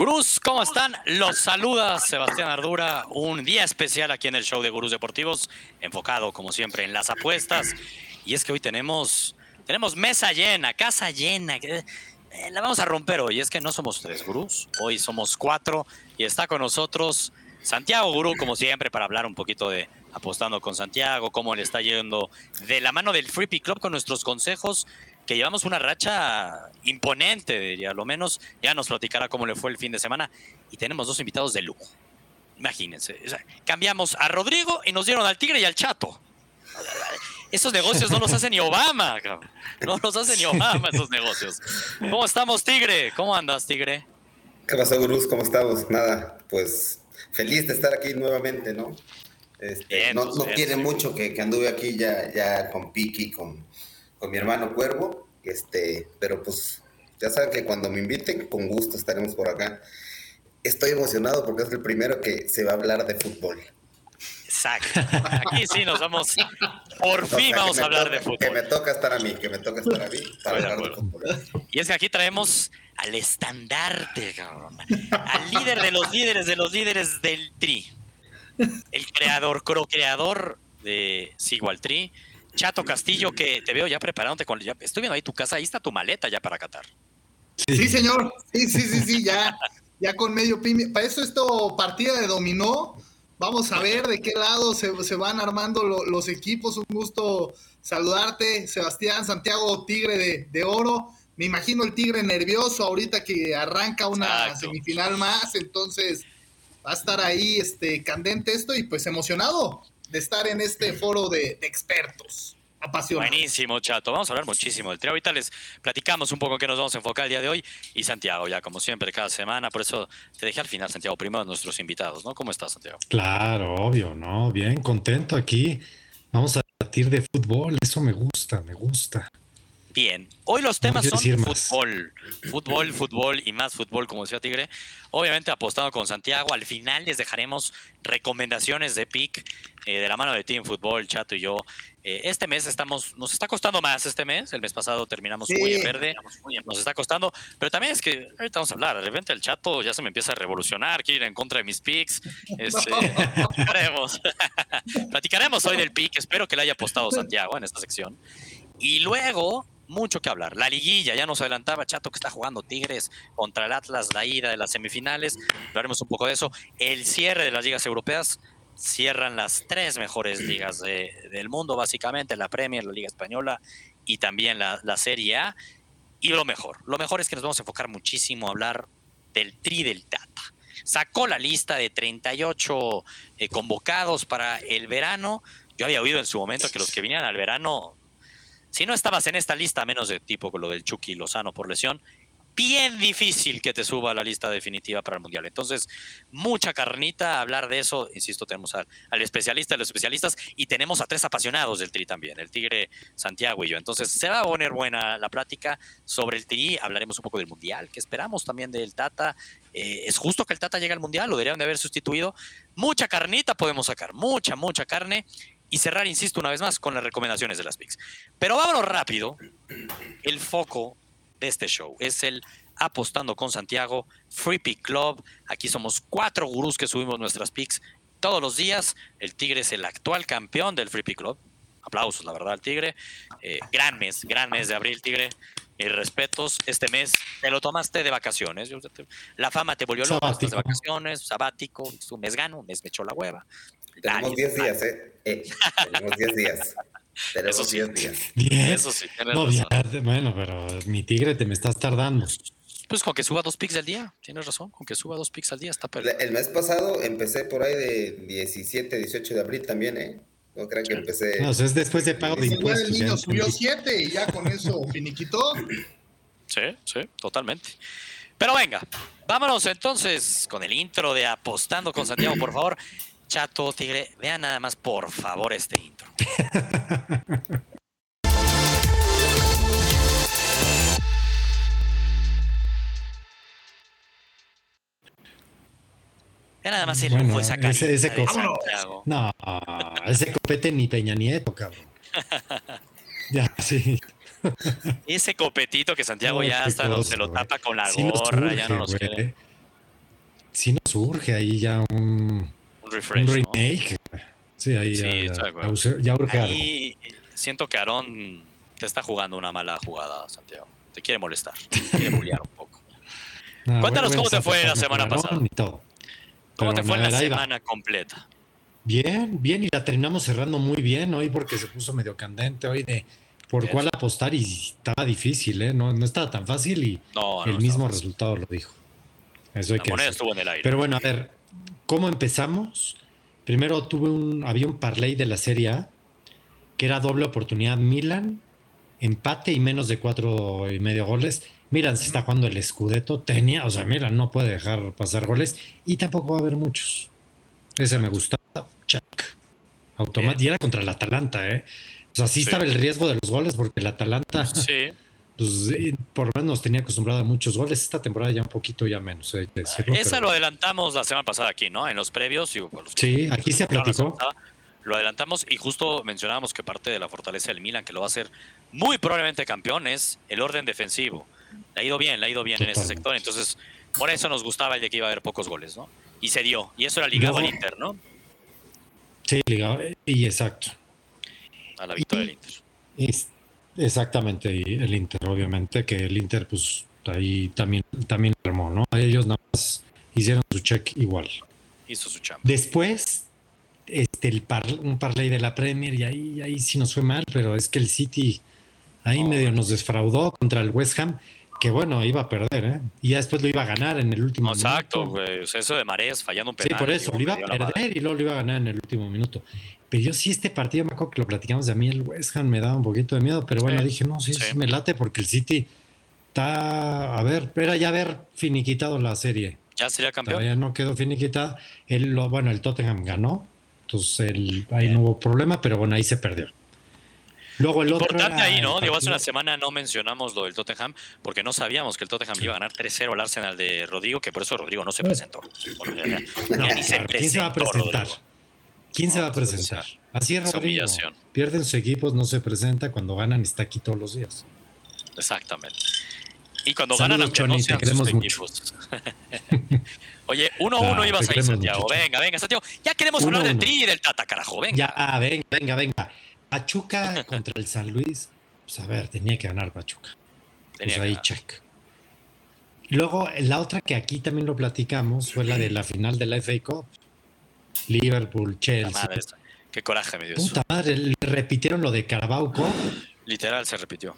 Gurús, ¿cómo están? Los saluda Sebastián Ardura, un día especial aquí en el show de Gurús Deportivos, enfocado como siempre en las apuestas. Y es que hoy tenemos, tenemos mesa llena, casa llena. Eh, la vamos a romper hoy. Es que no somos tres gurús, hoy somos cuatro y está con nosotros Santiago Gurú, como siempre, para hablar un poquito de apostando con Santiago, cómo le está yendo de la mano del Free Club con nuestros consejos que llevamos una racha imponente, diría, lo menos ya nos platicará cómo le fue el fin de semana. Y tenemos dos invitados de lujo. Imagínense, cambiamos a Rodrigo y nos dieron al Tigre y al Chato. Esos negocios no los hace ni Obama, no los hace ni Obama esos negocios. ¿Cómo estamos, Tigre? ¿Cómo andas, Tigre? ¿Qué pasa, Gurús? ¿Cómo estamos? Nada, pues feliz de estar aquí nuevamente, ¿no? Este, no, tiene mucho que, que, anduve aquí ya, ya con Piki, con, con mi hermano Cuervo, este, pero pues ya saben que cuando me inviten, con gusto estaremos por acá. Estoy emocionado porque es el primero que se va a hablar de fútbol. Exacto. Aquí sí nos vamos. Por fin vamos a hablar de fútbol. Que me toca estar a mí, que me toca estar a mí para hablar de fútbol. Y es que aquí traemos al estandarte, cabrón. Al líder de los líderes de los líderes del Tri. El creador, co-creador de Sigual Tri Chato Castillo, que te veo ya preparándote con. Ya, estoy viendo ahí tu casa, ahí está tu maleta ya para Qatar. Sí, señor. Sí, sí, sí, sí, ya, ya con medio pime. Para eso esto partida de dominó. Vamos a ver de qué lado se, van armando los equipos. Un gusto saludarte, Sebastián Santiago, Tigre de, de, Oro. Me imagino el Tigre nervioso ahorita que arranca una semifinal más, entonces va a estar ahí este candente esto y pues emocionado de estar en este foro de, expertos. Apasionado. Buenísimo, Chato. Vamos a hablar muchísimo del trío. Ahorita les platicamos un poco qué nos vamos a enfocar el día de hoy. Y Santiago, ya como siempre, cada semana. Por eso te dejé al final, Santiago, primero a nuestros invitados, ¿no? ¿Cómo estás, Santiago? Claro, obvio, ¿no? Bien, contento aquí. Vamos a debatir de fútbol. Eso me gusta, me gusta. Bien, hoy los temas son fútbol, fútbol, fútbol y más fútbol, como decía Tigre. Obviamente apostado con Santiago. Al final les dejaremos recomendaciones de pick eh, de la mano de Team Fútbol, Chato y yo. Eh, este mes estamos, nos está costando más este mes. El mes pasado terminamos muy en verde, nos está costando. Pero también es que ahorita vamos a hablar. De repente el Chato ya se me empieza a revolucionar, quiere ir en contra de mis picks. Este, platicaremos. platicaremos hoy del pick. Espero que le haya apostado Santiago en esta sección. Y luego mucho que hablar. La liguilla, ya nos adelantaba Chato que está jugando Tigres contra el Atlas, la ida de las semifinales. Hablaremos un poco de eso. El cierre de las ligas europeas. Cierran las tres mejores ligas del mundo, básicamente, la Premier, la Liga Española y también la, Serie A. Y lo mejor, lo mejor es que nos vamos a enfocar muchísimo a hablar del Tri del Tata. Sacó la lista de 38 eh, convocados para el verano. Yo había oído en su momento que los que vinieran al verano si no estabas en esta lista, menos de tipo lo del Chucky Lozano por lesión, bien difícil que te suba a la lista definitiva para el Mundial. Entonces, mucha carnita hablar de eso. Insisto, tenemos al, especialista de los especialistas y tenemos a tres apasionados del Tri también, el Tigre Santiago y yo. Entonces, se va a poner buena la plática sobre el Tri. Hablaremos un poco del Mundial, que esperamos también del Tata. Eh, ¿Es justo que el Tata llegue al Mundial? ¿Lo deberían de haber sustituido? Mucha carnita podemos sacar, mucha, mucha carne y cerrar, insisto, una vez más con las recomendaciones de las PICs. Pero vámonos rápido. El foco de este show es el Apostando con Santiago Free Pick Club. Aquí somos cuatro gurús que subimos nuestras picks todos los días. El Tigre es el actual campeón del Free Pick Club. Aplausos, la verdad, al Tigre. Eh, gran mes, gran mes de abril, Tigre. Y respetos, este mes te lo tomaste de vacaciones. La fama te volvió loco, de vacaciones, sabático, un mes gano, un mes me echó la hueva. Tenemos 10 días, ¿eh? ¿eh? Tenemos 10 días. Tenemos 10 días. Eso sí, no, bueno, pero mi tigre te me estás tardando. Pues con que suba dos pics al día, tienes razón, con que suba dos pics al día está perfecto. El mes pasado empecé por ahí de 17, 18 de abril también, ¿eh? No crean que empecé. No, es después de pago de impuestos. El niño subió 7 y ya con eso finiquitó. Sí, sí, totalmente. Pero venga, vámonos entonces con el intro de Apostando con Santiago, por favor. Chato, Tigre, vean nada más, por favor, este intro. Vean nada más el bueno, esa ese, ese No, ese copete ni Peña Nieto, cabrón. ya, sí. Ese copetito que Santiago ya hasta se lo tapa con la gorra, ya no nos quiere. sí nos surge ahí ya un, refresh, un remake. Sí, ahí ya, ya, ahí siento que Aaron te está jugando una mala jugada, Santiago. Te quiere molestar, te quiere bullear un poco. Cuéntanos cómo te fue la semana pasada. ¿Cómo te fue la semana completa? Bien, bien, y la terminamos cerrando muy bien hoy porque se puso medio candente hoy de por cuál apostar y estaba difícil, ¿eh? No, no estaba tan fácil y el mismo resultado lo dijo. Eso hay que estuvo en el aire. Pero bueno, a ver, ¿cómo empezamos? Primero tuve un, había un parlay de la Serie A que era doble oportunidad Milan, empate y menos de cuatro y medio goles. Milan se está jugando el Scudetto, tenía, o sea, Milan no puede dejar pasar goles y tampoco va a haber muchos. Ese me gustaba, check. Automático, y era contra el Atalanta, ¿eh? O sea, sí, estaba el riesgo de los goles porque el Atalanta, sí. Pues, por lo menos nos tenía acostumbrado a muchos goles. Esta temporada ya un poquito ya menos. Eh, Esa lo adelantamos la semana pasada aquí, ¿no? En los previos. sí, aquí se platicó. Lo adelantamos y justo mencionábamos que parte de la fortaleza del Milan, que lo va a hacer muy probablemente campeón, es el orden defensivo. Le ha ido bien, le ha ido bien en ese sector. Entonces, por eso nos gustaba el de que iba a haber pocos goles, ¿no? Y se dio. Y eso era ligado al Inter, ¿no? Sí, ligado. Y exacto. A la victoria del Inter. Es, exactamente, y el Inter, obviamente, que el Inter, pues ahí también, también armó, ¿no? Ellos nada más hicieron su check igual. Hizo su chamba. Después este, el un parlay de la Premier y ahí, ahí sí nos fue mal, pero es que el City ahí medio nos desfraudó contra el West Ham, que bueno, iba a perder, ¿eh? Y ya después lo iba a ganar en el último minuto. Exacto, güey. eso de Mares fallando un penal. Sí, por eso, lo iba a perder y luego lo iba a ganar en el último minuto. Pero yo sí, este partido me acuerdo que lo platicamos de a mí, el West Ham me daba un poquito de miedo, pero bueno, dije, no, sí, sí, me late porque el City está, a ver, era ya haber finiquitado la serie. Ya sería campeón. Todavía no quedó finiquitada. El, bueno, el Tottenham ganó, entonces ahí no hubo problema, pero bueno, ahí se perdió. Luego el Importante otro ahí, ¿no? Digo, hace una semana no mencionamos lo del Tottenham porque no sabíamos que el Tottenham iba a ganar 3-0 al Arsenal de Rodrigo, que por eso Rodrigo no se presentó. ¿Quién se va a presentar? ¿Quién se va a presentar? Así es Rodrigo. Pierden sus equipos, no se presenta. Cuando ganan, está aquí todos los días. Exactamente. Y cuando ganan, aunque no sean sus equipos. Oye, 1-1 uno, ibas ahí, Santiago. Venga, venga, Santiago. Ya queremos hablar del tri y del Tata, carajo. Venga. Ya, ah, venga, venga, venga. Pachuca contra el San Luis. Pues a ver, tenía que ganar Pachuca. Tenía pues ahí, check. Luego, la otra que aquí también lo platicamos fue la de la final de la FA Cup. Liverpool, Chelsea. Madre, qué coraje me dio Puta madre, le repitieron lo de Carabao Literal se repitió.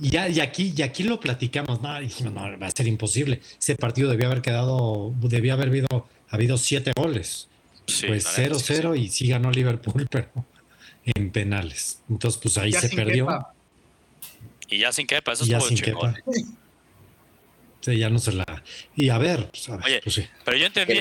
Y, ya, y aquí, y aquí lo platicamos, no, dijimos, no, va a ser imposible. Ese partido debía haber quedado, debía haber habido, habido siete goles. pues 0-0 y sí ganó Liverpool, pero en penales. Entonces, pues ahí se perdió. Y ya sin quepa, eso estuvo chingón. Sí, ya no se la. Y a ver, pues, Oye, pues pero yo entendí,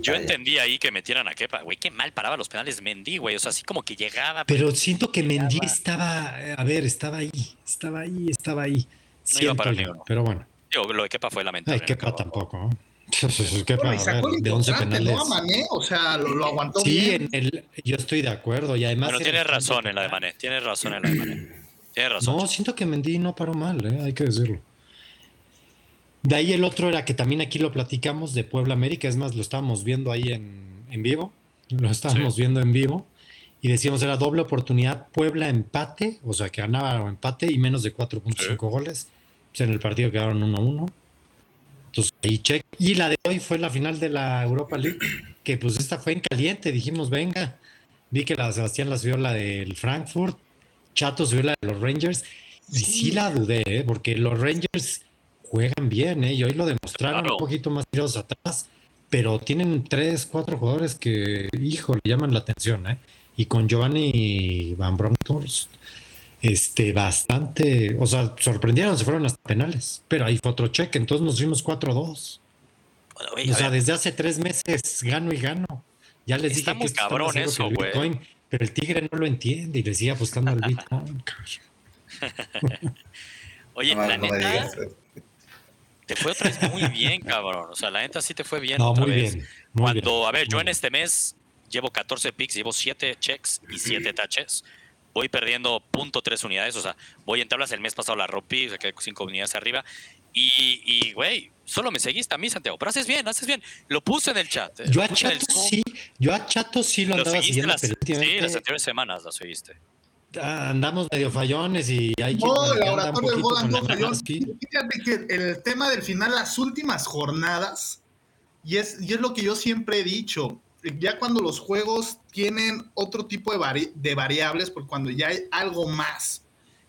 yo, entendí ahí que metieran a Kepa. Güey, qué mal paraba los penales Mendy, güey. O sea, así como que llegaba. Pero, siento que Mendy estaba, a ver, estaba ahí, estaba ahí, estaba ahí. No iba para pero bueno. lo de Kepa fue lamentable. Ay, Kepa tampoco. ¿no? Kepa, a ver, de 11 penales. ¿no? Mané, o sea, lo, lo aguantó sí, bien. En el, yo estoy de acuerdo. Y además. Bueno, tienes razón en la de Mané. Tienes razón en la de Mané. Tienes razón. No, siento que Mendy no paró mal, ¿eh? hay que decirlo. De ahí el otro era que también aquí lo platicamos de Puebla América, es más, lo estábamos viendo ahí en, vivo, lo estábamos viendo en vivo y decíamos era doble oportunidad, Puebla empate, o sea que ganaba o empate y menos de 4.5 goles, pues en el partido quedaron 1-1. Entonces ahí check. Y la de hoy fue la final de la Europa League, que pues esta fue en caliente, dijimos venga, vi que la Sebastián la subió la del Frankfurt, Chato subió la de los Rangers, y sí la dudé, ¿eh? porque los Rangers juegan bien, ¿eh? Y hoy lo demostraron un poquito más tirados atrás, pero tienen tres, cuatro jugadores que, hijo, le llaman la atención, ¿eh? Y con Giovanni Van Bronckhorst, este, bastante, o sea, sorprendieron, se fueron las penales, pero ahí fue otro cheque, entonces nos fuimos 4-2. o sea, desde hace tres meses gano y gano. Ya les dije que cabrón eso, güey. Pero el Tigre no lo entiende y le sigue apostando al Bitcoin. Oye, la neta, te fue otra vez muy bien, cabrón. O sea, la neta sí te fue bien otra vez. Cuando, a ver, yo en este mes llevo 14 picks, llevo 7 checks y 7 touches. Voy perdiendo .3 unidades, o sea, voy en tablas. El mes pasado la rompí, o sea, quedé 5 unidades arriba. Y, güey, solo me seguiste a mí, Santiago. Pero haces bien, haces bien. Lo puse en el chat. Eh. Yo a Chato sí, yo a Chato sí lo, andaba siguiendo. Las, sí, las anteriores semanas lo seguiste. Andamos medio fallones y hay que. No, el laboratorio de bola no fallón. Fíjate que el tema del final, las últimas jornadas, y es, y es lo que yo siempre he dicho, ya cuando los juegos tienen otro tipo de, de variables, porque cuando ya hay algo más,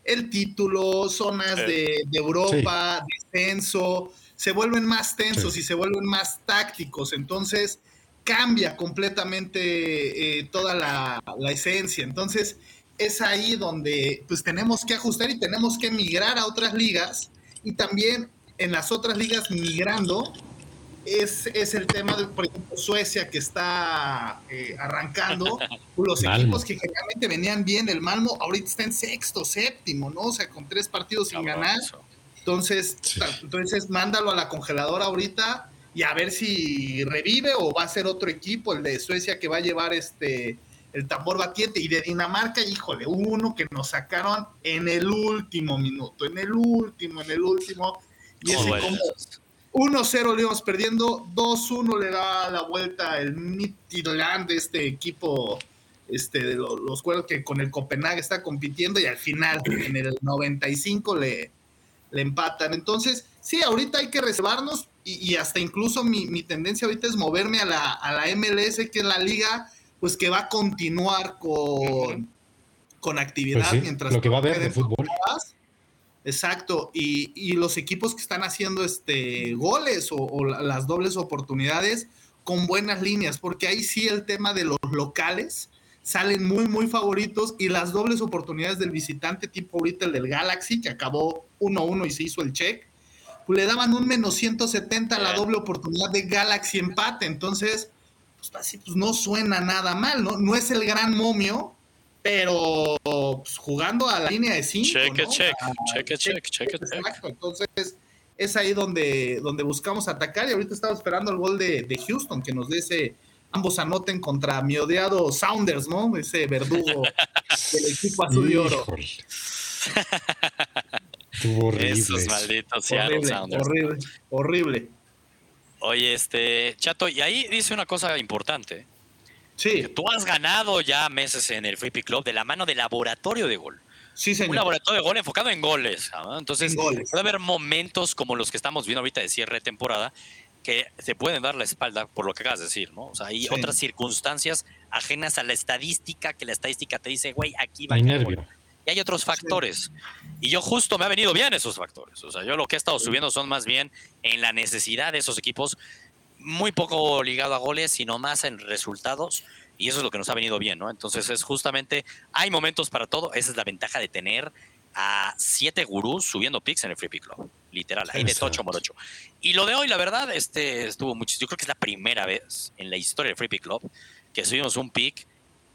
el título, zonas de, Europa, descenso, se vuelven más tensos y se vuelven más tácticos. Entonces cambia completamente eh, toda la, la, esencia. Entonces es ahí donde pues tenemos que ajustar y tenemos que migrar a otras ligas y también en las otras ligas migrando es, es el tema de, por ejemplo, Suecia que está eh, arrancando. Los equipos que generalmente venían bien, el Malmo ahorita está en sexto, séptimo, ¿no? O sea, con tres partidos sin ganar. Entonces, entonces, mándalo a la congeladora ahorita y a ver si revive o va a ser otro equipo, el de Suecia, que va a llevar este el tambor batiente. Y de Dinamarca, híjole, uno que nos sacaron en el último minuto, en el último, en el último. Y ese como 1-0 le íbamos perdiendo, 2-1 le da la vuelta el Midtjylland de este equipo este, de los, los cuerdos que con el Copenhague está compitiendo y al final, en el 95, le, le empatan. Entonces, sí, ahorita hay que reservarnos y, hasta incluso mi, tendencia ahorita es moverme a la, a la MLS, que es la liga, pues que va a continuar con, con actividad pues mientras... Lo que va a haber de fútbol. Exacto, y, los equipos que están haciendo este goles o, las dobles oportunidades con buenas líneas, porque ahí sí el tema de los locales salen muy, muy favoritos y las dobles oportunidades del visitante, tipo ahorita el del Galaxy, que acabó 1-1 y se hizo el check, pues le daban un menos 170 a la doble oportunidad de Galaxy empate, entonces, pues así, pues no suena nada mal, ¿no? No es el gran momio, pero pues, jugando a la línea de 5. Check, check, check, check, check, Exacto, entonces es ahí donde, donde buscamos atacar y ahorita estaba esperando el gol de, Houston, que nos dé ese, ambos anoten contra mi odiado Sounders, ¿no? Ese verdugo del equipo azul y oro. horrible. Esos malditos horrible, Sounders. Horrible, horrible. Oye, este, Chato, y ahí dice una cosa importante. Sí. Tú has ganado ya meses en el Free Pick Club de la mano de laboratorio de gol. Sí, señor. Un laboratorio de gol enfocado en goles. Entonces, puede haber momentos como los que estamos viendo ahorita de cierre de temporada que se pueden dar la espalda por lo que acabas de decir, ¿no? O sea, hay otras circunstancias ajenas a la estadística que la estadística te dice, güey, aquí va. Hay nervio. Y hay otros factores. Y yo justo me ha venido bien esos factores. O sea, yo lo que he estado subiendo son más bien en la necesidad de esos equipos muy poco ligado a goles, sino más en resultados. Y eso es lo que nos ha venido bien, ¿no? Entonces es justamente, hay momentos para todo. Esa es la ventaja de tener a siete gurús subiendo picks en el Free Pick Club. Literal, ahí de tocho morocho. Y lo de hoy, la verdad, este estuvo mucho. Yo creo que es la primera vez en la historia del Free Pick Club que subimos un pick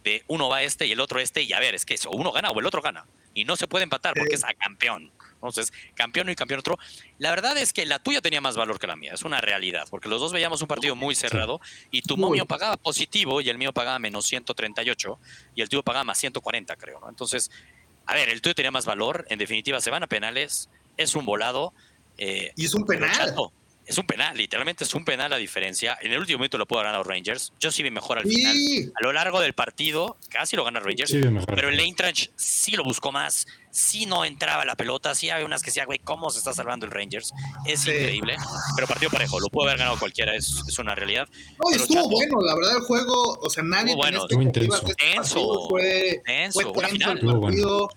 de uno va este y el otro este. Y a ver, es que eso, uno gana o el otro gana. Y no se puede empatar porque es a campeón. Entonces, campeón y campeón otro. La verdad es que la tuya tenía más valor que la mía, es una realidad, porque los dos veíamos un partido muy cerrado y tu momio pagaba positivo y el mío pagaba menos 138 y el tuyo pagaba más 140, creo, ¿no? Entonces, a ver, el tuyo tenía más valor, en definitiva se van a penales, es un volado. Eh, y es un penal es un penal, literalmente es un penal la diferencia. En el último momento lo pudo ganar los Rangers. Yo sí vi mejor al final. A lo largo del partido, casi lo gana Rangers. pero el Eintracht sí lo buscó más. Sí no entraba la pelota. Sí había unas que decía, güey, ¿cómo se está salvando el Rangers? Es increíble. Pero partido parejo. Lo pudo haber ganado cualquiera. Es, es una realidad. No, estuvo bueno. La verdad, el juego, o sea, nadie. Bueno, muy intenso. Fue, fue una final. El partido.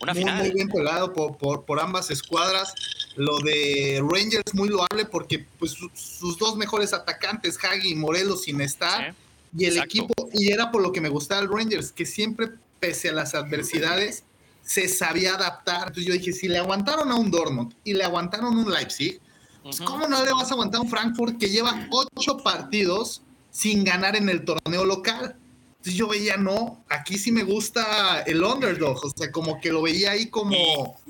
Una muy, bien pelado por, por, por ambas escuadras. Lo de Rangers muy loable porque pues sus dos mejores atacantes, Hagi y Morelos, sin estar. y el equipo, y era por lo que me gustaba el Rangers, que siempre, pese a las adversidades, se sabía adaptar. Entonces yo dije, si le aguantaron a un Dortmund y le aguantaron a un Leipzig, pues ¿cómo no le vas a aguantar a un Frankfurt que lleva ocho partidos sin ganar en el torneo local? Entonces yo veía, no, aquí sí me gusta el underdog, o sea, como que lo veía ahí como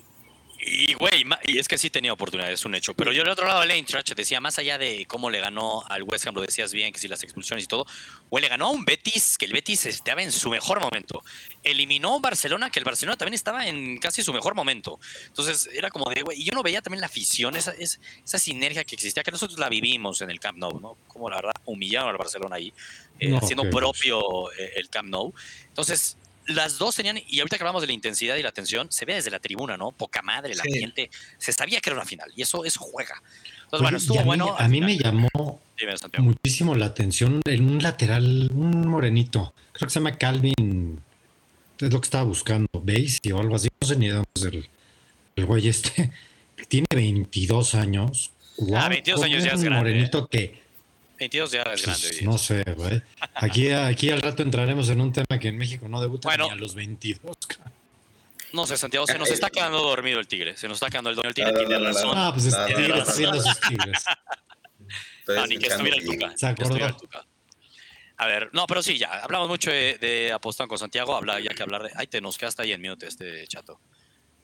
Y, güey, y es que sí tenía oportunidades, es un hecho. Pero yo del otro lado, Lane Trach decía, más allá de cómo le ganó al West Ham, lo decías bien, que si las expulsiones y todo, güey, le ganó a un Betis, que el Betis estaba en su mejor momento. Eliminó Barcelona, que el Barcelona también estaba en casi su mejor momento. Entonces, era como de, güey, y yo no veía también la afición, esa, esa sinergia que existía, que nosotros la vivimos en el Camp Nou, ¿no? Como la verdad humillaron al Barcelona ahí, eh, haciendo propio eh, el Camp Nou. Entonces, las dos tenían, y ahorita que hablamos de la intensidad y la tensión, se ve desde la tribuna, ¿no? Poca madre, la gente se sabía que era una final, y eso, eso juega. Entonces, bueno, estuvo a mí, bueno. A mí me llamó muchísimo la atención en un lateral, un morenito, creo que se llama Calvin, es lo que estaba buscando, ¿veis? O algo así, no sé ni de dónde es el, el güey este, tiene 22 años. ah, 22 años ya es grande. morenito ¿eh? que 22 ya es grande. Pues, no sé, güey. Aquí, aquí al rato entraremos en un tema que en México no debuta ni a los 22. No sé, Santiago, se nos está quedando dormido el tigre. Se nos está quedando el dormido el tigre, tiene razón. Ah, pues es tigre haciendo sus tigres. No, ni que estuviera el Tuca. Se acordó. A ver, no, pero sí, ya, hablamos mucho de, de con Santiago, habla, ya que hablar de... Ay, te nos quedaste ahí en mute este chato.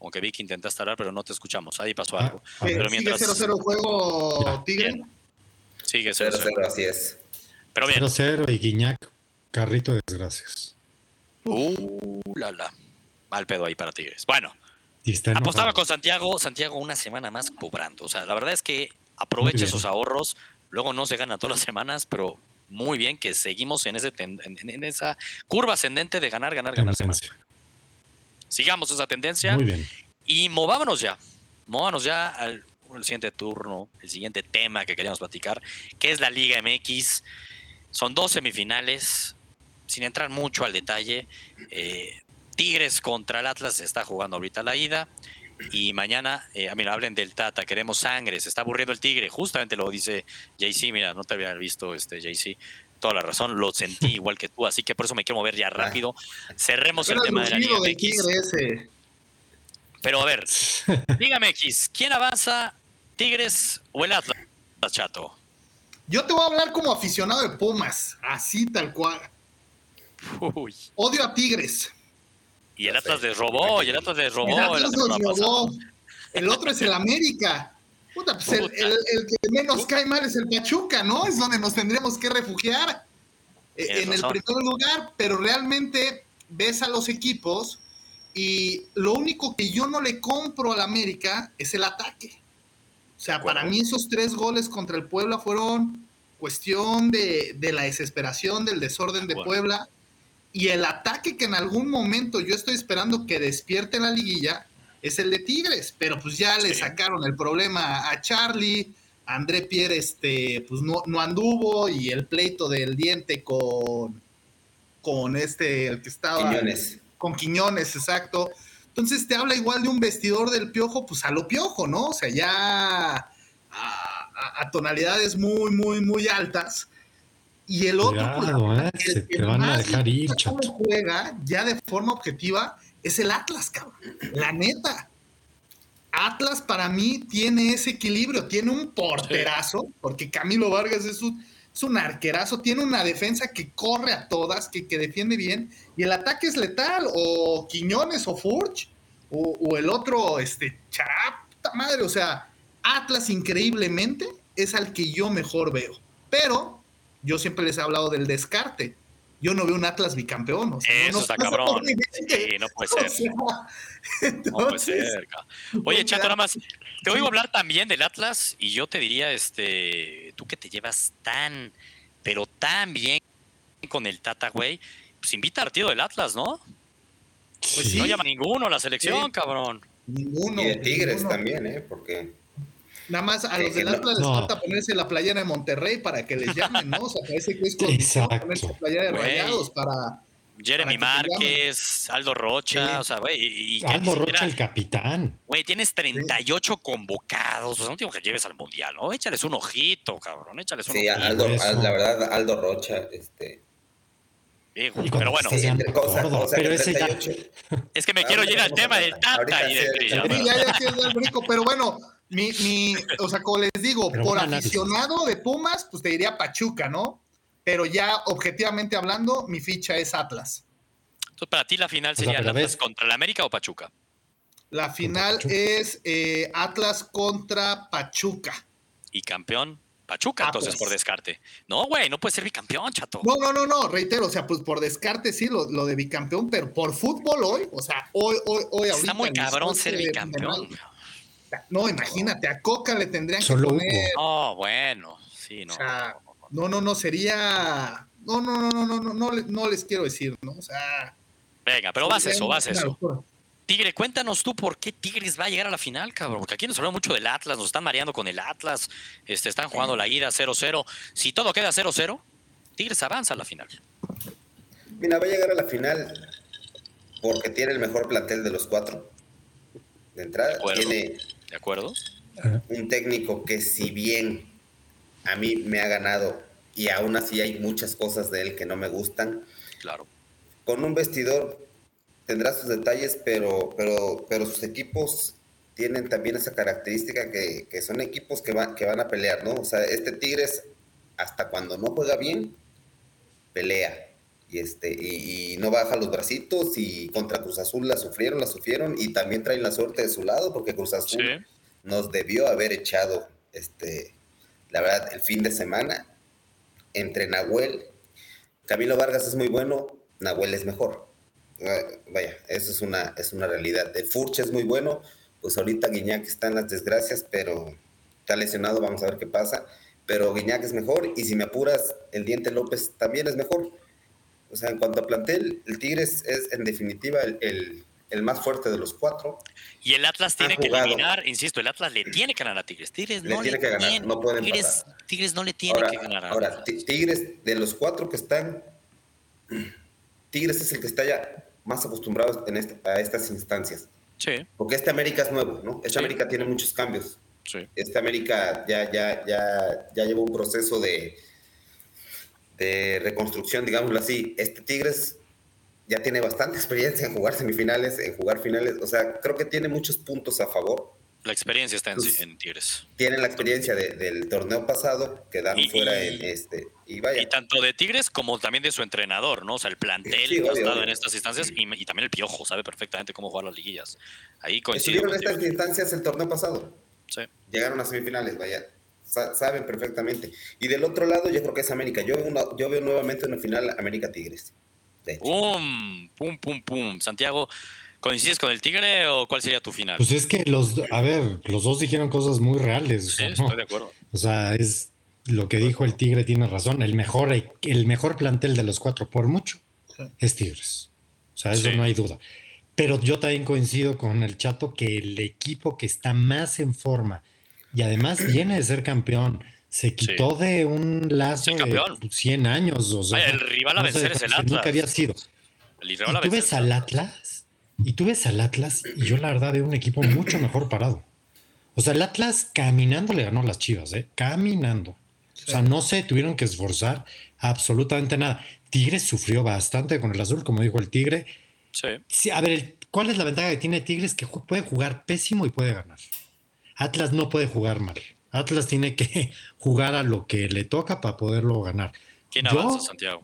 Aunque vi que intentaste hablar, pero no te escuchamos. Ahí pasó ah, algo. pero mientras... ¿Sigue 0-0 juego Tigre? Sigue 0-0. Así es. Pero bien. 0-0 y Guiñac, carrito de desgracias. Uh, la, la. Mal pedo ahí para Tigres. Bueno, apostaba con Santiago. Santiago una semana más cobrando. O sea, la verdad es que aproveche sus ahorros. Luego no se gana todas las semanas, pero muy bien que seguimos en, ese en, esa curva ascendente de ganar, ganar, ganar. Sigamos esa tendencia. Muy bien. Y movámonos ya. Movámonos ya al el siguiente turno, el siguiente tema que queríamos platicar, que es la Liga MX. Son dos semifinales, sin entrar mucho al detalle. Eh, Tigres contra el Atlas está jugando ahorita la ida. Y mañana, eh, mira, hablen del Tata, queremos sangre, se está aburriendo el Tigre. Justamente lo dice JC, mira, no te había visto este JC. Toda la razón, lo sentí igual que tú, así que por eso me quiero mover ya rápido. Cerremos el tema de la Liga MX. Pero a ver, dígame X, ¿quién avanza Tigres o el Atlas, chato? Yo te voy a hablar como aficionado de Pumas, así tal cual. Odio a Tigres. Y el Atlas de robó, y el Atlas de robó. El, Atlas robó. el otro es el América. Puta, pues El, que menos cae mal es el Pachuca, ¿no? Es donde nos tendremos que refugiar eh, en el primer lugar, pero realmente ves a los equipos y lo único que yo no le compro al América es el ataque. O sea, para mí esos tres goles contra el Puebla fueron cuestión de, la desesperación, del desorden de Puebla y el ataque que en algún momento yo estoy esperando que despierte la liguilla es el de Tigres, pero pues ya le sacaron el problema a Charlie, André Pierre este, pues no, no anduvo y el pleito del diente con, con este, el que estaba... Quiñones. Con Quiñones, exacto. Entonces te habla igual de un vestidor del piojo, pues a lo piojo, ¿no? O sea, ya a, tonalidades muy, muy, muy altas. Y el otro, pues, el, que van a dejar ir, juega ya de forma objetiva es el Atlas, cabrón. La neta. Atlas para mí tiene ese equilibrio, tiene un porterazo, porque Camilo Vargas es un, es un arquerazo, tiene una defensa que corre a todas, que, que defiende bien, y el ataque es letal, o Quiñones o Furch, o, el otro, este, Charapta madre, o sea, Atlas increíblemente es al que yo mejor veo, pero yo siempre les he hablado del descarte. Yo no veo un Atlas bicampeón. Eso está cabrón. Sí, no puede ser. no puede ser. Oye, Chato, nada más, te oigo hablar también del Atlas y yo te diría, este, tú que te llevas tan, pero tan bien con el Tata, güey, pues invita al partido del Atlas, ¿no? Pues sí. No llama ninguno a la selección, cabrón. Ninguno. Y de Tigres también, ¿eh? Porque. Nada más a los del Atlas les falta ponerse la playera de Monterrey para que les llamen, ¿no? O sea, parece que es con ponerse la playera de rayados para. Jeremy Márquez, Aldo Rocha, o sea, güey. Aldo Rocha, el capitán. Güey, tienes 38 convocados, o sea, no tengo que lleves al mundial, ¿no? Échales un ojito, cabrón, échales un sí, ojito. Aldo, la verdad, Aldo Rocha, este. Pero bueno. Es que me quiero ir al tema del Tata y del ya, ya, pero bueno, mi, mi, o sea, como les digo, por aficionado de Pumas, pues te diría Pachuca, ¿no? Pero ya objetivamente hablando, mi ficha es Atlas. Entonces, para ti la final sería Atlas contra el América o Pachuca? La final es eh, Atlas contra Pachuca. ¿Y campeón? Pachuca, entonces, por descarte. No, güey, no puede ser bicampeón, chato. No, no, no, no, reitero, o sea, pues por descarte sí, lo, de bicampeón, pero por fútbol hoy, o sea, hoy, hoy, hoy Está muy cabrón ser bicampeón. No, imagínate, a Coca le tendrían que poner. Oh, bueno, sí, no. O sea, no, no, no, sería. No, no, no, no, no, no, no, no les quiero decir, ¿no? O sea. Venga, pero vas eso, vas eso. Tigre, cuéntanos tú por qué Tigres va a llegar a la final, cabrón. Porque aquí nos hablamos mucho del Atlas, nos están mareando con el Atlas, este, están jugando la ida 0-0. Si todo queda 0-0, Tigres avanza a la final. Mira, va a llegar a la final porque tiene el mejor plantel de los cuatro. De entrada, tiene ¿De acuerdo? un técnico que si bien a mí me ha ganado y aún así hay muchas cosas de él que no me gustan. Claro. Con un vestidor tendrá sus detalles, pero, pero, pero sus equipos tienen también esa característica que, son equipos que, van que van a pelear, ¿no? O sea, este Tigres, hasta cuando no juega bien, pelea. Y, este, y, no baja los bracitos y contra Cruz Azul la sufrieron, la sufrieron y también traen la suerte de su lado porque Cruz Azul nos debió haber echado, este, la verdad, el fin de semana entre Nahuel. Camilo Vargas es muy bueno, Nahuel es mejor. Vaya, eso es una, es una realidad. De Furche es muy bueno, pues ahorita Guiñac está en las desgracias, pero está lesionado, vamos a ver qué pasa. Pero Guiñac es mejor, y si me apuras, el Diente López también es mejor. O sea, en cuanto a plantel, el Tigres es en definitiva el, más fuerte de los cuatro. Y el Atlas tiene que eliminar, insisto, el Atlas le tiene que ganar a Tigres. Tigres no le tiene que ganar, no pueden Tigres, Tigres no le tiene que ganar. ahora, Tigres, de los cuatro que están, Tigres es el que está ya más acostumbrados en este, a estas instancias. Sí. Porque este América es nuevo, ¿no? Este América tiene muchos cambios. Sí. Este América ya, ya, ya, ya lleva un proceso de, de reconstrucción, digámoslo así. Este Tigres ya tiene bastante experiencia en jugar semifinales, en jugar finales. O sea, creo que tiene muchos puntos a favor. La experiencia está en, pues, en Tigres. Tienen la experiencia del torneo pasado, quedaron fuera en este. Y, vaya. y tanto de Tigres como también de su entrenador, ¿no? O sea, el plantel que ha estado en estas instancias y, también el Piojo sabe perfectamente cómo jugar las liguillas. Ahí coincide. en estas instancias el torneo pasado. Sí. Llegaron a semifinales, vaya. saben perfectamente. Y del otro lado, yo creo que es América. Yo veo, yo veo nuevamente una final América-Tigres. ¡Pum! ¡Pum, pum, pum! Santiago. ¿Coincides con el Tigre o cuál sería tu final? Pues es que los, a ver, los dos dijeron cosas muy reales. Sí, estoy de acuerdo. O sea, es lo que dijo el Tigre tiene razón. El mejor, el mejor plantel de los cuatro, por mucho, es Tigres. O sea, eso no hay duda. Pero yo también coincido con el Chato que el equipo que está más en forma y además viene de ser campeón, se quitó de un lazo de 100 años. O sea, el rival a vencer es el Atlas. Nunca había sido. El ¿Y tú ves al Atlas y tú ves al Atlas y yo la verdad veo un equipo mucho mejor parado. O sea, el Atlas caminando le ganó a las Chivas, ¿eh? Caminando. O sea, no se tuvieron que esforzar absolutamente nada. Tigres sufrió bastante con el azul, como dijo el Tigre. Sí. a ver, ¿cuál es la ventaja que tiene Tigres? Que puede jugar pésimo y puede ganar. Atlas no puede jugar mal. Atlas tiene que jugar a lo que le toca para poderlo ganar. ¿Quién avanza, Santiago?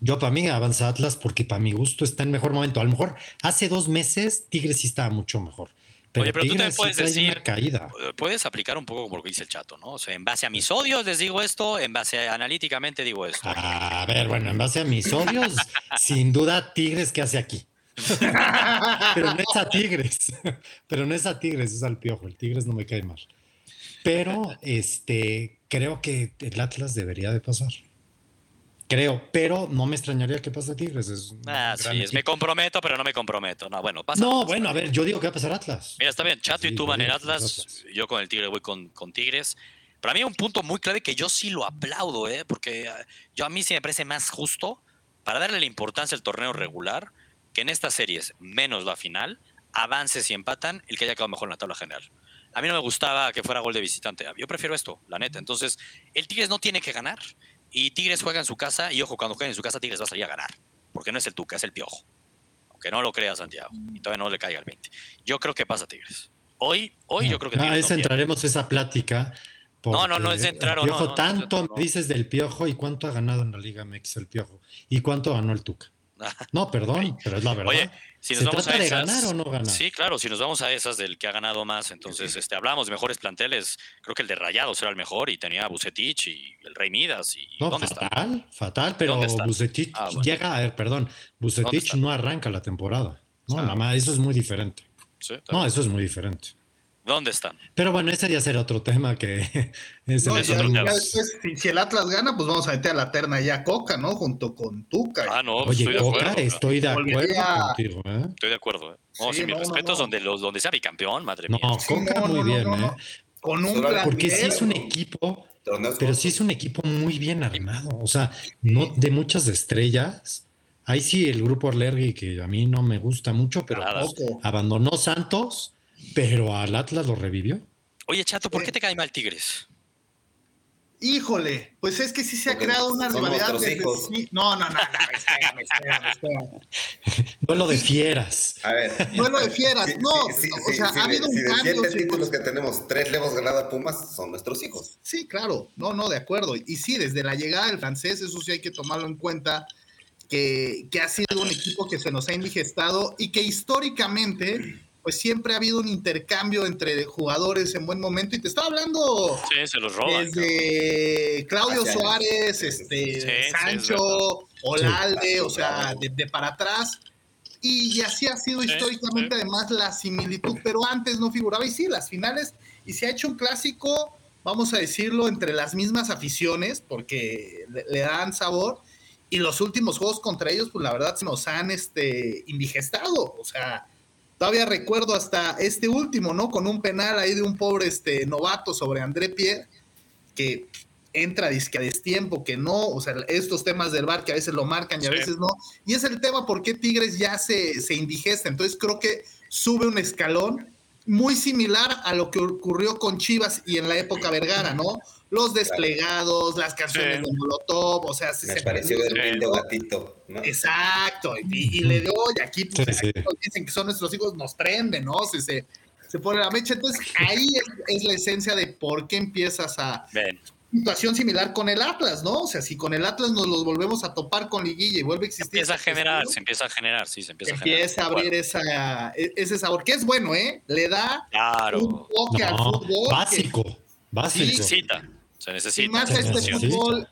Yo para mí avanza Atlas porque para mi gusto está en mejor momento. A lo mejor hace dos meses Tigres sí estaba mucho mejor. Pero Oye, pero tú también puedes decir, caída. puedes aplicar un poco como lo que dice el chato, ¿no? O sea, en base a mis odios les digo esto, en base a analíticamente digo esto. A ver, bueno, en base a mis odios, sin duda Tigres, ¿qué hace aquí? pero no es a Tigres, pero no es a Tigres, es al Piojo, el Tigres no me cae mal. Pero este, creo que el Atlas debería de pasar. Creo, pero no me extrañaría que pase Tigres. Es ah, sí, me comprometo, pero no me comprometo. No, bueno, pasa. No, bueno, a ver, yo digo que va a pasar Atlas. Mira, está bien, Chato y tú van en Atlas, yo con el Tigre voy con, con Tigres. Para mí un punto muy clave que yo sí lo aplaudo, ¿eh? porque ah, yo a mí sí me parece más justo para darle la importancia al torneo regular que en estas series, menos la final, avances y empatan el que haya quedado mejor en la tabla general. A mí no me gustaba que fuera gol de visitante. Yo prefiero esto, la neta. Entonces, el Tigres no tiene que ganar. Y Tigres juega en su casa, y ojo, cuando juegue en su casa, Tigres va a salir a ganar. Porque no es el Tuca, es el Piojo. Aunque no lo crea Santiago. Y todavía no le caiga el 20. Yo creo que pasa Tigres. Hoy, hoy yo creo que Tigres. No, entraremos esa plática. No, no, no es entrar Piojo, tanto dices del Piojo y cuánto ha ganado en la Liga MX el Piojo. Y cuánto ganó el Tuca. No, perdón, pero es la verdad. Oye, si nos vamos a esas, ganar o no ganar? Sí, claro, si nos vamos a esas del que ha ganado más, entonces este, hablamos de mejores planteles. Creo que el de Rayados era el mejor y tenía a Bucetich y el Rey Midas. Y, no, fatal, fatal, pero Bucetich ah, llega, a ver, perdón, Bucetich no arranca la temporada. No, nada más, eso es muy diferente. no, eso es muy diferente. ¿Dónde están? Pero bueno, ese ya será otro tema que es no, si, el Atlas gana, pues vamos a meter a la terna ya Coca, ¿no? Junto con Tuca. Ah, no, Oye, estoy de Coca, acuerdo, estoy de acuerdo contigo, ¿eh? Estoy de acuerdo. ¿eh? No, sí, mis respetos donde, los, donde sea bicampeón, madre mía. No, Coca muy bien, ¿eh? Con un Porque sí es un equipo, pero sí es un equipo muy bien armado. O sea, no de muchas estrellas. Ahí sí el grupo Orlergui, que a mí no me gusta mucho, pero abandonó Santos pero al Atlas lo revivió. Oye, Chato, ¿por qué te cae mal Tigres? Híjole, pues es que sí se ha creado una rivalidad. No, no, no, no, espérame, espérame, espérame. Duelo de fieras. A ver. Duelo de fieras. No, o sea, ha habido un cambio. Los títulos que tenemos, tres le hemos ganado a Pumas, son nuestros hijos. Sí, claro. No, no, de acuerdo. Y sí, desde la llegada del francés, eso sí hay que tomarlo en cuenta, que, que ha sido un equipo que se nos ha indigestado y que históricamente pues siempre ha habido un intercambio entre jugadores en buen momento. Y te estaba hablando sí, se los roban, desde Claudio Suárez, este, Sancho, Olalde, o sea, de, para atrás. Y, así ha sido históricamente además la similitud, pero antes no figuraba. Y sí, las finales, y se ha hecho un clásico, vamos a decirlo, entre las mismas aficiones, porque le, dan sabor. Y los últimos juegos contra ellos, pues la verdad se nos han este, indigestado. O sea, Todavía recuerdo hasta este último, ¿no? Con un penal ahí de un pobre este, novato sobre André Pierre, que entra disque a destiempo, que no, o sea, estos temas del bar que a veces lo marcan y a veces no. Y es el tema por qué Tigres ya se, se indigesta. Entonces creo que sube un escalón muy similar a lo que ocurrió con Chivas y en la época Vergara, ¿no? Los desplegados, las canciones de Molotov, o sea, se, me pareció el de gatito, ¿no? Exacto, y, le dio, y aquí pues, dicen que son nuestros hijos, nos prenden, ¿no? Se, se, se pone la mecha, entonces ahí es, la esencia de por qué empiezas a... Situación similar con el Atlas, ¿no? O sea, si con el Atlas nos los volvemos a topar con liguilla y vuelve a existir. Se empieza a generar, se empieza a generar, sí, se empieza, a generar. Empieza a abrir esa, e, ese sabor, que es bueno, ¿eh? Le da un toque al fútbol. Básico, básico. Sí, y más este fútbol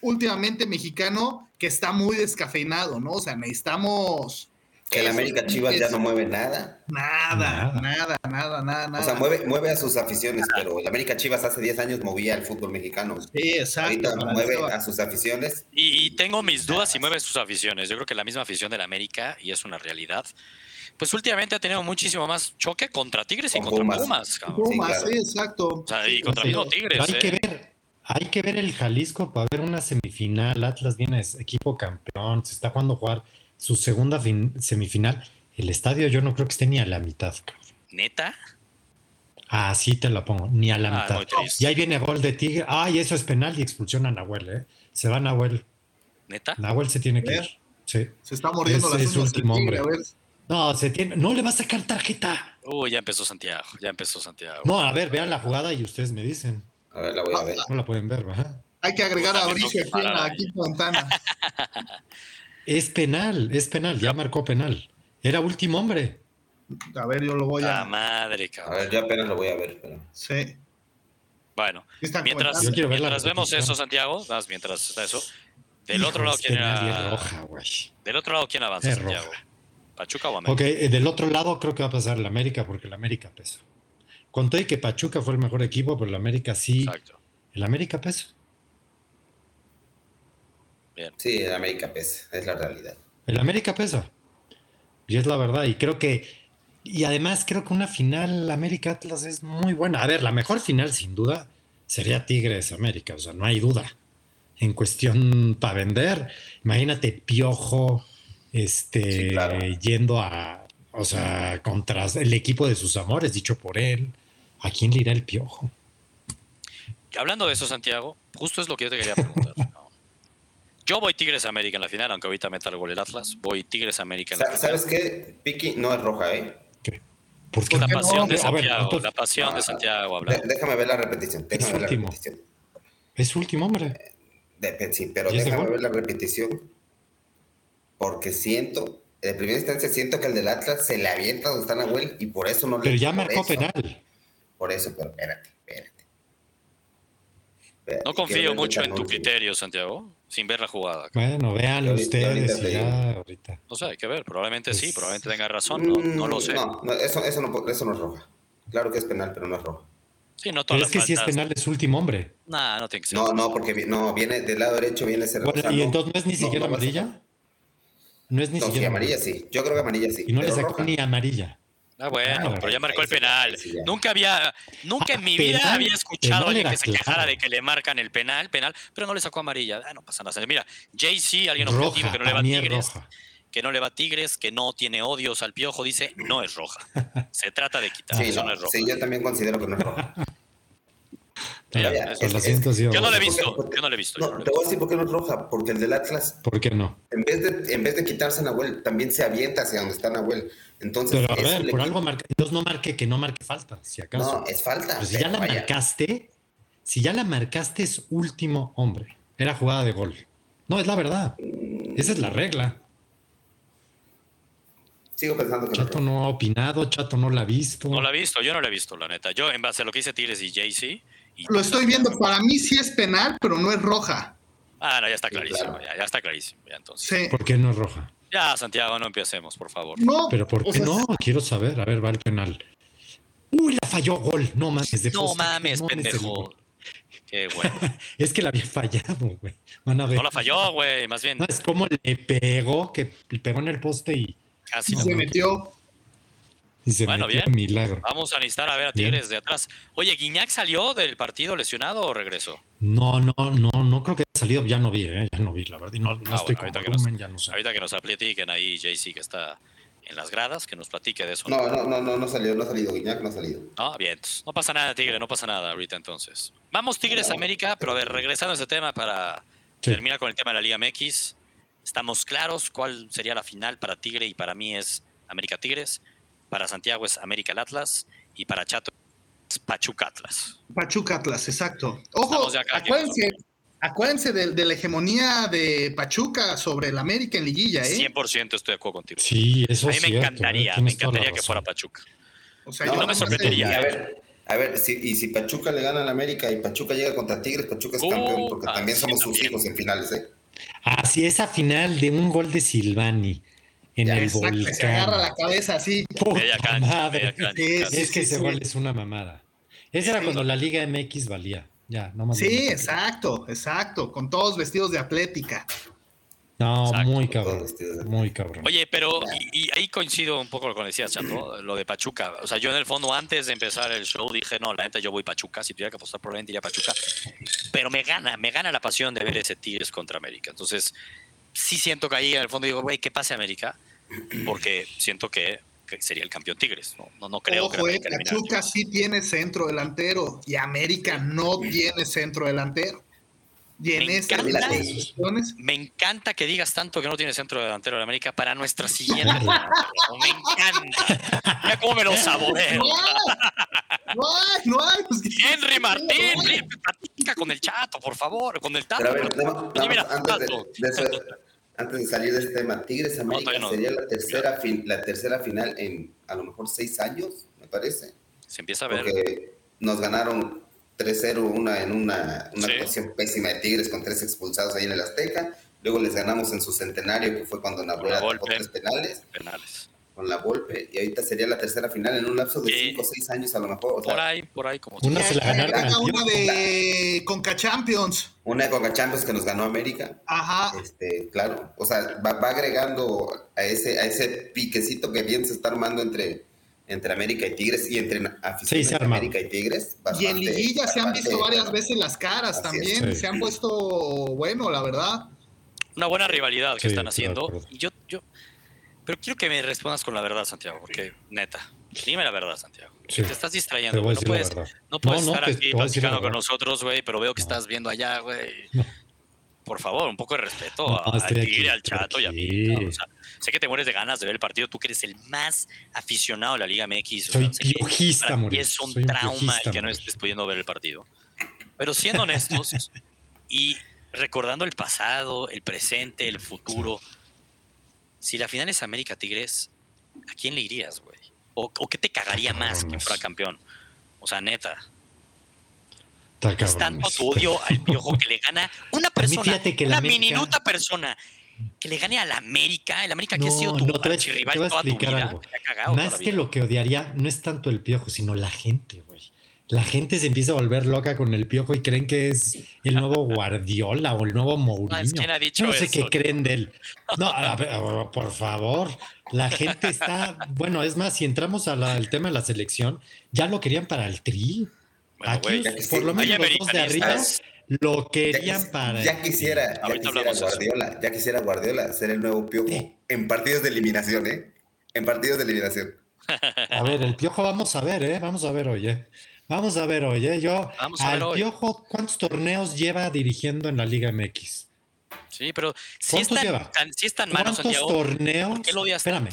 últimamente mexicano que está muy descafeinado, ¿no? O sea, necesitamos. Que el América Chivas ya no mueve nada. Nada, nada, nada, nada, nada. O sea, mueve, mueve a sus aficiones, pero el América Chivas hace 10 años movía el fútbol mexicano. Sí, exacto. Ahorita mueve a sus aficiones. Y, tengo mis dudas si mueve sus aficiones. Yo creo que la misma afición del América, y es una realidad, pues últimamente ha tenido muchísimo más choque contra Tigres y contra Pumas. Pumas, sí, exacto. O sea, y contra mismo Tigres. Hay que ¿eh? ver hay que ver el Jalisco para ver una semifinal. Atlas viene equipo campeón, se está jugando a jugar su segunda semifinal. El estadio yo no creo que esté ni a la mitad. ¿Neta? Ah, sí te lo pongo, ni a la ah, mitad. Y ahí viene gol de Tigre. Ay, eso es penal y expulsión a Nahuel, ¿eh? Se va Nahuel. ¿Neta? Nahuel se tiene que ir. Sí. Se está muriendo es, es último hombre. No, se tiene, no le va a sacar tarjeta. Uy, ya empezó Santiago, ya empezó Santiago. No, a ver, vean la jugada y ustedes me dicen. A ver, la voy a ver. No la pueden ver, ¿verdad? Hay que agregar a Mauricio aquí en Montana. Es penal, es penal, ya marcó penal. Era último hombre. A ver, yo lo voy a. La madre, cabrón. A ver, yo apenas lo voy a ver. Pero... Sí. Bueno, mientras, mientras vemos eso, Santiago, mientras está eso, del otro lado, ¿quién era? Roja, del otro lado, ¿quién avanza, Santiago? ¿Pachuca o América? Ok, eh, del otro lado creo que va a pasar el América, porque el América pesa. Conté que Pachuca fue el mejor equipo, pero el América sí. Exacto. El América pesa. Bien. Sí, el América pesa, es la realidad. El América pesa. Y es la verdad. Y creo que. Y además creo que una final América Atlas es muy buena. A ver, la mejor final, sin duda, sería Tigres América. O sea, no hay duda. En cuestión para vender. Imagínate Piojo este, yendo a. O sea, contra el equipo de sus amores, dicho por él. ¿A quién le irá el piojo? Hablando de eso, Santiago, justo es lo que yo te quería preguntar. Yo voy Tigres América en la final, aunque ahorita meta el gol el Atlas. Voy Tigres América en la final. ¿Sabes qué? Piki no es roja, ¿eh? ¿Qué? la pasión de Santiago, la pasión de Santiago. déjame ver la repetición. Déjame es ver último. la repetición. Es último, hombre. sí, pero déjame ver la repetición. Porque siento, de primera instancia siento que el del Atlas se le avienta donde está Nahuel y por eso no pero le... Pero ya marcó penal. Por eso, pero espérate, espérate. no confío mucho en tu criterio, Santiago, sin ver la jugada. Bueno, vean ustedes ya ahorita. No sé, hay que ver, probablemente sí, probablemente tenga razón, no, no lo sé. No, eso, eso, no, eso no es roja. Claro que es penal, pero no es roja. Sí, no pero es que si es penal de su último hombre. No, no tiene que ser. No, no, porque no, viene del lado derecho, viene ese bueno, ¿Y entonces no es ni siquiera amarilla? No es ni siquiera. Sí, amarilla sí. Yo creo que amarilla sí. Y no le sacó ni amarilla. Ah, bueno, pero ya marcó el penal. nunca había, nunca en mi vida había escuchado a alguien que se quejara de que le marcan el penal, penal, pero no le sacó amarilla. Ah, no pasa nada. Mira, JC, alguien objetivo que no le va a Tigres, que no le va a Tigres, que no tiene odios al piojo, dice no es roja. Se trata de quitar, eso no, es roja. Sí, yo también considero que no es roja. Yo no lo he visto. yo no lo he visto. te voy a decir por qué no es roja. Porque el del Atlas. ¿Por qué no? En vez de, en vez de quitarse a Nahuel, también se avienta hacia donde está Nahuel. Entonces, Pero a ver, por algo marca. Entonces no marque que no marque falta, si acaso. No, es falta. Pero si ya la marcaste, si ya la marcaste, es último hombre. Era jugada de gol. No, es la verdad. Esa es la regla. Sigo pensando que Chato no, ha opinado, Chato no la ha visto. No la ha visto, yo no la he visto, la neta. Yo, en base a lo que dice Tigres y Lo estoy viendo, para mí sí es penal, pero no es roja. Ah, no, ya está clarísimo, ya, está clarísimo, ya entonces. ¿Por qué no es roja? Ya, Santiago, no empecemos, por favor. No. Pero ¿por qué no? Quiero saber, a ver, va el penal. Uy, la falló gol, no mames. De no mames, pendejo. Qué bueno. es que la había fallado, güey. Van a ver. No la falló, güey, más bien. es como le pegó, que le pegó en el poste y... Casi se metió bueno, bien. Milagro. Vamos a necesitar a ver a Tigres de atrás. Oye, ¿Guiñac salió del partido lesionado o regresó? No, no, no, no creo que haya salido. Ya no vi, ¿eh? ya no vi, la verdad. no, no ah, estoy con ahorita, volumen, que nos, ya no sé. ahorita que nos platiquen ahí, JC, que está en las gradas, que nos platique de eso. No, no, no, no, no salió, no ha salido. Guiñac no ha salido. Ah, bien. No pasa nada, Tigre, no pasa nada ahorita entonces. Vamos, Tigres América, pero a ver, regresando a ese tema para terminar con el tema de la Liga MX. Estamos claros cuál sería la final para Tigre y para mí es América Tigres. Para Santiago es América Atlas y para Chato es Pachuca Atlas. Pachuca Atlas, exacto. Ojo, acuérdense, acuérdense de, la hegemonía de Pachuca sobre el América en liguilla, ¿eh? 100% estoy de acuerdo contigo. Sí, eso A mí me encantaría, ¿eh? me encantaría que fuera Pachuca. O sea, no, me sorprendería. A ver, a ver, si, y si Pachuca le gana al América y Pachuca llega contra Tigres, Pachuca es campeón, porque también somos sus hijos en finales, ¿eh? Ah, sí, esa final de un gol de Silvani en el volcán. Se agarra la cabeza así. madre. es, que ese gol es una mamada. Ese era cuando la Liga MX valía. Ya, no más. Sí, exacto, exacto. Con todos vestidos de atlética. No, muy cabrón. Muy cabrón. Oye, pero y, ahí coincido un poco con lo que decías, Chato, lo de Pachuca. O sea, yo en el fondo antes de empezar el show dije, no, la neta yo voy Pachuca. Si tuviera que apostar probablemente iría Pachuca. Pero me gana, me gana la pasión de ver ese Tigres contra América. Entonces, sí siento que ahí en el fondo digo, güey, ¿qué pase América? porque siento que, sería el campeón Tigres. No, no, creo que eh, Pachuca sí tiene centro delantero y América no tiene centro delantero. Y en me, encanta, me encanta que digas tanto que no tiene centro delantero de América para nuestra siguiente. me encanta. Mira cómo me lo saboreo. No hay, no hay. Pues, Henry Martín, platica con el chato, por favor, con el tato. mira, antes de salir de este tema, Tigres América sería la tercera, la tercera final en a lo mejor seis años, me parece. Se empieza a ver. Porque nos ganaron 3-0 una, en una, una actuación pésima de Tigres con tres expulsados ahí en el Azteca. Luego les ganamos en su centenario, que fue cuando Navarra atacó tres penales. penales con la Volpe y ahorita sería la tercera final en un lapso de 5 o 6 años a lo mejor. por ahí, por ahí como una se la ganaron. Una de Conca Champions. Una de Conca Champions que nos ganó América. Ajá. Este, claro, o sea, va, agregando a ese, a ese piquecito que bien se está armando entre, entre América y Tigres y entre aficionados de América y Tigres. y en liguilla se han visto varias veces las caras también, se han puesto bueno, la verdad. Una buena rivalidad que están haciendo. Y yo, yo, pero quiero que me respondas con la verdad, Santiago, porque neta, dime la verdad, Santiago. Te estás distrayendo, no puedes, no puedes estar aquí platicando con nosotros, güey, pero veo que estás viendo allá, güey. Por favor, un poco de respeto a, al chato y a mí. O sea, sé que te mueres de ganas de ver el partido, tú que eres el más aficionado de la Liga MX. Soy piojista, Y es un trauma el que no estés pudiendo ver el partido. Pero siendo honestos y recordando el pasado, el presente, el futuro, si la final es América Tigres, ¿a quién le irías, güey? ¿O, qué te cagaría más que fuera campeón? O sea, neta. Es tanto tu odio al piojo que le gana una persona, una minuta persona que le gane a la América, el América que ha sido tu no, te rival toda tu vida. Más que lo que odiaría, no es tanto el piojo, sino la gente, güey. La gente se empieza a volver loca con el piojo y creen que es el nuevo Guardiola o el nuevo Mourinho. No, sé qué creen de él. No, por favor. La gente está. Bueno, es más, si entramos al tema de la selección, ya lo querían para el tri. Aquí, por lo menos los dos de arriba lo querían para. Ya quisiera, ya quisiera Guardiola, ya quisiera Guardiola ser el nuevo piojo en partidos de eliminación, ¿eh? En partidos de eliminación. A ver, el piojo vamos a ver, ¿eh? Vamos a ver, oye. Vamos a ver, oye. Yo, al piojo, ¿cuántos torneos lleva dirigiendo en la Liga MX? Sí, pero si es tan, si es tan malo, ¿Cuántos torneos? ¿Por qué lo odias Espérame.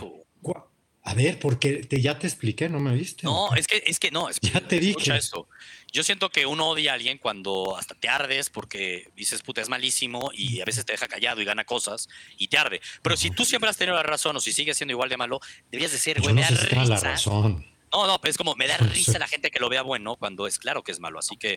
A ver, porque te, ya te expliqué, ¿no me viste? No, es que, es que no. Es ya te dije. Esto. Yo siento que uno odia a alguien cuando hasta te ardes porque dices, puta, es malísimo y a veces te deja callado y gana cosas y te arde. Pero si tú siempre has tenido la razón o si sigues siendo igual de malo, deberías decir, güey, me da risa. La razón. No, no, pero es como me da risa la gente que lo vea bueno cuando es claro que es malo. Así que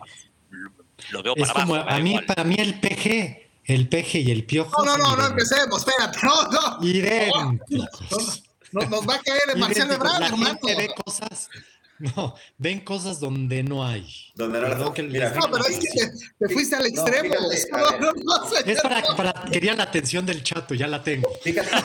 lo veo para abajo. A mí, para mí el PG, el PG y el piojo. No, no, no, no empecemos, espérate, no, no. Idénticos. nos va a caer el Marcelo Ebrard, hermano. ve cosas no, ven cosas donde no hay. Donde no, no, pero es que te, fuiste al extremo. es para, para, quería la atención del chato, ya la tengo. Fíjate.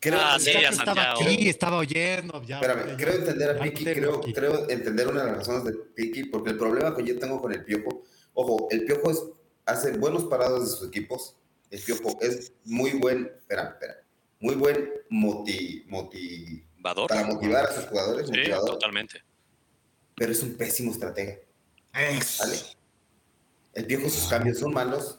Creo, ah, sí, estaba aquí, estaba oyendo. Ya, Espérame, creo entender a Piki, creo, creo, entender una de las razones de Piki, porque el problema que yo tengo con el Piojo, ojo, el Piojo es, hace buenos parados de sus equipos, el Piojo es muy buen, espera, espera, muy buen moti, moti, para motivar a sus jugadores. Sí, totalmente. Pero es un pésimo estratega. El Piojo, sus cambios son malos.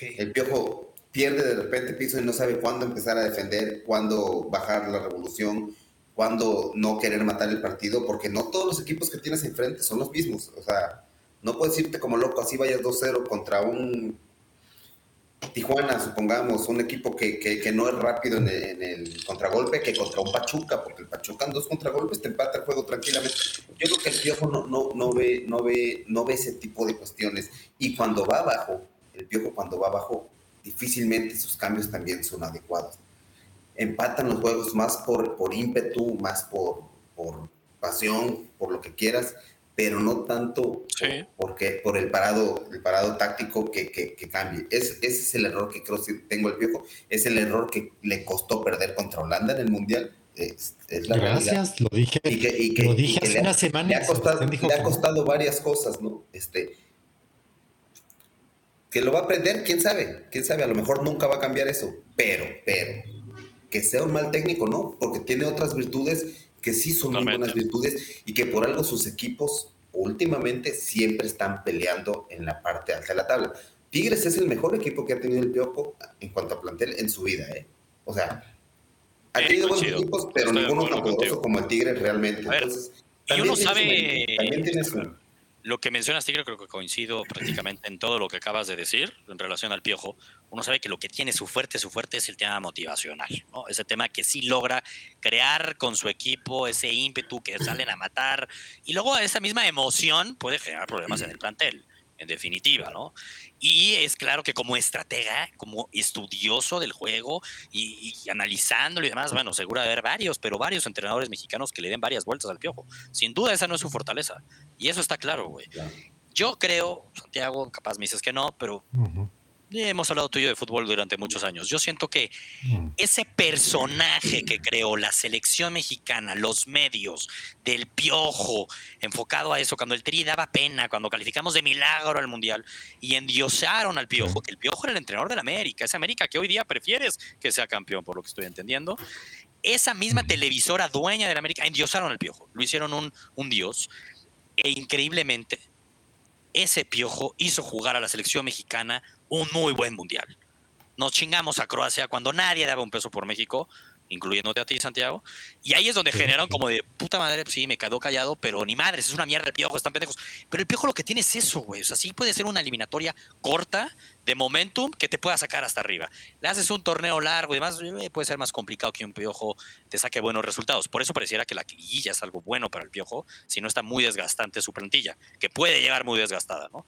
El Piojo pierde de repente piso y no sabe cuándo empezar a defender, cuándo bajar la revolución, cuándo no querer matar el partido, porque no todos los equipos que tienes enfrente son los mismos. O sea, no puedes irte como loco, así vayas 2-0 contra un Tijuana, supongamos, un equipo que, no es rápido en el, contragolpe que contra un Pachuca, porque el Pachuca en dos contragolpes te empata el juego tranquilamente. Yo creo que el Piojo no, no, no, ve, no, ve, no ve ese tipo de cuestiones. Y cuando va abajo, el Piojo cuando va abajo, difícilmente sus cambios también son adecuados. Empatan los juegos más por, por ímpetu, más por, por pasión, por lo que quieras, pero no tanto porque, por el parado, el parado táctico que, que, cambie. Es, ese es el error que creo que tengo el viejo, es el error que le costó perder contra Holanda en el Mundial. Es, la Gracias, lo dije, y que, lo dije hace una semana. Le ha, costado, le ha costado varias cosas, ¿no? Este, que lo va a aprender, quién sabe, quién sabe, a lo mejor nunca va a cambiar eso, pero, pero, que sea un mal técnico, ¿no? Porque tiene otras virtudes que sí son muy buenas virtudes y que por algo sus equipos últimamente siempre están peleando en la parte alta de la tabla. Tigres es el mejor equipo que ha tenido el Piojo en cuanto a plantel en su vida, ¿eh? O sea, ha tenido buenos equipos, pero ninguno tan poderoso como el Tigre realmente. Entonces, y uno sabe, también tiene su, lo que mencionas, Tigre, creo que coincido prácticamente en todo lo que acabas de decir en relación al piojo. Uno sabe que lo que tiene su fuerte, su fuerte es el tema motivacional, ¿no? Ese tema que sí logra crear con su equipo ese ímpetu que salen a matar y luego esa misma emoción puede generar problemas en el plantel en definitiva, ¿no? Y es claro que como estratega, como estudioso del juego y, analizándolo y demás, bueno, seguro haber varios, pero varios entrenadores mexicanos que le den varias vueltas al piojo. Sin duda esa no es su fortaleza. Y eso está claro, güey. Yo creo, Santiago, capaz me dices que no, pero hemos hablado tú y yo de fútbol durante muchos años. Yo siento que mm. ese personaje que creó la selección mexicana, los medios, del piojo, enfocado a eso, cuando el Tri daba pena, cuando calificamos de milagro al Mundial y endiosaron al piojo, que el piojo era el entrenador del América, esa América que hoy día prefieres que sea campeón, por lo que estoy entendiendo. Esa misma televisora dueña del América endiosaron al piojo, lo hicieron un, un dios e increíblemente ese piojo hizo jugar a la selección mexicana un muy buen mundial. Nos chingamos a Croacia cuando nadie daba un peso por México incluyéndote a ti, Santiago. Y ahí es donde generaron como de puta madre, sí, me quedó callado, pero ni madres, es una mierda el piojo, están pendejos. Pero el piojo lo que tiene es eso, güey. O sea, sí puede ser una eliminatoria corta de momentum que te pueda sacar hasta arriba. Le haces un torneo largo y demás, eh, puede ser más complicado que un piojo te saque buenos resultados. Por eso pareciera que la quilla es algo bueno para el piojo, si no está muy desgastante su plantilla, que puede llegar muy desgastada, ¿no?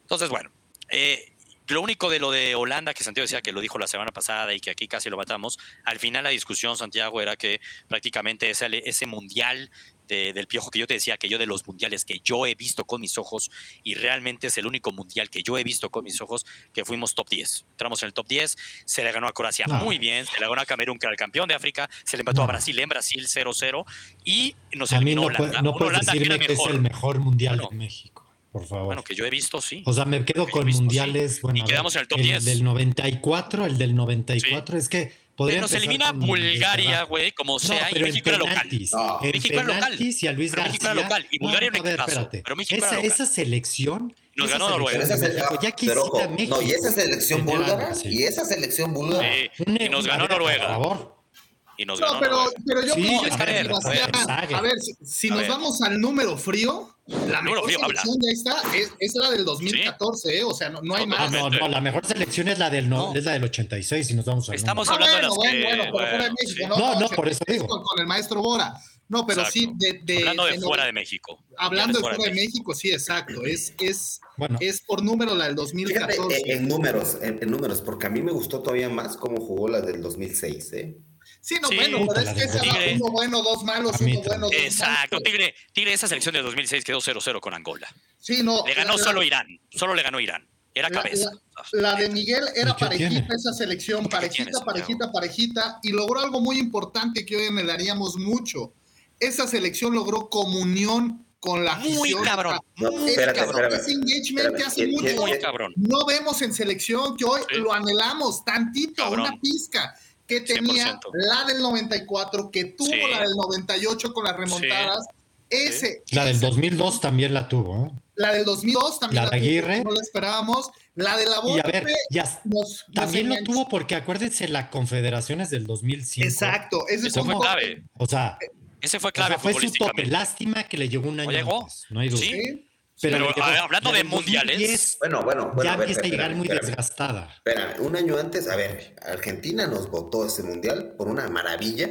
Entonces, bueno, eh, lo único de lo de Holanda, que Santiago decía que lo dijo la semana pasada y que aquí casi lo matamos, al final la discusión, Santiago, era que prácticamente ese, ese mundial del piojo que yo te decía, que yo de los mundiales que yo he visto con mis ojos, y realmente es el único mundial que yo he visto con mis ojos, que fuimos top 10. Entramos en el top 10, se le ganó a Croacia muy bien, se le ganó a Camerún, que era el campeón de África, se le empató a Brasil en Brasil 0-0, y nos eliminó no Holanda. no puedes decirme que, es el mejor. mundial de México por favor. Bueno, que yo he visto, sí. O sea, me quedo con mundiales. Bueno, y quedamos en el top el 10. del 94, el del 94, es que podría. Nos elimina Bulgaria, güey, como sea, y México era local. No. México era local. Y a Luis García. México era local. Y Bulgaria no, era un Pero México esa, era local. esa selección. Nos ganó Noruega. Ya quisiera México. No, y esa selección búlgara. Y esa selección búlgara. Y nos ganó Noruega. Por favor. Y nos ganó no, pero, Noruega. pero yo sí, pienso a ver, a ver, a ver, si, si nos ver. vamos al número frío, la mejor selección habla. ya está, es, es, la del 2014, ¿Sí? ¿eh? o sea, no, no hay más. No, no, la mejor selección es la del, no, es la del 86, si nos vamos a Estamos ah, hablando bueno, de las bueno, que, bueno, pero fuera de México, no, no, no por eso digo. Con, con, el maestro Bora. No, pero exacto. sí, de, de, hablando de, de fuera de México. Hablando de fuera de México, México sí, exacto. Es, es, bueno. es por número la del 2014. Fíjate, en, en números, en, en, números, porque a mí me gustó todavía más cómo jugó la del 2006, ¿eh? Sí, no, sí, bueno, pero es que esa uno bueno, dos malos, uno bueno, dos Exacto, Tigre, Tigre, esa selección de 2006 quedó 0-0 con Angola. Sí, no. Le ganó la, solo Irán, solo le ganó Irán. Era cabeza. La, la de Miguel era parejita tiene? esa selección, parejita, parejita, parejita, y logró algo muy importante que hoy me daríamos mucho. Esa selección logró comunión con la muy afición. Cabrón, no, muy espérate, cabrón. Espérate, Ese engagement que hace ¿quién, mucho. Muy cabrón. No vemos en selección que hoy Sí. lo anhelamos tantito, Cabrón. una pizca que tenía 100%. la del 94, que tuvo Sí. la del 98 con las remontadas. Ese, La del ese- 2002 también la tuvo. ¿eh? la del 2002 también La la, de tuvo, Aguirre. no la esperábamos. La de la Y a ver, Volpe ya, nos- nos también lo tuvo porque acuérdense la Confederaciones del 2005. Exacto, ese Eso fue clave. O sea, Ese fue o clave sea, fue su tope. Lástima que le llegó un año llegó. antes, no hay duda. Sí. Sí. Pero, llegó- hablando la de mundiales, 2010 Bueno, bueno, bueno. ya a ver, empieza a llegar espérame, muy espérame. desgastada. Espérame, un año antes, a ver, Argentina nos votó ese mundial por una maravilla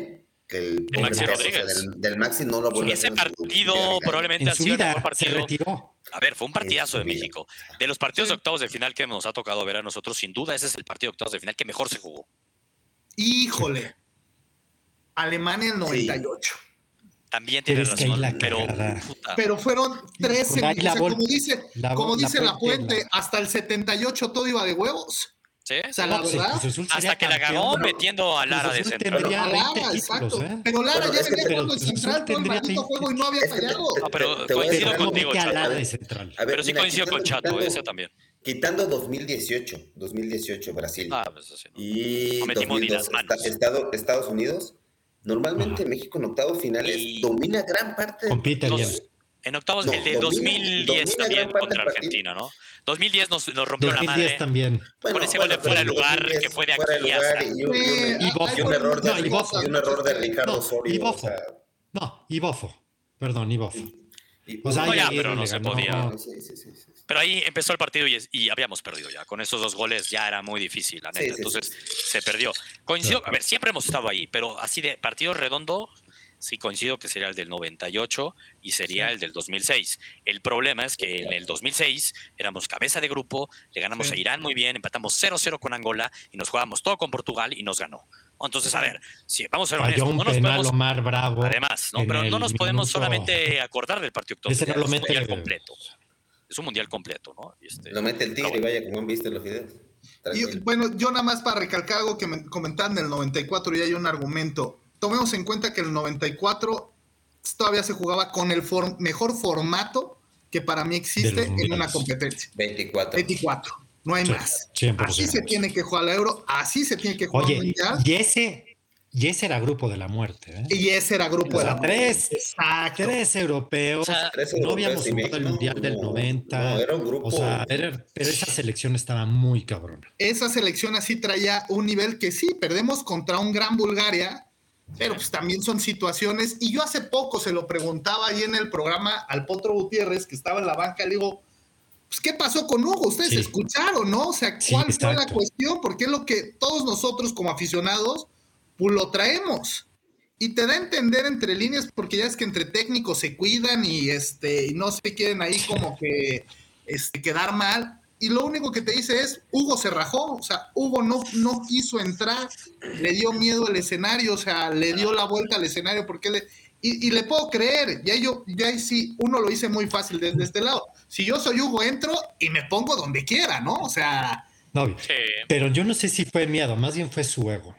que el, De Maxi el- Rodríguez. del, del Maxi no lo a ese partido probablemente En ha su sido el mejor vida se partido. retiró. A ver, fue un partidazo de. México. De los partidos de octavos de final que nos ha tocado ver a nosotros, sin duda ese es el partido de octavos de final que mejor se jugó. Híjole. Alemania el 98. También Pero tiene razón, la pero puta, Pero fueron 13 Por ahí la o sea, Volpe- como dice, la- como la dice la la- hasta el 78 todo iba de huevos. ¿sí? O sea, la verdad. Hasta que la ganó pero metiendo a Lara de central. tendría- A 20 Lara, títulos, exacto. ¿eh? Pero Lara Bueno, ya venía pero jugando en central todo el tendría maldito 20. juego y no había fallado. No, pero te- coincido Pero contigo, Chato. A ver, Pero sí mira, coincido con quitando- Chato, ese también. Quitando 2018, 2018 Brasil Ah, pues así, ¿no? y No metimos ni 2002 las manos. esta- Estado- Estados Unidos, normalmente Ajá. México en octavos finales Y- domina gran parte Compite bien. En octavos, No, el de domina- 2010 domina también contra. Argentina, ¿no? 2010 nos, nos rompió la 2010 madre. también. Bueno, Con ese gol de fuera de lugar, 2010 que fue de aquí hasta- y un- error de, No, Ricardo No, Osorio. y o Bofo. sea, No, y Bofo. Perdón, y Bofo. y- O sea, No, ya, pero no se podía. sí, sí, sí, sí. Pero ahí empezó el partido y, habíamos perdido ya. Con esos dos goles ya era muy difícil, la neta. sí, Entonces sí, se perdió. Coincido, a ver, siempre hemos estado ahí, pero así de partido redondo, sí coincido que sería el del 98 y sería el del 2006. El problema es que en el 2006 éramos cabeza de grupo, le ganamos Sí. a Irán muy bien, empatamos 0-0 con Angola y nos jugábamos todo con Portugal y nos ganó. Entonces, a ver, si vamos a ser honestos, un no nos penal podemos Omar Bravo. Además, ¿no? Pero no nos podemos solamente acordar del partido. Ese no lo mete- completo. Es un mundial completo, ¿no? Este- Lo mete el tigre y vaya como han visto en los videos. Y bueno, yo nada más para recalcar algo que me comentaban del 94 y hay un argumento. Tomemos en cuenta que el 94 todavía se jugaba con el form- mejor formato que para mí existe en una competencia. 24. 24. No hay Sí, más. 100%. Así se tiene que jugar la Euro, así se tiene que jugar el Oye, Mundial. y ese, y ese era grupo de la muerte. ¿eh? Y ese era grupo O de sea, la tres, Exacto. tres europeos. O sea, Tres no europeos habíamos y jugado México, el Mundial no, del no, 90. no, era un grupo. O sea, era- pero esa selección estaba muy cabrona. Esa selección así traía un nivel que sí, perdemos contra un gran Bulgaria, Pero pues también son situaciones, y yo hace poco se lo preguntaba ahí en el programa al Potro Gutiérrez, que estaba en la banca, le digo, pues, ¿qué pasó con Hugo? Ustedes escucharon, ¿no? O sea, ¿cuál fue la cuestión? Porque es lo que todos nosotros como aficionados, pues lo traemos. Y te da a entender entre líneas, porque ya es que entre técnicos se cuidan y, este, y no se quieren ahí como que este, quedar mal y lo único que te dice es, Hugo se rajó, o sea, Hugo no, no quiso entrar, le dio miedo al escenario, o sea, le dio la vuelta al escenario porque le... Y, le puedo creer, ya yo, ya sí, uno lo hice muy fácil desde este lado. Si yo soy Hugo, entro y me pongo donde quiera, ¿no? O sea... No, pero yo no sé si fue miedo, más bien fue su ego.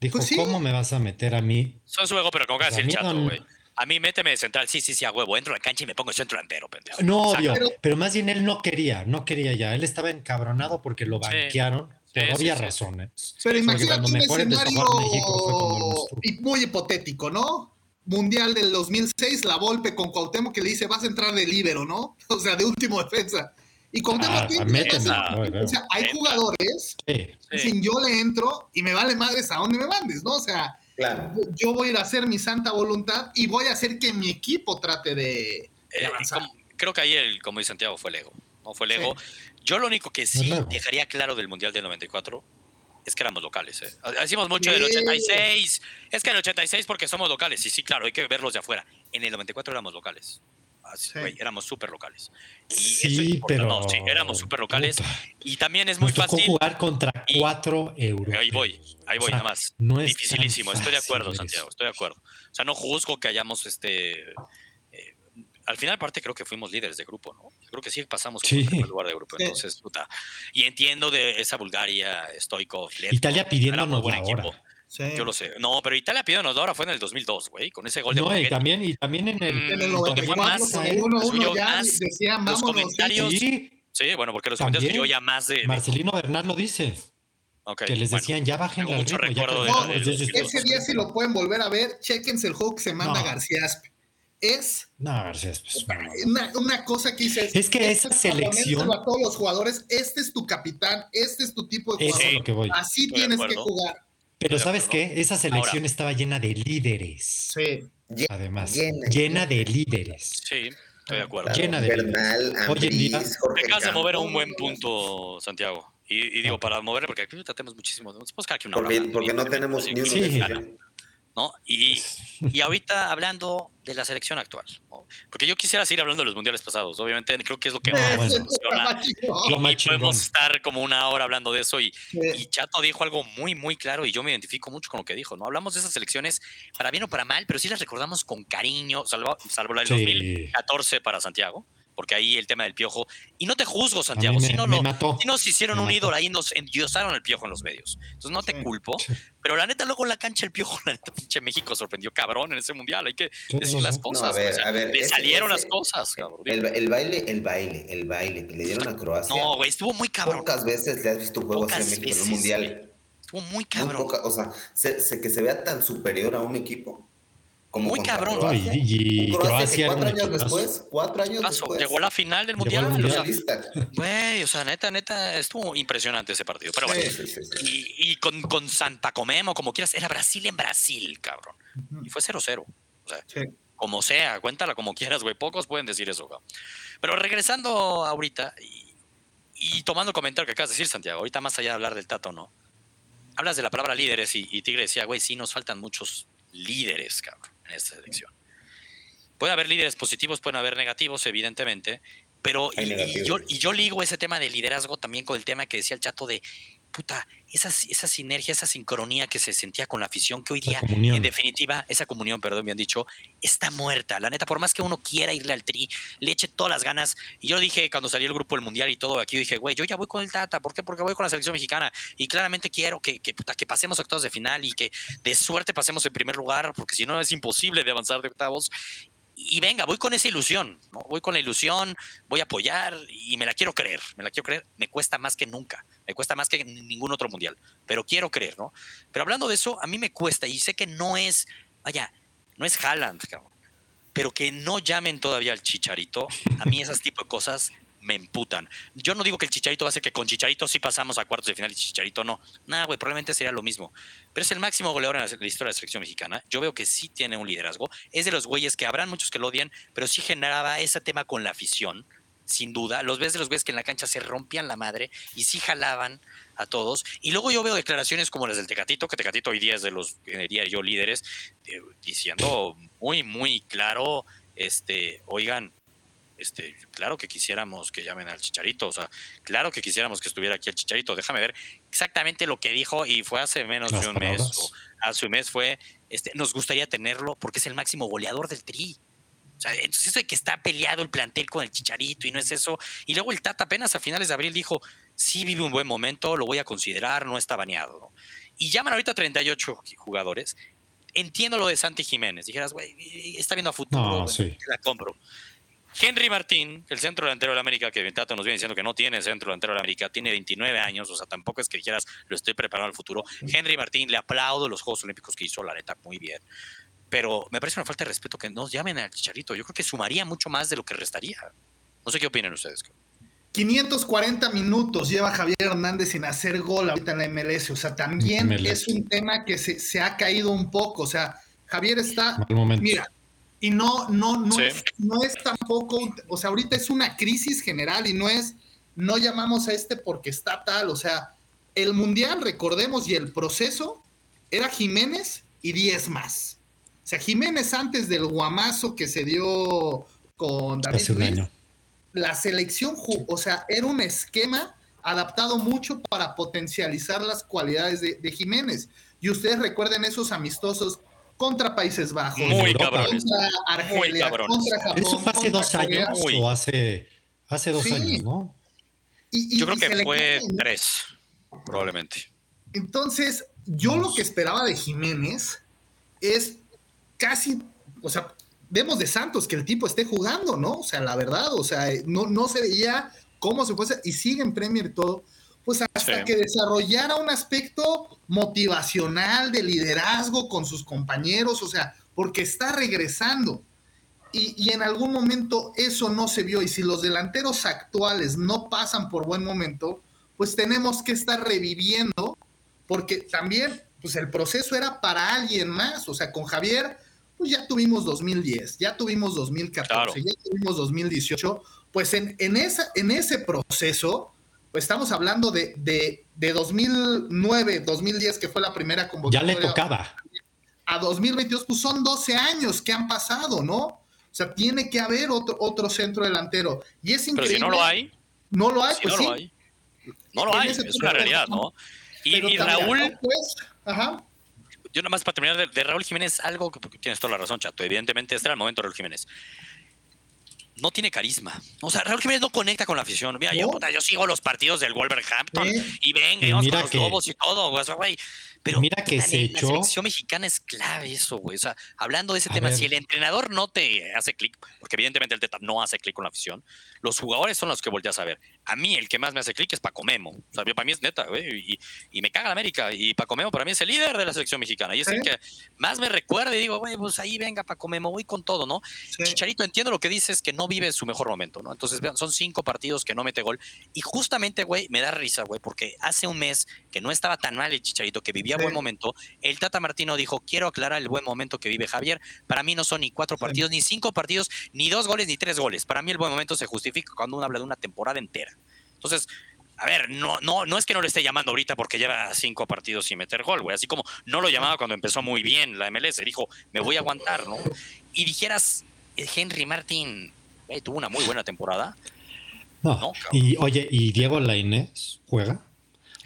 Dijo, pues ¿cómo me vas a meter a mí? Son su ego, pero como que pues el chato, güey. A mí méteme de central, sí, sí, sí, a huevo. Entro a la cancha y me pongo centro entero, pendejo. No, obvio, pero, más bien él no quería, no quería ya. Él estaba encabronado porque lo banquearon por obvias razones. Pero imagínate un escenario muy hipotético, ¿no? Mundial del 2006, la Volpe con Cuauhtémoc que le dice, vas a entrar de líbero, ¿no? O sea, de último defensa. Y Cuauhtémoc ah, o sea, hay jugadores sin yo le entro y me vale madres a dónde me mandes, ¿no? O sea, yo voy a ir a hacer mi santa voluntad y voy a hacer que mi equipo trate de, eh, avanzar. creo que ahí, el, como dice Santiago, fue el ego. No fue el ego. Yo lo único que sí dejaría claro del Mundial del 94 es que éramos locales. ¿eh? Decimos mucho del 86. Es que en el 86 porque somos locales. Y sí, claro, hay que verlos de afuera. En el 94 éramos locales éramos súper locales. sí, pero. sí, éramos súper locales. Y también es muy fácil. jugar contra cuatro euros. Ahí voy, ahí voy, nada más. No Dificilísimo, estoy de acuerdo, Santiago, estoy de acuerdo. O sea, no juzgo que hayamos este. Eh, al final, aparte, creo que fuimos líderes de grupo, ¿no? Creo que sí pasamos sí. el lugar de grupo. Entonces, puta. Y entiendo de esa Bulgaria, Stoikov, Italia pidiéndonos la hora. Yo lo sé. No, pero Italia pidió nos ahora fue en el 2002, güey, con ese gol de No, y también, y también en el, mm, en el 94, uno, uno ya decían, los comentarios. Sí. sí, bueno, porque los comentarios yo ya más de. Marcelino Bernal lo dice. Okay, que les decían, ya bajen el ritmo. Ya no, ese día, si lo pueden volver a ver, chequense el juego que se manda García Aspe. Es no, García una, una, cosa que dice. Es que esa selección. A todos los jugadores, este es tu capitán, este es tu tipo de jugador. Es que voy. Así tienes que jugar. Pero ¿sabes qué? Esa selección estaba llena de líderes. Sí. Además, llena, de líderes. Sí, estoy de acuerdo. Llena de líderes. Hoy en día. Me acabas de mover a un buen punto, Santiago. Y, digo, para mover, porque aquí tratemos muchísimo. Porque, una porque, porque no tenemos ni un sí. ¿no? Y, y ahorita hablando de la selección actual, porque yo quisiera seguir hablando de los mundiales pasados, obviamente creo que es lo que más funciona. Y podemos estar como una hora hablando de eso y, y, Chato dijo algo muy, muy claro y yo me identifico mucho con lo que dijo, ¿no? Hablamos de esas selecciones para bien o para mal, pero sí las recordamos con cariño, salvo, salvo la del 2014 para Santiago porque ahí el tema del piojo. Y no te juzgo, Santiago, si no, lo, si nos hicieron un ídolo, ahí nos endiosaron el piojo en los medios. Entonces no te culpo, pero la neta, luego en la cancha el piojo, la neta, pinche México sorprendió cabrón en ese mundial. Hay que decir las cosas. le salieron las cosas, cabrón. El, baile, el baile, el baile que le dieron a Croacia. No, güey, estuvo muy cabrón. Pocas veces le has visto juegos en México en un mundial. Estuvo muy cabrón. o sea, que se vea tan superior a un equipo muy cabrón. y, Croacia, cuatro años después, cuatro años después. Llegó a la final del mundial. Güey, o sea, neta, neta, estuvo impresionante ese partido. Pero bueno, y, con, con, Santa Comemo, como quieras, era Brasil en Brasil, cabrón. Y fue 0-0. O sea, como sea, cuéntala como quieras, güey. Pocos pueden decir eso, güey. Pero regresando ahorita y, y tomando el comentario que acabas de decir, Santiago, ahorita más allá de hablar del Tato, ¿no? Hablas de la palabra líderes y, y Tigre decía, güey, sí, nos faltan muchos líderes, cabrón en esta selección. Puede haber líderes positivos, pueden haber negativos, evidentemente, pero y, yo, y yo ligo ese tema de liderazgo también con el tema que decía el chato de puta, esa, esa sinergia, esa sincronía que se sentía con la afición, que hoy día, en definitiva, esa comunión, perdón, me han dicho, está muerta. La neta, por más que uno quiera irle al tri, le eche todas las ganas. Y yo dije cuando salió el grupo del Mundial y todo, aquí dije, güey, yo ya voy con el Tata. ¿Por qué? Porque voy con la selección mexicana. Y claramente quiero que, que, que pasemos octavos de final y que de suerte pasemos en primer lugar, porque si no es imposible de avanzar de octavos y venga, voy con esa ilusión, ¿no? Voy con la ilusión, voy a apoyar y me la quiero creer, me la quiero creer, me cuesta más que nunca, me cuesta más que ningún otro mundial, pero quiero creer, ¿no? Pero hablando de eso, a mí me cuesta y sé que no es, vaya, no es Haaland, cabrón, pero que no llamen todavía al chicharito, a mí esas tipo de cosas me emputan. Yo no digo que el Chicharito va a ser que con Chicharito sí pasamos a cuartos de final y Chicharito no. Nada, güey, probablemente sería lo mismo. Pero es el máximo goleador en la, historia de la selección mexicana. Yo veo que sí tiene un liderazgo. Es de los güeyes que habrán muchos que lo odian, pero sí generaba ese tema con la afición, sin duda. Los ves de los güeyes que en la cancha se rompían la madre y sí jalaban a todos. Y luego yo veo declaraciones como las del Tecatito, que Tecatito hoy día es de los, diría yo, líderes, eh, diciendo muy, muy claro, este, oigan, este, claro que quisiéramos que llamen al Chicharito, o sea, claro que quisiéramos que estuviera aquí el Chicharito. Déjame ver exactamente lo que dijo y fue hace menos de un mes, o hace un mes fue, este, nos gustaría tenerlo porque es el máximo goleador del Tri. O sea, entonces eso de que está peleado el plantel con el Chicharito y no es eso. Y luego el Tata apenas a finales de abril dijo, sí vive un buen momento, lo voy a considerar, no está baneado. Y llaman ahorita 38 jugadores. Entiendo lo de Santi Jiménez. Dijeras, güey, está viendo a futuro, la compro. Henry Martín, el centro delantero de la América, que Tato nos viene diciendo que no tiene centro delantero de la América, tiene 29 años, o sea, tampoco es que dijeras, lo estoy preparando al futuro. Henry Martín, le aplaudo los Juegos Olímpicos que hizo, la neta, muy bien. Pero me parece una falta de respeto que nos llamen al Chicharito. Yo creo que sumaría mucho más de lo que restaría. No sé qué opinan ustedes. 540 minutos lleva Javier Hernández sin hacer gol ahorita en la MLS. O sea, también es un tema que se, se, ha caído un poco. O sea, Javier está. Mira, y no, no, no, es, no es tampoco, o sea, ahorita es una crisis general y no es, no llamamos a este porque está tal, o sea, el mundial, recordemos, y el proceso era Jiménez y 10 más. O sea, Jiménez antes del guamazo que se dio con David la selección, o sea, era un esquema adaptado mucho para potencializar las cualidades de, de Jiménez. Y ustedes recuerden esos amistosos contra Países Bajos, muy contra Argelia, contra Japón. Eso fue hace dos años o hace, hace dos años, ¿no? yo creo que fue tres, probablemente. Entonces, yo lo que esperaba de Jiménez es casi, o sea, vemos de Santos que el tipo esté jugando, ¿no? O sea, la verdad, o sea, no, no se veía cómo se puede y sigue en Premier y todo pues hasta que desarrollara un aspecto motivacional de liderazgo con sus compañeros, o sea, porque está regresando. Y, en algún momento eso no se vio. Y si los delanteros actuales no pasan por buen momento, pues tenemos que estar reviviendo, porque también, pues el proceso era para alguien más. O sea, con Javier, pues ya tuvimos 2010, ya tuvimos 2014, ya tuvimos 2018. Pues en, en, esa, en ese proceso, estamos hablando de, de, de 2009, 2010, que fue la primera convocatoria. Ya le tocaba. A 2022, pues son 12 años que han pasado, ¿no? O sea, tiene que haber otro, otro centro delantero. Y es increíble. Pero si no lo hay. No lo hay, pues no sí. Lo hay. No lo hay, es una realidad, ¿no? Y, Raúl. Pues, ajá. Yo nada más para terminar de, Raúl Jiménez, algo que tienes toda la razón, Chato. Evidentemente, este era el momento de Raúl Jiménez no tiene carisma. O sea, Raúl Jiménez no conecta con la afición. Mira, yo, sigo los partidos del Wolverhampton y ven, y vamos con los lobos y todo, güey. Pero mira que se echó. La selección mexicana es clave eso, güey. O sea, hablando de ese tema, si el entrenador no te hace clic, porque evidentemente el Teta no hace clic con la afición, los jugadores son los que volteas a ver. A mí el que más me hace clic es Paco Memo. O sea, para mí es neta, güey. Y, me caga la América. Y Paco Memo para mí es el líder de la selección mexicana. Y es el que más me recuerda y digo, güey, pues ahí venga Paco Memo, voy con todo, ¿no? Chicharito, entiendo lo que dices, que no vive su mejor momento, ¿no? Entonces, vean, son cinco partidos que no mete gol. Y justamente, güey, me da risa, güey, porque hace un mes que no estaba tan mal el Chicharito, que vivía buen momento, el Tata Martino dijo, quiero aclarar el buen momento que vive Javier. Para mí no son ni cuatro partidos, ni cinco partidos, ni dos goles, ni tres goles. Para mí el buen momento se justifica cuando uno habla de una temporada entera. Entonces, a ver, no, no, no es que no le esté llamando ahorita porque lleva cinco partidos sin meter gol, güey. Así como no lo llamaba cuando empezó muy bien la MLS. Dijo, me voy a aguantar, ¿no? Y dijeras, eh, Henry Martin tuvo una muy buena temporada. No, y oye, ¿y Diego Lainez juega?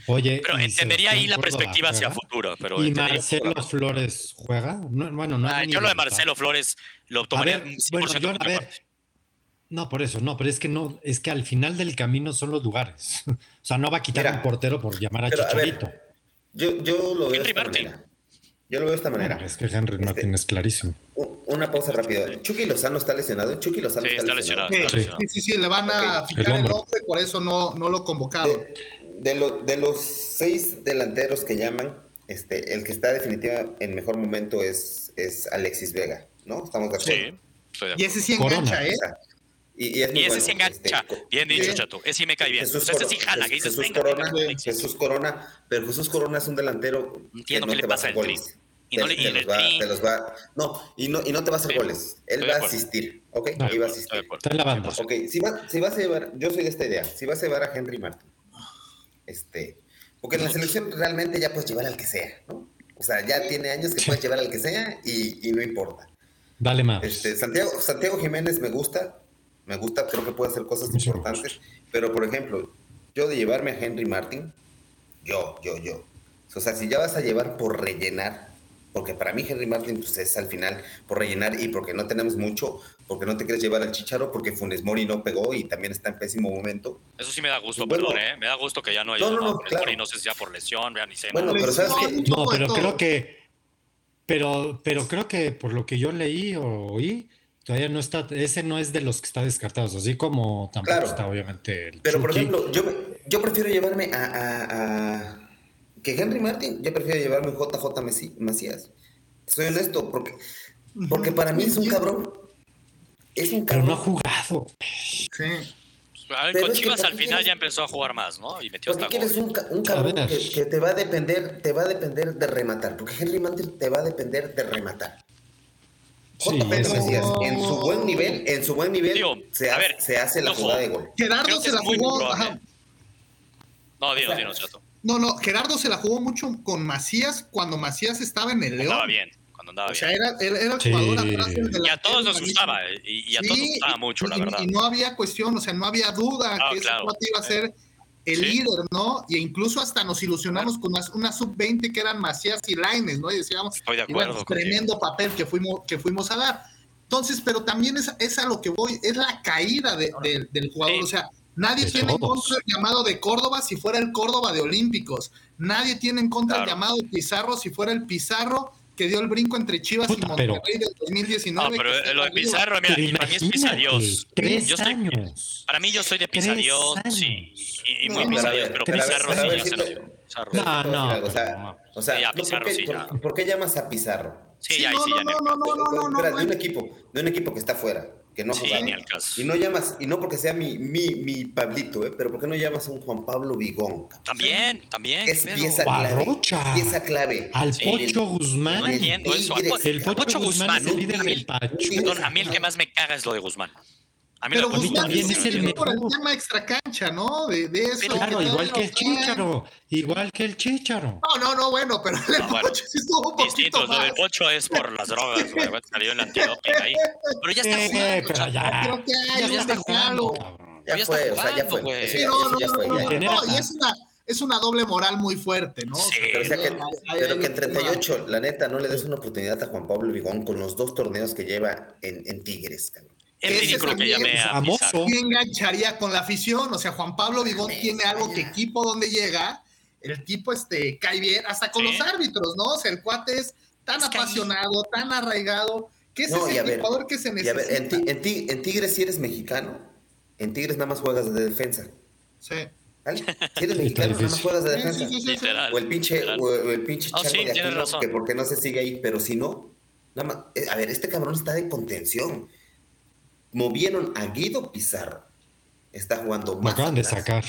Oye, pero entendería ahí la perspectiva hacia futuro. Pero ¿Y Marcelo Flores juega? bueno, no ah, yo lo de Marcelo Flores lo tomaría. bueno, yo, a ver, no, por eso, no, pero es que no, es que al final del camino son los lugares. o sea, no va a quitar un portero por llamar a Chicharito. yo, yo lo veo de esta manera. Yo lo veo de esta manera. es que Henry este, Martin es clarísimo. Una pausa rápida. Chucky Lozano está lesionado. Chucky Lozano sí, está, lesionado. Sí, sí, sí, le van a fijar el, nombre, por eso no, no lo convocaron. De, de los seis delanteros que llaman, este, el que está definitivamente en mejor momento es, es Alexis Vega, ¿no? Estamos de acuerdo. Sí, Y ese sí engancha, ¿eh? Y, ese sí engancha. Este, bien dicho, Chato. Ese sí me cae bien. Jesús, ese sí jala. Jesús, Jesús Corona, Jesús Corona, pero Jesús Corona es un delantero. Entiendo que, no le pasa el goles. Y no, te, y los va, te, los va, no, y no, y no te va a hacer goles. Él va a asistir, ¿ok? Ahí va a asistir. Está en la banda. Ok, si, va, si vas a llevar, yo soy de esta idea, si vas a llevar a Henry Martin, este, porque en la selección realmente ya puedes llevar al que sea, ¿no? O sea, ya tiene años que puedes llevar al que sea y, y no importa. Vale más. Este, Santiago, Santiago Jiménez me gusta, me gusta, creo que puede hacer cosas importantes, pero por ejemplo, yo de llevarme a Henry Martin, yo, yo, yo. O sea, si ya vas a llevar por rellenar, porque para mí Henry Martin pues, es al final por rellenar y porque no tenemos mucho, porque no te quieres llevar al Chicharo, porque Funes Mori no pegó y también está en pésimo momento. Eso sí me da gusto, perdón, ¿eh? Me da gusto que ya no haya no, no, no, claro. no sé si ya por lesión, vean ni sé. Bueno, pero sabes que... No, pero creo que... Pero, pero creo que por lo que yo leí o oí, todavía no está, ese no es de los que está descartados, así como tampoco está obviamente el Pero por ejemplo, yo, yo prefiero llevarme a que Henry Martin, yo prefiero llevarme un JJ Macías. Soy honesto, porque, porque para mí es un cabrón. Es un cabrón. Pero no ha jugado. Sí. A ver, con Chivas al final ya empezó a jugar más, ¿no? Y metió porque eres un, un cabrón que, te va a depender, te va a depender de rematar, porque Henry Martin te va a depender de rematar. Sí, Macías, en su buen nivel, en su buen nivel se, se, hace la jugada de gol. Gerardo se la jugó. No, dinos, dinos, chato. No, no, Gerardo se la jugó mucho con Macías cuando Macías estaba en el León. Andaba bien, cuando andaba o sea, era, era, el jugador atrás del Y a todos nos gustaba, y, a todos nos gustaba mucho, la verdad. Y no había cuestión, o sea, no había duda que ese cuate iba a ser el líder, ¿no? Y incluso hasta nos ilusionamos con una, sub-20 que eran Macías y Laines, ¿no? Y decíamos, Estoy de acuerdo, tremendo papel que fuimos, que fuimos a dar. Entonces, pero también es, es a lo que voy, es la caída de, del jugador, o sea, Nadie tiene en contra el llamado de Córdoba si fuera el Córdoba de Olímpicos. Nadie tiene en contra el llamado de Pizarro si fuera el Pizarro que dio el brinco entre Chivas y Monterrey del 2019. No, pero lo de Pizarro, mira, para mí es Pisadios. Yo para mí yo soy de Pisadios, sí. Y, muy no, pero Pizarro sí ya se lo No, no. O sea, o sea Pizarro, ¿por, qué, por, ¿por, qué llamas a Pizarro? Sí, ya, sí, ya. No, no, no, no, De un equipo, de un equipo que está fuera que no sí, ni al caso. Y no llamas, y no porque sea mi, mi, mi Pablito, ¿eh? pero ¿por qué no llamas a un Juan Pablo Vigón? También, también. Es pieza clave. Pieza clave. Al Pocho Guzmán. No entiendo eso. El, Pocho, Guzmán, Guzmán, el líder del Pacho. Perdón, a mí el que más me caga es lo de Guzmán. A mí pero Guzmán también es el mejor. Por el tema extra cancha, ¿no? De, de eso. Claro, igual que el Chicharo. Igual que el Chicharo. No, no, no, bueno, pero el no, bueno, Pocho sí estuvo un poquito distinto, más. Del Pocho es por las drogas, güey. Salió el antidoping ahí. Pero ya está jugando, eh, pero ya, Creo que ya, ya está jugando. Ya, ya fue, o sea, ya fue. Sí, no, no, no, no, y es una es una doble moral muy fuerte, ¿no? Sí, pero, o sea que, pero que en 38, la neta, no le des una oportunidad a Juan Pablo Vigón con los dos torneos que lleva en, en Tigres, cabrón. Es ridículo que llamé a Pizarro. engancharía con la afición? O sea, Juan Pablo Vigón tiene algo que equipo donde llega, el tipo este, cae bien, hasta con los árbitros, ¿no? O sea, el cuate es tan apasionado, tan arraigado, que ese es el jugador que se necesita. a ver, en, en, Tigres si eres mexicano, en Tigres nada más juegas de defensa. Sí. ¿Vale? Si eres mexicano, nada más juegas de defensa. Sí, sí, o el pinche, o el pinche oh, de aquí, que porque no se sigue ahí, pero si no, nada más, eh, a ver, este cabrón está de contención movieron a Guido Pizarro. Está jugando más. acaban de sacar.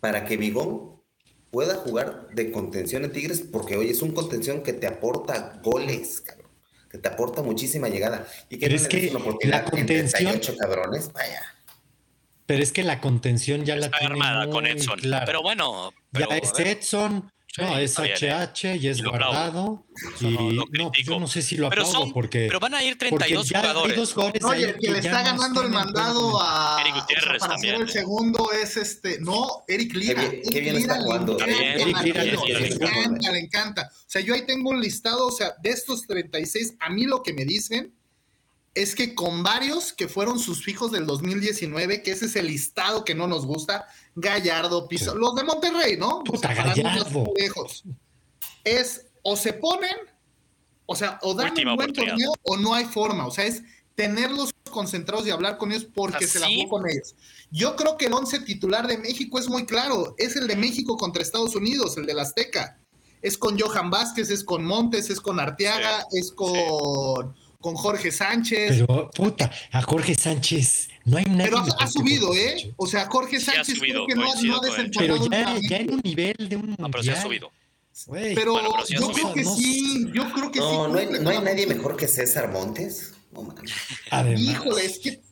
Para que Vigón pueda jugar de contención en Tigres, porque hoy es un contención que te aporta goles, cabrón. Que te aporta muchísima llegada. Y que Pero es que la contención. cabrones, vaya. Pero es que la contención ya la tiene armada con Edson. Pero bueno. ya es Edson, no, es HH y es guardado. Y no, yo no sé si lo aplaudo porque. Pero van a ir 32 jugadores. Dos goles no, el que, le está ganando el mandado a. Eric Gutiérrez para también. el segundo es este. No, Eric Lira. Qué bien, está jugando. Eric Lira. Le encanta, le encanta. O sea, yo ahí tengo un listado, o sea, de estos 36, a mí lo que me dicen es que con varios que fueron sus fijos del 2019, que ese es el listado que no nos gusta, Gallardo, Pizarro, los de Monterrey, ¿no? Puta, Gallardo. Es o se ponen, o sea, o dan un buen torneo o no hay forma, o sea, es tenerlos concentrados y hablar con ellos porque se la jugó con ellos. Yo creo que el once titular de México es muy claro, es el de México contra Estados Unidos, el de la Azteca. Es con Johan Vázquez, es con Montes, es con Arteaga, es con con Jorge Sánchez. Pero, puta, a Jorge Sánchez no hay nadie. Pero ha, subido, ¿eh? O sea, Jorge Sánchez creo que no, no, ha desempeñado. Pero ya, ya, en un nivel de un. No, pero se ha subido. pero, yo creo que sí, yo creo que sí. No, hay, no hay nadie mejor que César Montes. Además. Híjole, es que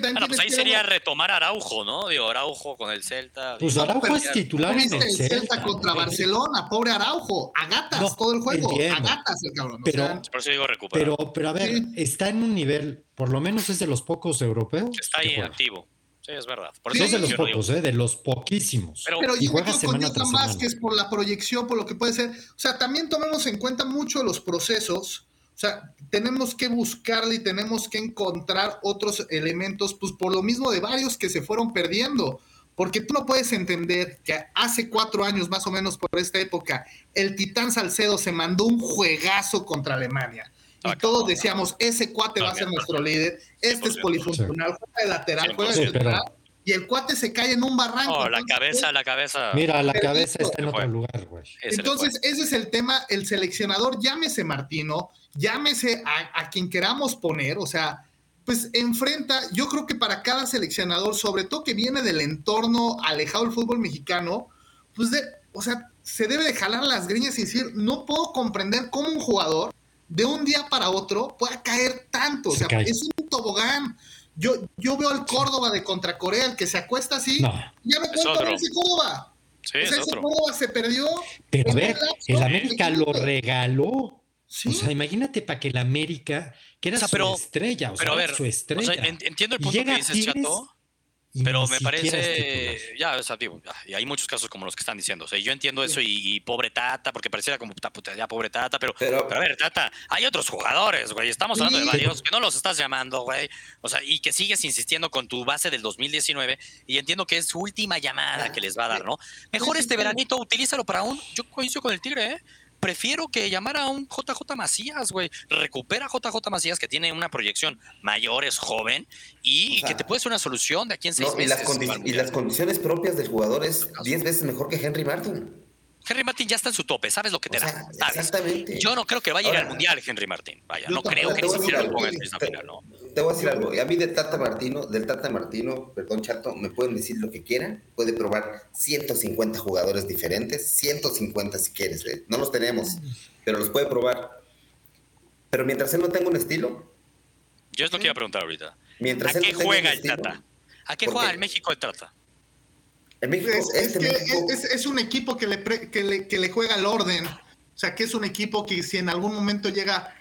bueno, pues ahí sería retomar Araujo, ¿no? Digo, Araujo con el Celta. Pues Araujo es titular en el, Celta, contra Barcelona, pobre Araujo, a gatas todo el juego, a gatas el cabrón. Pero, por eso digo Pero, pero a ver, está en un nivel, por lo menos es de los pocos europeos. Está ahí activo. Sí, es verdad. Por eso es de los pocos, ¿eh? de los poquísimos. Pero, pero y yo juega semana tras más que es por la proyección, por lo que puede ser. O sea, también tomemos en cuenta mucho los procesos o sea, tenemos que buscarle y tenemos que encontrar otros elementos, pues por lo mismo de varios que se fueron perdiendo. Porque tú no puedes entender que hace cuatro años, más o menos por esta época, el Titán Salcedo se mandó un juegazo contra Alemania. Y ah, todos decíamos, ese cuate va a ser nuestro líder, este es polifuncional, juega de lateral, juega de central y el cuate se cae en un barranco. Oh, la cabeza, la cabeza. Mira, la cabeza está en otro lugar, güey. Entonces, ese es el tema, el seleccionador, llámese Martino, llámese a, quien queramos poner, o sea, pues enfrenta, yo creo que para cada seleccionador, sobre todo que viene del entorno alejado del fútbol mexicano, pues de, o sea, se debe de jalar las griñas y decir, no puedo comprender cómo un jugador de un día para otro pueda caer tanto, o sea, es un tobogán. Yo, yo veo al Córdoba de contra Corea, el que se acuesta así, ya me cuento ese Córdoba. Sí, o sea, ese Córdoba se perdió. Pero a ver, el América lo regaló. O sea, imagínate para que el América, que era su estrella, o sea, ver, su estrella. entiendo el punto que dices, Chato. Pero me parece, ya, o sea, digo, y hay muchos casos como los que están diciendo. O sea, yo entiendo eso y, pobre Tata, porque pareciera como puta, ya pobre Tata, pero, pero, a ver, Tata, hay otros jugadores, güey. Estamos hablando de varios que no los estás llamando, güey. O sea, y que sigues insistiendo con tu base del 2019 y entiendo que es su última llamada que les va a dar, ¿no? Mejor este veranito, utilízalo para un. Yo coincido con el Tigre, ¿eh? Prefiero que llamar a un JJ Macías, güey. Recupera a JJ Macías, que tiene una proyección mayor, es joven, y que te puede ser una solución de aquí en seis meses. Y las, y las condiciones propias del jugador es 10 veces mejor que Henry Martin. Henry Martin ya está en su tope, sabes lo que te da. Exactamente. Yo no creo que vaya a ir al mundial Henry Martin. Vaya, no creo que ni siquiera lo ponga en esa final, ¿no? Te voy a decir algo. A mí del Tata Martino, del Tata Martino, perdón, chato, me pueden decir lo que quieran. Puede probar 150 jugadores diferentes, 150 si quieres. ¿eh? No los tenemos, pero los puede probar. Pero mientras él no tenga un estilo. Yo es lo que iba a preguntar ahorita. Mientras ¿A qué juega el Tata? ¿A qué juega el México el Tata? Es, un equipo que le, que le, juega el orden. O sea, que es un equipo que si en algún momento llega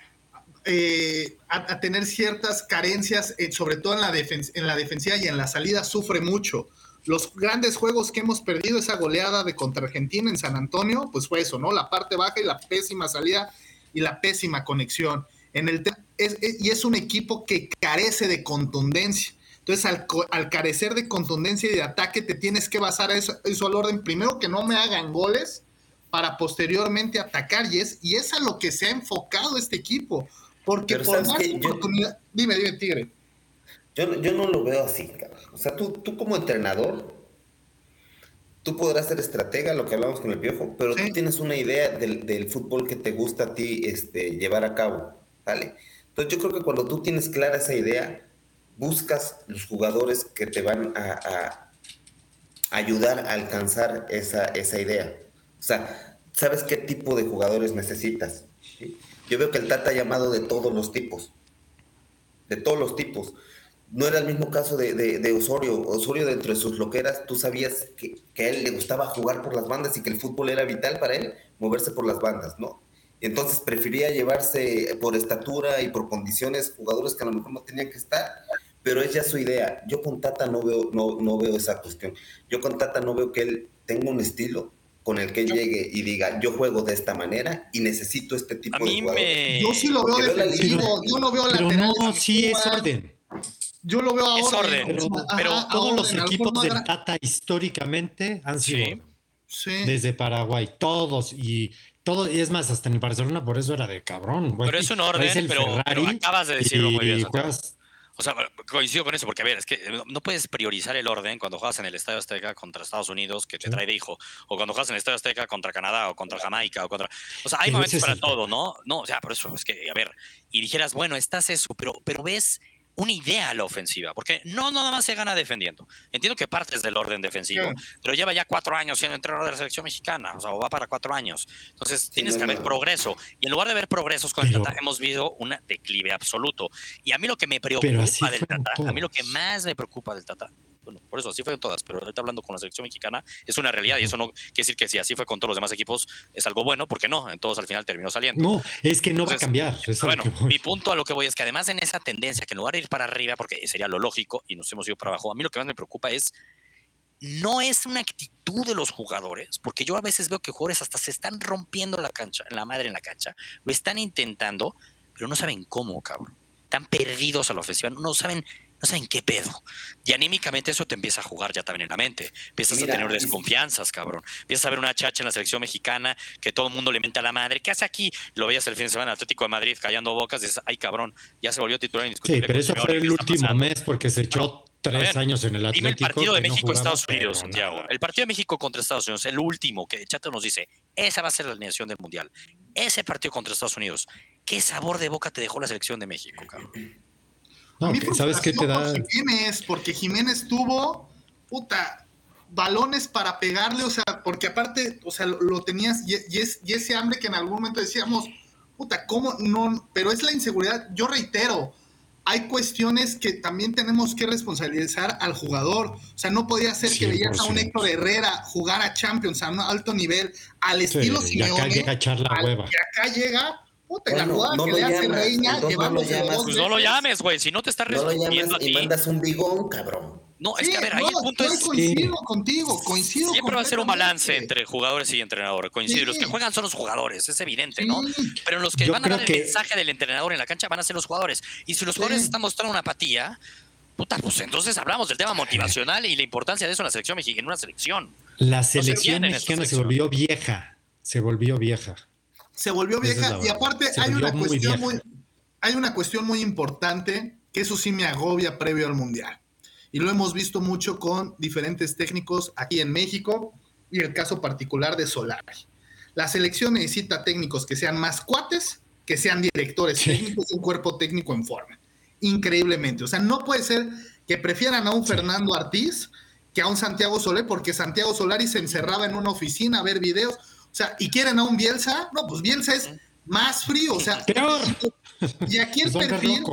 eh, a, tener ciertas carencias, eh, sobre todo en la, en la defensiva y en la salida, sufre mucho. Los grandes juegos que hemos perdido, esa goleada de contra Argentina en San Antonio, pues fue eso, ¿no? La parte baja y la pésima salida y la pésima conexión. En el y es un equipo que carece de contundencia. Entonces, al, carecer de contundencia y de ataque, te tienes que basar eso, eso, al orden. Primero, que no me hagan goles para posteriormente atacar. Y es, y es a lo que se ha enfocado este equipo. Porque por más oportunidad. dime, dime, Tigre. Yo, yo no lo veo así, cabrón. O sea, tú, tú como entrenador, tú podrás ser estratega, lo que hablamos con el piojo, pero tú tienes una idea del, del, fútbol que te gusta a ti este, llevar a cabo, ¿vale? Entonces yo creo que cuando tú tienes clara esa idea, buscas los jugadores que te van a, ayudar a alcanzar esa, esa, idea. O sea, ¿sabes qué tipo de jugadores necesitas? Yo veo que el Tata ha llamado de todos los tipos, de todos los tipos. No era el mismo caso de, Osorio. Osorio, dentro de sus loqueras, tú sabías que, que, a él le gustaba jugar por las bandas y que el fútbol era vital para él, moverse por las bandas, ¿no? Entonces prefería llevarse por estatura y por condiciones jugadores que a lo mejor no tenían que estar pero es ya su idea. Yo con Tata no veo, no, no veo esa cuestión. Yo con Tata no veo que él tenga un estilo con el que llegue y diga, yo juego de esta manera y necesito este tipo de jugadores. Yo sí lo veo defensivo, yo no veo pero no, sí es orden. Yo lo veo ahora. Es orden, pero, todos los equipos del Tata históricamente han sido sí. desde Paraguay, todos y todo, y es más, hasta en Barcelona por eso era de cabrón. Pero es un orden, pero, acabas de decirlo muy bien. O sea, coincido con eso, porque a ver, es que no puedes priorizar el orden cuando juegas en el Estadio Azteca contra Estados Unidos, que te trae de hijo, o cuando juegas en el Estadio Azteca contra Canadá, o contra Jamaica, o contra. O sea, hay momentos para todo, ¿no? No, o sea, por eso es que, a ver, y dijeras, bueno, estás eso, pero, pero ves una idea a la ofensiva, porque no nada más se gana defendiendo. Entiendo que partes del orden defensivo, pero lleva ya cuatro años siendo entrenador de la selección mexicana, o sea, o va para cuatro años. Entonces tienes que haber progreso. Y en lugar de ver progresos con el Tata, hemos visto un declive absoluto. Y a mí lo que me preocupa del Tata, a mí lo que más me preocupa del Tata, bueno, por eso así fue en todas, pero ahorita hablando con la selección mexicana es una realidad y eso no quiere decir que si así fue con todos los demás equipos es algo bueno, porque no, en todos al final terminó saliendo. No, es que no va a cambiar. bueno, mi punto a lo que voy es que además en esa tendencia, que en lugar de ir para arriba, porque sería lo lógico y nos hemos ido para abajo, a mí lo que más me preocupa es no es una actitud de los jugadores, porque yo a veces veo que jugadores hasta se están rompiendo la cancha, la madre en la cancha, lo están intentando, pero no saben cómo, cabrón. Están perdidos a la ofensiva, no saben no saben qué pedo. Y anímicamente eso te empieza a jugar ya también en la mente. Empiezas a tener desconfianzas, cabrón. Empiezas a ver una chacha en la selección mexicana que todo el mundo le mente a la madre. ¿Qué hace aquí? Lo veías el fin de semana Atlético de Madrid callando bocas. Dices, ay, cabrón, ya se volvió titular indiscutible. Sí, pero eso fue el último mes porque se echó tres años en el Atlético. el partido de México-Estados Unidos, Santiago. El partido de México contra Estados Unidos, el último que Chato nos dice, esa va a ser la alineación del Mundial. Ese partido contra Estados Unidos, ¿qué sabor de boca te dejó la selección de México, cabrón? ¿Sabes qué te da? Jiménez, porque Jiménez tuvo, puta, balones para pegarle, o sea, porque aparte, o sea, lo, tenías, y, y, ese hambre que en algún momento decíamos, puta, ¿cómo no? Pero es la inseguridad, yo reitero, hay cuestiones que también tenemos que responsabilizar al jugador. O sea, no podía ser que veías a un Héctor Herrera jugar a Champions a un alto nivel, al estilo sí, Simeone. Y acá llega a echar la hueva. Y acá llega Puta, la jugada no que le hace Reina, no, no, pues no lo llames, güey. Si no te estás respondiendo a ti. Y mandas un bigón, cabrón. No, es que a ver, ahí el punto es. Coincido contigo, coincido. Siempre va a ser un balance entre jugadores y entrenadores. Coincido. Los que juegan son los jugadores, es evidente, ¿no? Pero los que van a dar el mensaje del entrenador en la cancha van a ser los jugadores. Y si los jugadores están mostrando una apatía, puta, pues entonces hablamos del tema motivacional y la importancia de eso en la selección mexicana, en una selección. La selección mexicana se volvió vieja. Se volvió vieja se volvió vieja y aparte hay una cuestión muy, hay una cuestión muy importante que eso sí me agobia previo al mundial. Y lo hemos visto mucho con diferentes técnicos aquí en México y el caso particular de Solari. La selección necesita técnicos que sean más cuates, que sean directores técnicos, un cuerpo técnico en forma. Increíblemente. O sea, no puede ser que prefieran a un Fernando Ortiz que a un Santiago Solé, porque Santiago Solari se encerraba en una oficina a ver videos. O sea, ¿y quieren a un Bielsa? No, pues Bielsa es más frío. O sea, y aquí el perfil,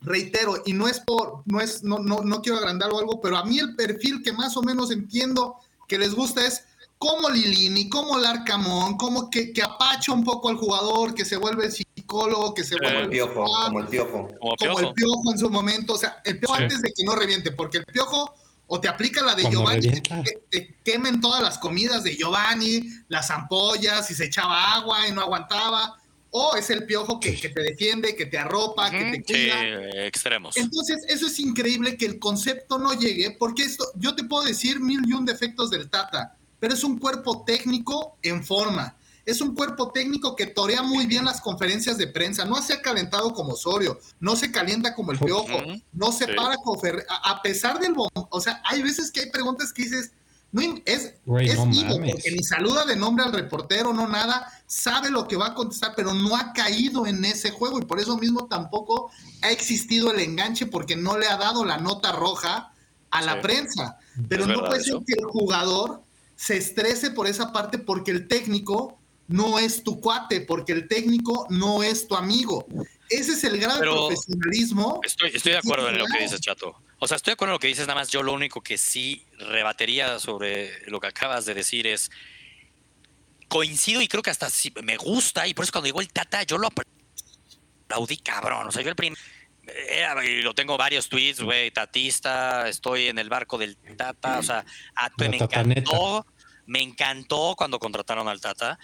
reitero, y no es por, no es, no, no, no quiero agrandar o algo, pero a mí el perfil que más o menos entiendo que les gusta es como Lilini, como Larcamón, como que, que apacha un poco al jugador, que se vuelve psicólogo, que se vuelve el piojo, como el piojo. Como, el piojo en su momento. O sea, el piojo antes de que no reviente, porque el piojo o te aplica la de Giovanni, que te quemen todas las comidas de Giovanni, las ampollas, y se echaba agua y no aguantaba. O es el piojo que, te defiende, que te arropa, que te cuida. Sí, extremos. Entonces, eso es increíble que el concepto no llegue, porque esto, yo te puedo decir mil y un defectos del Tata, pero es un cuerpo técnico en forma es un cuerpo técnico que torea muy bien las conferencias de prensa, no se ha calentado como Osorio, no se calienta como el Piojo, no se para como Ferrer, a, pesar del o sea, hay veces que hay preguntas que dices, no, es, es porque ni saluda de nombre al reportero, no nada, sabe lo que va a contestar, pero no ha caído en ese juego y por eso mismo tampoco ha existido el enganche porque no le ha dado la nota roja a la prensa. Pero no puede ser que el jugador se estrese por esa parte porque el técnico no es tu cuate, porque el técnico no es tu amigo. Ese es el grado de profesionalismo. Estoy, estoy de acuerdo en lo que dices, Chato. O sea, estoy de acuerdo en lo que dices, nada más yo lo único que sí rebatería sobre lo que acabas de decir es, coincido y creo que hasta sí me gusta, y por eso cuando llegó el Tata, yo lo aplaudí cabrón. O sea, yo el primer... y lo tengo varios tweets, güey, tatista, estoy en el barco del Tata, o sea, me encantó, me encantó cuando contrataron al Tata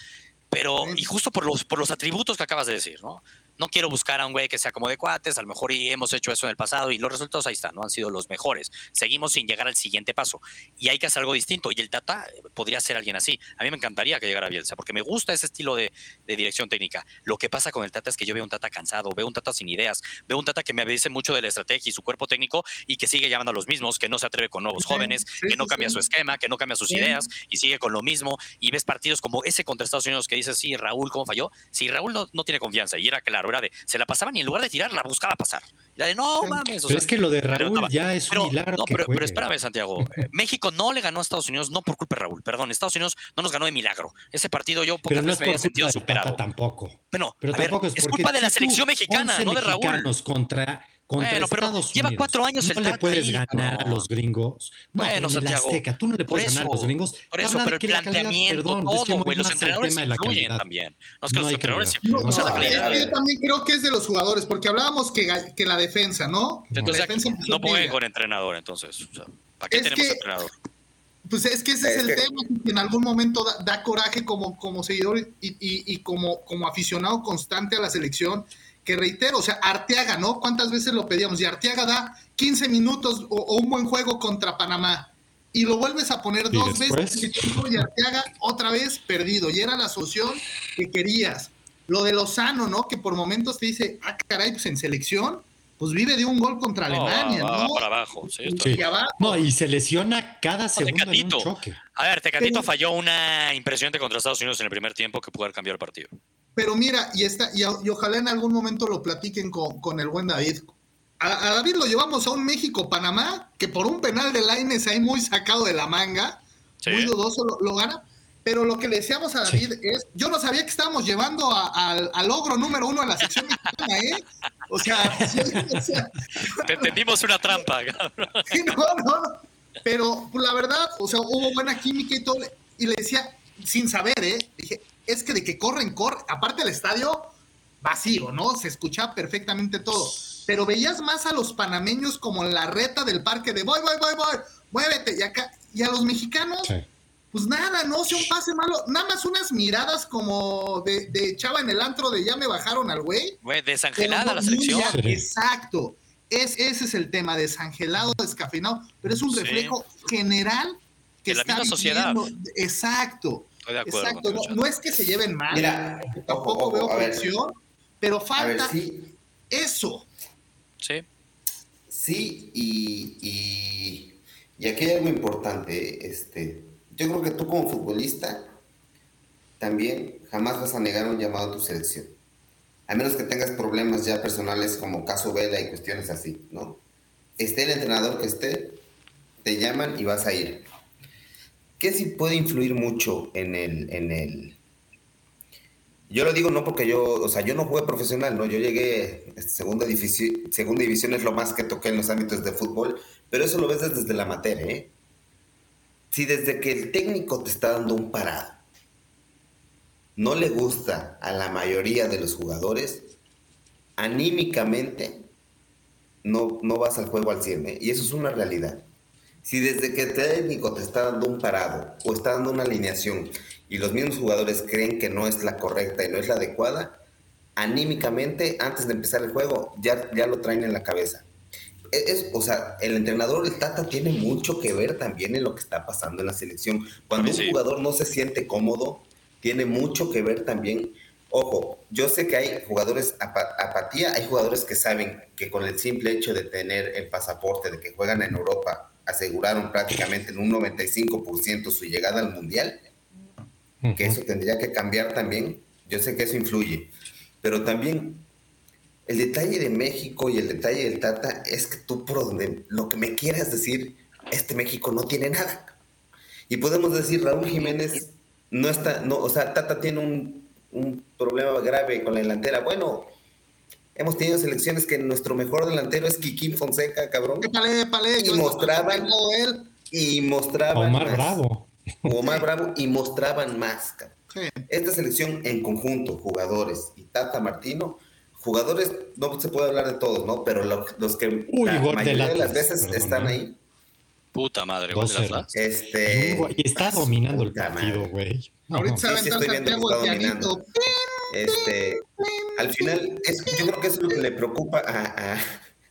pero, y justo por los, por los atributos que acabas de decir, ¿no? No quiero buscar a un güey que sea como de cuates, a lo mejor y hemos hecho eso en el pasado y los resultados ahí están, no han sido los mejores. Seguimos sin llegar al siguiente paso y hay que hacer algo distinto. Y el Tata podría ser alguien así. A mí me encantaría que llegara Bielsa porque me gusta ese estilo de, dirección técnica. Lo que pasa con el Tata es que yo veo un Tata cansado, veo un Tata sin ideas, veo un Tata que me dice mucho de la estrategia y su cuerpo técnico y que sigue llamando a los mismos, que no se atreve con nuevos jóvenes, que no cambia su esquema, que no cambia sus ideas y sigue con lo mismo. Y ves partidos como ese contra Estados Unidos que dice, sí, Raúl, ¿cómo falló? Si Raúl no, no tiene confianza y era claro, era de, se la pasaba y en lugar de tirar, la buscaba pasar. La de no mames. pero es que lo de Raúl ya es un milagro. No, pero, pero, espérame, Santiago. Eh, México no le ganó a Estados Unidos, no por culpa de Raúl, perdón. Estados Unidos no nos ganó de milagro. Ese partido yo pocas pero no veces me sentido superado. Tampoco. Bueno, pero tampoco es, culpa de la selección mexicana, no de Raúl. contra bueno, pero lleva cuatro años el No le puedes ganar a los gringos. bueno, Santiago. Azteca, tú no le puedes ganar a los gringos. Por eso, pero el planteamiento, perdón, todo, güey. Los entrenadores influyen también. No es que los entrenadores no, Yo también creo que es de los jugadores, porque hablábamos que, que la defensa, ¿no? Entonces, no pongan con entrenador, entonces. ¿Para qué tenemos entrenador? Pues es que ese es, el tema que en algún momento da, coraje como, como seguidor y, y, y, como, como aficionado constante a la selección que reitero, o sea, Arteaga, ¿no? ¿Cuántas veces lo pedíamos? Y Arteaga da 15 minutos o, un buen juego contra Panamá. Y lo vuelves a poner dos veces y Arteaga otra vez perdido. Y era la solución que querías. Lo de Lozano, ¿no? Que por momentos te dice, ah, caray, pues en selección, pues vive de un gol contra Alemania, ¿no? Para abajo, sí. No, y se lesiona cada segundo en un choque. A ver, Tecatito falló una impresionante contra Estados Unidos en el primer tiempo que pudo haber cambiado el partido. Pero mira, y, está, y, ojalá en algún momento lo platiquen con, el buen David. A, David lo llevamos a un México-Panamá, que por un penal de Laines ahí muy sacado de la manga, muy dudoso lo, gana. Pero lo que le decíamos a David es, yo no sabía que estábamos llevando al logro número uno a la sección mexicana, ¿eh? O sea, Te entendimos una trampa, cabrón. no, no, no. Pero la verdad, o sea, hubo buena química y todo. Y le decía, sin saber, ¿eh? Dije, es que de que corren, corren, aparte el estadio vacío, ¿no? Se escuchaba perfectamente todo. Pero veías más a los panameños como la reta del parque de voy, voy, voy, voy, muévete. Y acá, y a los mexicanos, pues nada, no, si un pase malo, nada más unas miradas como de, de chava en el antro de ya me bajaron al güey. Güey, desangelada la selección. Exacto. Es, ese es el tema, desangelado, descafeinado, pero es un reflejo general que de la misma sociedad. Exacto. Exacto, no, es que se lleven mal, Mira, tampoco veo presión, pero falta eso. Sí. Sí, y, y, aquí hay algo importante. Este, yo creo que tú como futbolista también jamás vas a negar un llamado a tu selección. A menos que tengas problemas ya personales como caso Vela y cuestiones así, ¿no? Esté el entrenador que esté, te llaman y vas a ir ¿Qué sí puede influir mucho en el, en el... Yo lo digo no porque yo, o sea, yo no jugué profesional, ¿no? Yo llegué, este, segunda división, segunda división es lo más que toqué en los ámbitos de fútbol, pero eso lo ves desde la materia, ¿eh? Si desde que el técnico te está dando un parado, no le gusta a la mayoría de los jugadores, anímicamente no, no vas al juego al 100, ¿eh? Y eso es una realidad. Si desde que el técnico te está dando un parado o está dando una alineación y los mismos jugadores creen que no es la correcta y no es la adecuada, anímicamente, antes de empezar el juego, ya, ya lo traen en la cabeza. E, es, o sea, el entrenador, el Tata, tiene mucho que ver también en lo que está pasando en la selección. Cuando un jugador no se siente cómodo, tiene mucho que ver también. Ojo, yo sé que hay jugadores apatía, hay jugadores que saben que con el simple hecho de tener el pasaporte, de que juegan en Europa, aseguraron prácticamente en un 95% su llegada al Mundial, que eso tendría que cambiar también. Yo sé que eso influye, pero también el detalle de México y el detalle del Tata es que tú por donde lo que me quieras decir, este México no tiene nada. Y podemos decir, Raúl Jiménez no está, no, o sea, Tata tiene un, un problema grave con la delantera. Bueno, Hemos tenido selecciones que nuestro mejor delantero es Kikín Fonseca, cabrón. y mostraban y mostraban Omar Bravo. Omar Bravo y mostraban más. Esta selección en conjunto, jugadores y Tata Martino, jugadores, no se puede hablar de todos, ¿no? Pero los, que Uy, la mayoría de, las veces están ahí. Puta madre, gol de Este, y está dominando el partido, güey. Ahorita se sí, sí, estoy viendo que está dominando. Este, al final, yo creo que eso es lo que le preocupa a,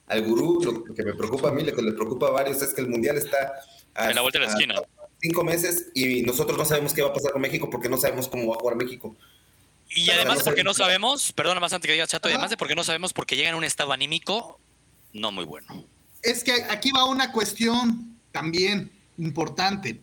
al gurú, lo que me preocupa a mí, lo que le preocupa a varios es que el mundial está a, en la vuelta de la esquina. Cinco meses y nosotros no sabemos qué va a pasar con México porque no sabemos cómo va a jugar México. Y además porque no sabemos, perdona más antes que diga Chato, además de porque no sabemos porque llegan a un estado anímico no muy bueno. Es que aquí va una cuestión también importante.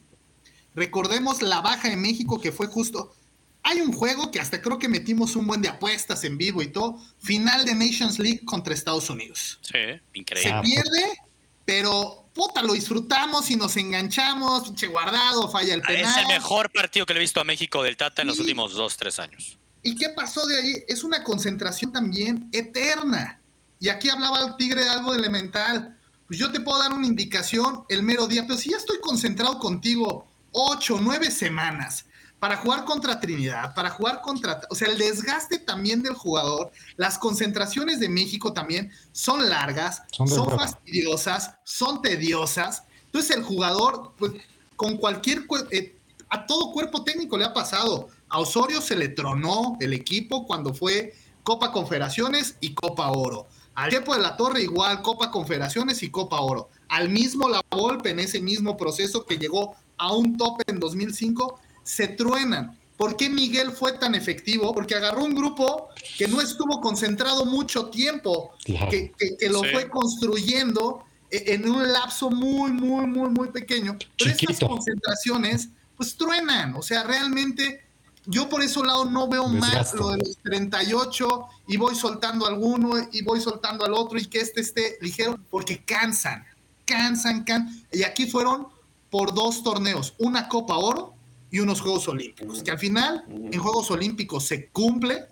Recordemos la baja en México que fue justo. Hay un juego que hasta creo que metimos un buen de apuestas en vivo y todo. Final de Nations League contra Estados Unidos. Sí, increíble. Se pierde, pero puta, lo disfrutamos y nos enganchamos. Pinche guardado, falla el penal. Es el mejor partido que le he visto a México del Tata en los últimos dos, tres años. ¿Y qué pasó de ahí? Es una concentración también eterna. Y aquí hablaba el Tigre de algo elemental. Pues yo te puedo dar una indicación el mero día, pero si ya estoy concentrado contigo ocho, nueve semanas para jugar contra Trinidad, para jugar contra... O sea, el desgaste también del jugador, las concentraciones de México también son largas, son, fastidiosas, son tediosas. Entonces el jugador, pues con cualquier... Eh, a todo cuerpo técnico le ha pasado. A Osorio se le tronó el equipo cuando fue Copa Confederaciones y Copa Oro. Al tiempo de la Torre igual, Copa Confederaciones y Copa Oro. Al mismo La Volpe en ese mismo proceso que llegó a un tope en 2005, se truenan. ¿Por qué Miguel fue tan efectivo? Porque agarró un grupo que no estuvo concentrado mucho tiempo, que, lo fue construyendo e, en un lapso muy, muy, muy, muy pequeño. Pero estas concentraciones, pues truenan. O sea, realmente yo por ese lado no veo más lo de los 38 y voy soltando alguno y voy soltando al otro y que este esté ligero, porque cansan, cansan, cansan. Y aquí fueron por dos torneos, una Copa Oro y unos Juegos Olímpicos, que al final en Juegos Olímpicos se cumple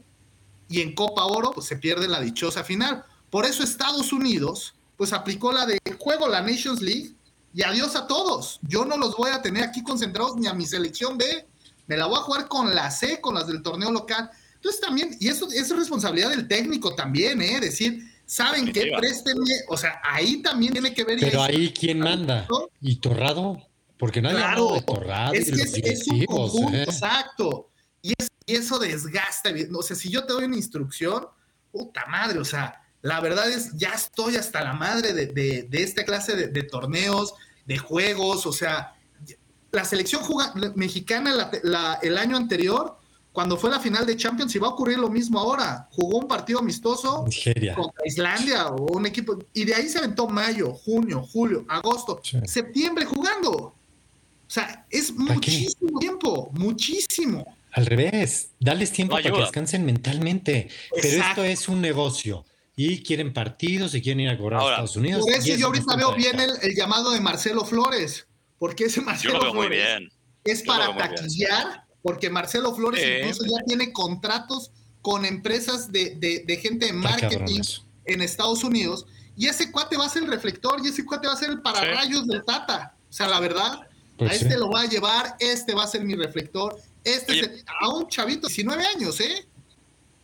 y en Copa Oro pues, se pierde la dichosa final. Por eso Estados Unidos pues aplicó la de juego la Nations League y adiós a todos. Yo no los voy a tener aquí concentrados ni a mi selección B, me la voy a jugar con la C, con las del torneo local. Entonces también, y eso, es responsabilidad del técnico también, ¿eh? Decir, ¿saben qué? Préstenme, o sea, ahí también tiene que ver. Pero ahí, ¿quién manda? ¿Y Torrado? Porque no hay claro, de Torrado. Es que es, un conjunto, ¿eh? exacto. Y, eso desgasta. O sea, si yo te doy una instrucción, puta madre, o sea, la verdad es, ya estoy hasta la madre de, esta clase de, torneos, de juegos, o sea, la selección mexicana el año anterior, cuando fue la final de Champions, y va a ocurrir lo mismo ahora. Jugó un partido amistoso contra Islandia o un equipo, y de ahí se aventó mayo, junio, julio, agosto, septiembre jugando. O sea, es muchísimo tiempo, muchísimo. Al revés, dales tiempo para que descansen mentalmente. Pero esto es un negocio y quieren partidos y quieren ir a cobrar a Estados Unidos. Por eso yo ahorita veo bien el, llamado de Marcelo Flores porque ese Marcelo Flores es para taquillar, porque Marcelo Flores incluso ya tiene contratos con empresas de, gente de marketing en Estados Unidos, y ese cuate va a ser el reflector, y ese cuate va a ser el pararrayos del Tata. O sea, la verdad, pues a este lo va a llevar, este va a ser mi reflector, este a un chavito, 19 años, ¿eh?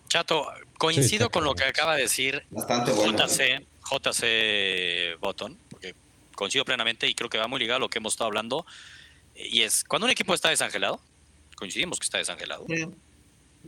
Chato, coincido con lo que acaba de decir JC, JC Botton, coincido plenamente y creo que va muy ligado a lo que hemos estado hablando. Y es, cuando un equipo está desangelado, coincidimos que está desangelado,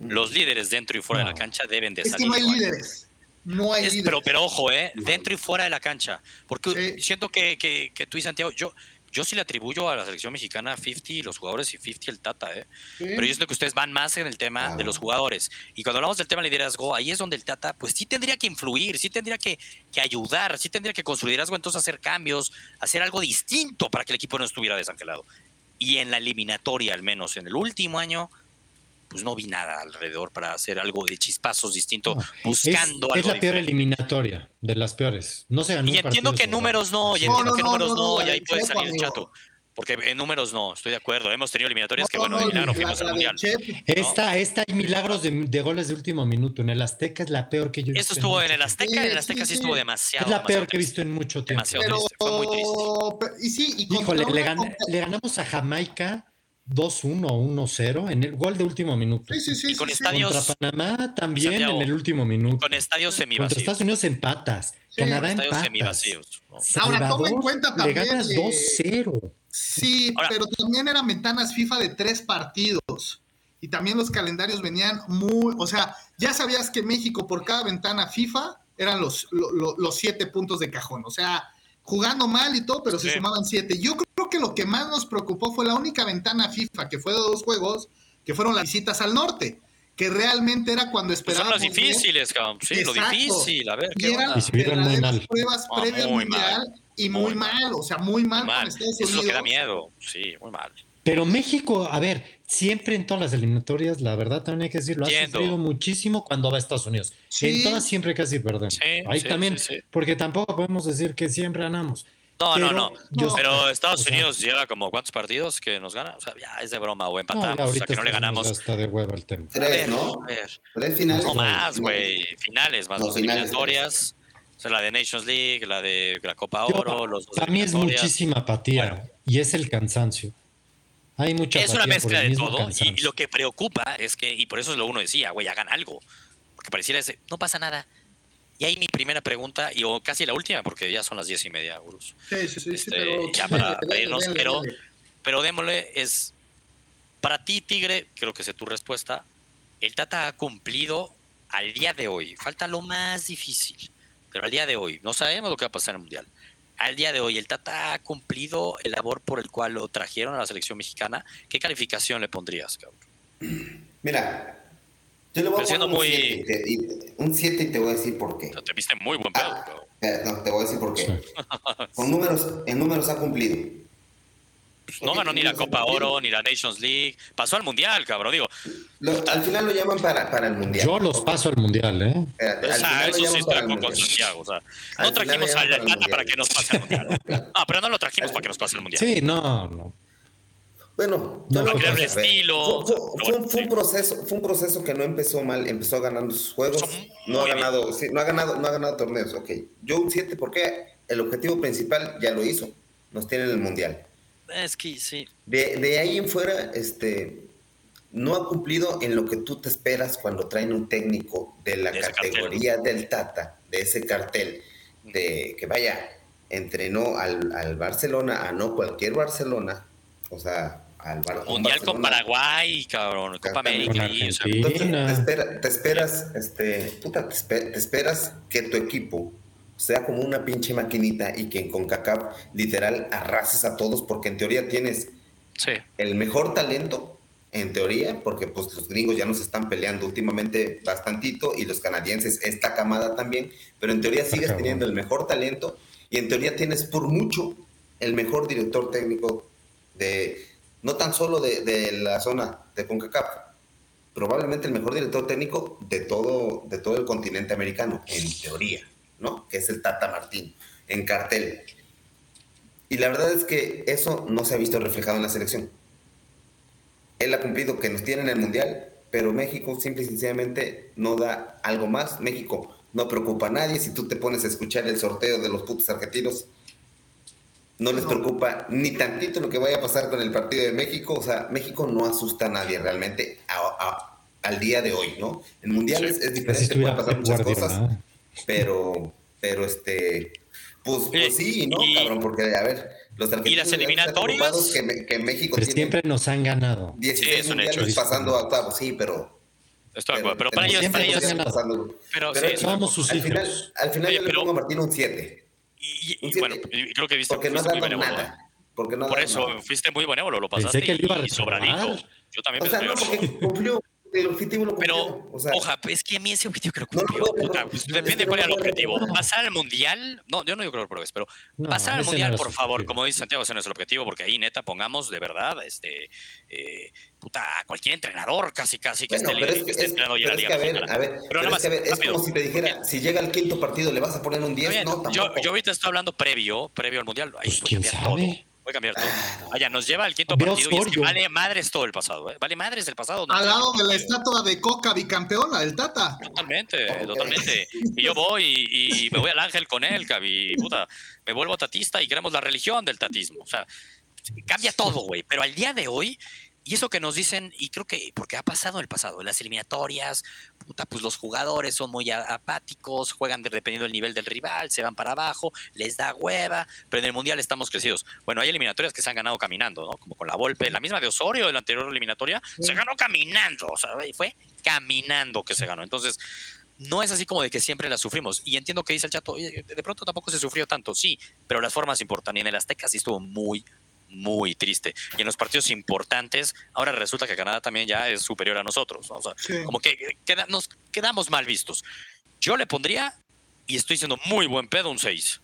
los líderes dentro y fuera de la cancha deben de salir. no hay líderes. No hay líderes. Pero, pero ojo, ¿eh? dentro y fuera de la cancha. Porque siento que, que, que tú y Santiago, yo, yo sí le atribuyo a la selección mexicana 50 los jugadores y 50 el Tata, ¿eh? Pero yo siento que ustedes van más en el tema de los jugadores. Y cuando hablamos del tema de liderazgo, ahí es donde el Tata, pues sí tendría que influir, sí tendría que, que ayudar, sí tendría que con su liderazgo entonces hacer cambios, hacer algo distinto para que el equipo no estuviera desangelado. Y en la eliminatoria, al menos en el último año, pues no vi nada alrededor para hacer algo de chispazos distinto, buscando es, algo. Es la peor eliminatoria, de las peores. No se ganó Y entiendo que números no, y entiendo que números no, y ahí puede salir el chato. Porque en números no, estoy de acuerdo. Hemos tenido eliminatorias que, bueno, de milagro fuimos al mundial. Esta, esta hay milagros de, goles de último minuto. En el Azteca es la peor que yo he visto. Esto estuvo en, el Azteca, en el Azteca sí, estuvo demasiado. Es la peor que he visto en mucho tiempo. Demasiado triste, fue muy triste. Y sí, y Híjole, le ganamos a Jamaica 2-1 1-0 en el gol de último minuto. Sí, sí, sí. con estadios. Contra Panamá también en el último minuto. Con estadios semivacíos. Contra Estados Unidos empatas. Sí, Canadá empatas. semivacíos. Ahora, toma en cuenta también. Le ganas 2-0. Sí, pero también eran ventanas FIFA de tres partidos. Y también los calendarios venían muy. O sea, ya sabías que México por cada ventana FIFA eran los, los, siete puntos de cajón. O sea, jugando mal y todo, pero se sumaban siete. Yo creo que lo que más nos preocupó fue la única ventana FIFA que fue de dos juegos, que fueron las visitas al norte que realmente era cuando esperábamos. Pues son los difíciles, cabrón. Sí, lo difícil. A ver, ¿qué y eran pruebas ah, previas mundial y muy, mal. o sea, muy mal, con Estados Unidos. Eso es lo que da miedo, sí, muy mal. Pero México, a ver, siempre en todas las eliminatorias, la verdad también hay que decirlo, ha sufrido muchísimo cuando va a Estados Unidos. En todas siempre casi perdemos. Sí, Ahí también, porque tampoco podemos decir que siempre ganamos. No, no, no, Pero Estados Unidos lleva como cuántos partidos que nos gana. O sea, ya es de broma o empatamos. o sea, que no le ganamos. Está de huevo el tema. Tres, ¿no? Tres finales. No más, güey. Finales, más dos eliminatorias. O sea, la de Nations League, la de la Copa Oro, los Para mí es muchísima apatía y es el cansancio. Hay mucha Es una mezcla de todo. Y, lo que preocupa es que, y por eso es lo uno decía, güey, hagan algo. Porque pareciera ese, no pasa nada. Y ahí mi primera pregunta, y o casi la última, porque ya son las diez y media, Urus. Sí, sí, sí. Este, pero, ya para, irnos, pero, pero démosle, es. Para ti, Tigre, creo que sé tu respuesta. El Tata ha cumplido al día de hoy. Falta lo más difícil, pero al día de hoy, no sabemos lo que va a pasar en el Mundial. Al día de hoy, el Tata ha cumplido el labor por el cual lo trajeron a la selección mexicana. ¿Qué calificación le pondrías, cabrón? Mira, yo le voy a poner un 7 y, te voy a decir por qué. te viste muy buen pedo. Ah, no, te voy a decir por qué. Con números, en números ha cumplido. Pues no ganó ni la Copa Oro, ni la Nations League. Pasó al Mundial, cabrón. Digo, al final lo llaman para, para el Mundial. Yo los paso al Mundial, ¿eh? o sea, eso sí estoy con Santiago. O sea, no trajimos al Tata para que nos pase al Mundial. Ah, pero no lo trajimos para que nos pase al Mundial. Sí, no, no. Bueno, no, estilo. Fue, un proceso, fue un proceso que no empezó mal, empezó ganando sus juegos, no ha ganado, no ha ganado, no ha ganado torneos, ok. Yo un 7 porque el objetivo principal ya lo hizo, nos tiene en el mundial. Es que sí. De, de ahí en fuera, este, no ha cumplido en lo que tú te esperas cuando traen un técnico de la categoría del Tata, de ese cartel, de que vaya, entrenó al, al Barcelona, a no cualquier Barcelona, o sea, Mundial con Paraguay, cabrón, Copa América. te, esperas, este, puta, te, esperas que tu equipo sea como una pinche maquinita y que con CACAP literal arrases a todos porque en teoría tienes el mejor talento, en teoría, porque pues los gringos ya nos están peleando últimamente bastantito y los canadienses esta camada también, pero en teoría sigues teniendo el mejor talento y en teoría tienes por mucho el mejor director técnico de, no tan solo de, la zona de CONCACAF, probablemente el mejor director técnico de todo, de todo el continente americano, en teoría, ¿no? Que es el Tata Martín, en cartel. Y la verdad es que eso no se ha visto reflejado en la selección. Él ha cumplido que nos tiene en el Mundial, pero México simple y sencillamente no da algo más. México no preocupa a nadie. Si tú te pones a escuchar el sorteo de los putos argentinos, no les preocupa ni tantito lo que vaya a pasar con el partido de México. O sea, México no asusta a nadie realmente al día de hoy, ¿no? En mundiales es diferente, pueden pasar muchas cosas, pero, pero este, pues, pues sí, ¿no, cabrón? Porque, a ver, los ¿Y las eliminatorias? Que, México pero siempre nos han ganado. 16 mundiales pasando a octavos, sí, pero... Estoy de acuerdo, pero, para ellos, para ellos... Pero, pero, somos sus al final, al final yo le pongo a Martín un 7. Y, bueno, creo que viste porque no muy benévolo. Nada. Porque no Por eso fuiste muy benévolo, lo pasaste pensé que iba a sobradito. Yo también o sea, no, porque cumplió. El objetivo lo cumplió. Pero, o sea, oja, es que a mí ese objetivo que lo cumplió. puta, pues, depende cuál era el objetivo. Pasar al mundial, no, yo no digo que lo pruebes, pero pasar al mundial, por favor, como dice Santiago, ese no es el objetivo, porque ahí neta pongamos de verdad, este, eh, puta, cualquier entrenador casi, casi que esté, pero es, que, es, pero es que a ver, a ver, pero, es, que a ver es como si te dijera, si llega el quinto partido, ¿le vas a poner un 10? No, tampoco. Yo, yo ahorita estoy hablando previo, previo al mundial, ahí pues, ¿quién sabe? todo. Voy a cambiar todo. Vaya, nos lleva al quinto partido y es que vale madres todo el pasado. ¿eh? Vale madres el pasado. Al lado de la estatua de Coca bicampeona, del Tata. Totalmente, totalmente. Y yo voy y, me voy al ángel con él, cabi, puta. Me vuelvo tatista y queremos la religión del tatismo. O sea, cambia todo, güey. Pero al día de hoy, Y eso que nos dicen, y creo que, porque ha pasado en el pasado, en las eliminatorias, puta, pues los jugadores son muy apáticos, juegan dependiendo del nivel del rival, se van para abajo, les da hueva, pero en el Mundial estamos crecidos. Bueno, hay eliminatorias que se han ganado caminando, ¿no? Como con la Volpe, la misma de Osorio de la anterior eliminatoria, se ganó caminando, o sea, fue caminando que se ganó. Entonces, no es así como de que siempre la sufrimos. Y entiendo que dice el chato, de pronto tampoco se sufrió tanto, sí, pero las formas importan. Y en el Azteca sí estuvo muy, muy triste. Y en los partidos importantes, ahora resulta que Canadá también ya es superior a nosotros. O sea, como que nos quedamos mal vistos. Yo le pondría, y estoy siendo muy buen pedo, un 6.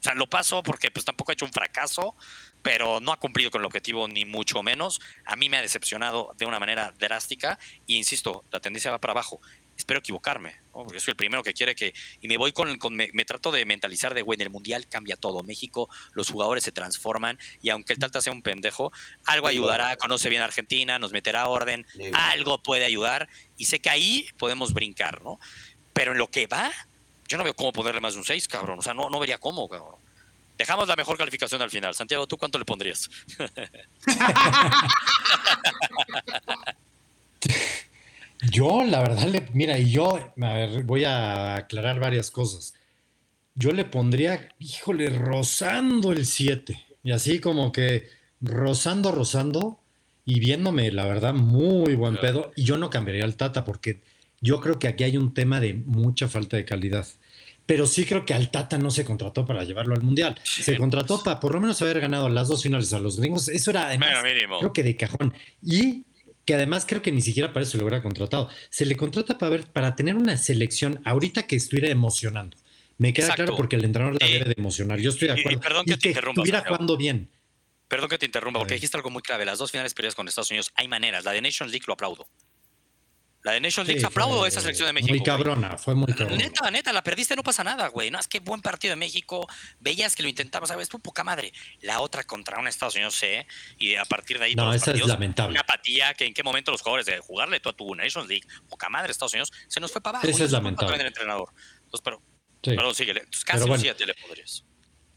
O sea, lo paso porque pues tampoco ha hecho un fracaso, pero no ha cumplido con el objetivo ni mucho menos. A mí me ha decepcionado de una manera drástica y insisto, la tendencia va para abajo espero equivocarme, porque soy el primero que quiere que, y me voy con, me, trato de mentalizar de, güey, en el Mundial cambia todo, México, los jugadores se transforman, y aunque el Tata sea un pendejo, algo ayudará, conoce bien a Argentina, nos meterá orden, algo puede ayudar, y sé que ahí podemos brincar, ¿no? Pero en lo que va, yo no veo cómo ponerle más de un 6, cabrón, o sea, no, no vería cómo, cabrón. Dejamos la mejor calificación al final. Santiago, ¿tú cuánto le pondrías? Yo, la verdad, le, mira, y yo, a ver, voy a aclarar varias cosas. Yo le pondría, híjole, rozando el 7. Y así como que rozando, rozando y viéndome, la verdad, muy buen pedo. Y yo no cambiaría el Tata porque yo creo que aquí hay un tema de mucha falta de calidad. Pero sí creo que al Tata no se contrató para llevarlo al Mundial. se contrató pues. para por lo menos haber ganado las dos finales a los gringos. Eso era además, creo que de cajón. Y que además creo que ni siquiera para eso lo hubiera contratado. Se le contrata para ver, para tener una selección ahorita que estuviera emocionando. Me queda claro porque el entrenador la debe de emocionar. Yo estoy de acuerdo. perdón que, te interrumpa. Estuviera jugando bien. Perdón que te interrumpa, porque dijiste algo muy clave. Las dos finales perdidas con Estados Unidos, hay maneras. La de Nations League lo aplaudo. La de Nations League, aplaudo esa selección de México. Muy cabrona, fue muy cabrona. Neta, neta, la perdiste, no pasa nada, güey. No, es que buen partido de México. Veías que lo intentaba, ¿sabes? Tú, poca madre. La otra contra un Estados Unidos C. Y a partir de ahí. No, esa es lamentable. Una apatía que en qué momento los jugadores de jugarle tú a tu Nations League, poca madre, Estados Unidos, se nos fue para abajo. Esa es lamentable. El entrenador. Entonces, pero. Sí. Perdón, síguele. casi un 7 le podrías.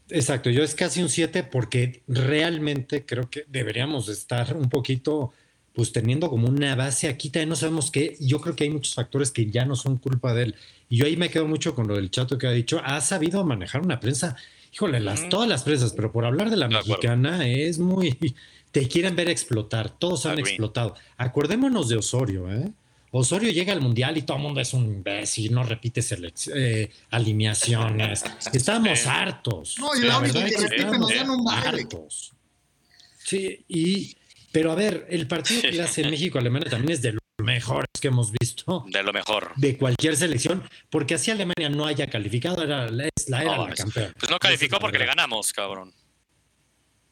Exacto, yo es casi un 7 porque realmente creo que deberíamos estar un poquito pues teniendo como una base aquí también no sabemos qué, yo creo que hay muchos factores que ya no son culpa de él. Y yo ahí me quedo mucho con lo del chato que ha dicho, ha sabido manejar una prensa, híjole, las, todas las prensas, pero por hablar de la mexicana es muy, te quieren ver explotar, todos han explotado. Acordémonos de Osorio, ¿eh? Osorio llega al mundial y todo el mundo es un imbécil, no repite eh, alineaciones. Estamos hartos. No, y la, verdad que, que nos dan un hartos. Sí, y pero a ver, el partido que hace México-Alemania también es de los mejores que hemos visto. De lo mejor. De cualquier selección, porque así Alemania no haya calificado, era, es la era la campeona. Pues no calificó porque le ganamos, cabrón.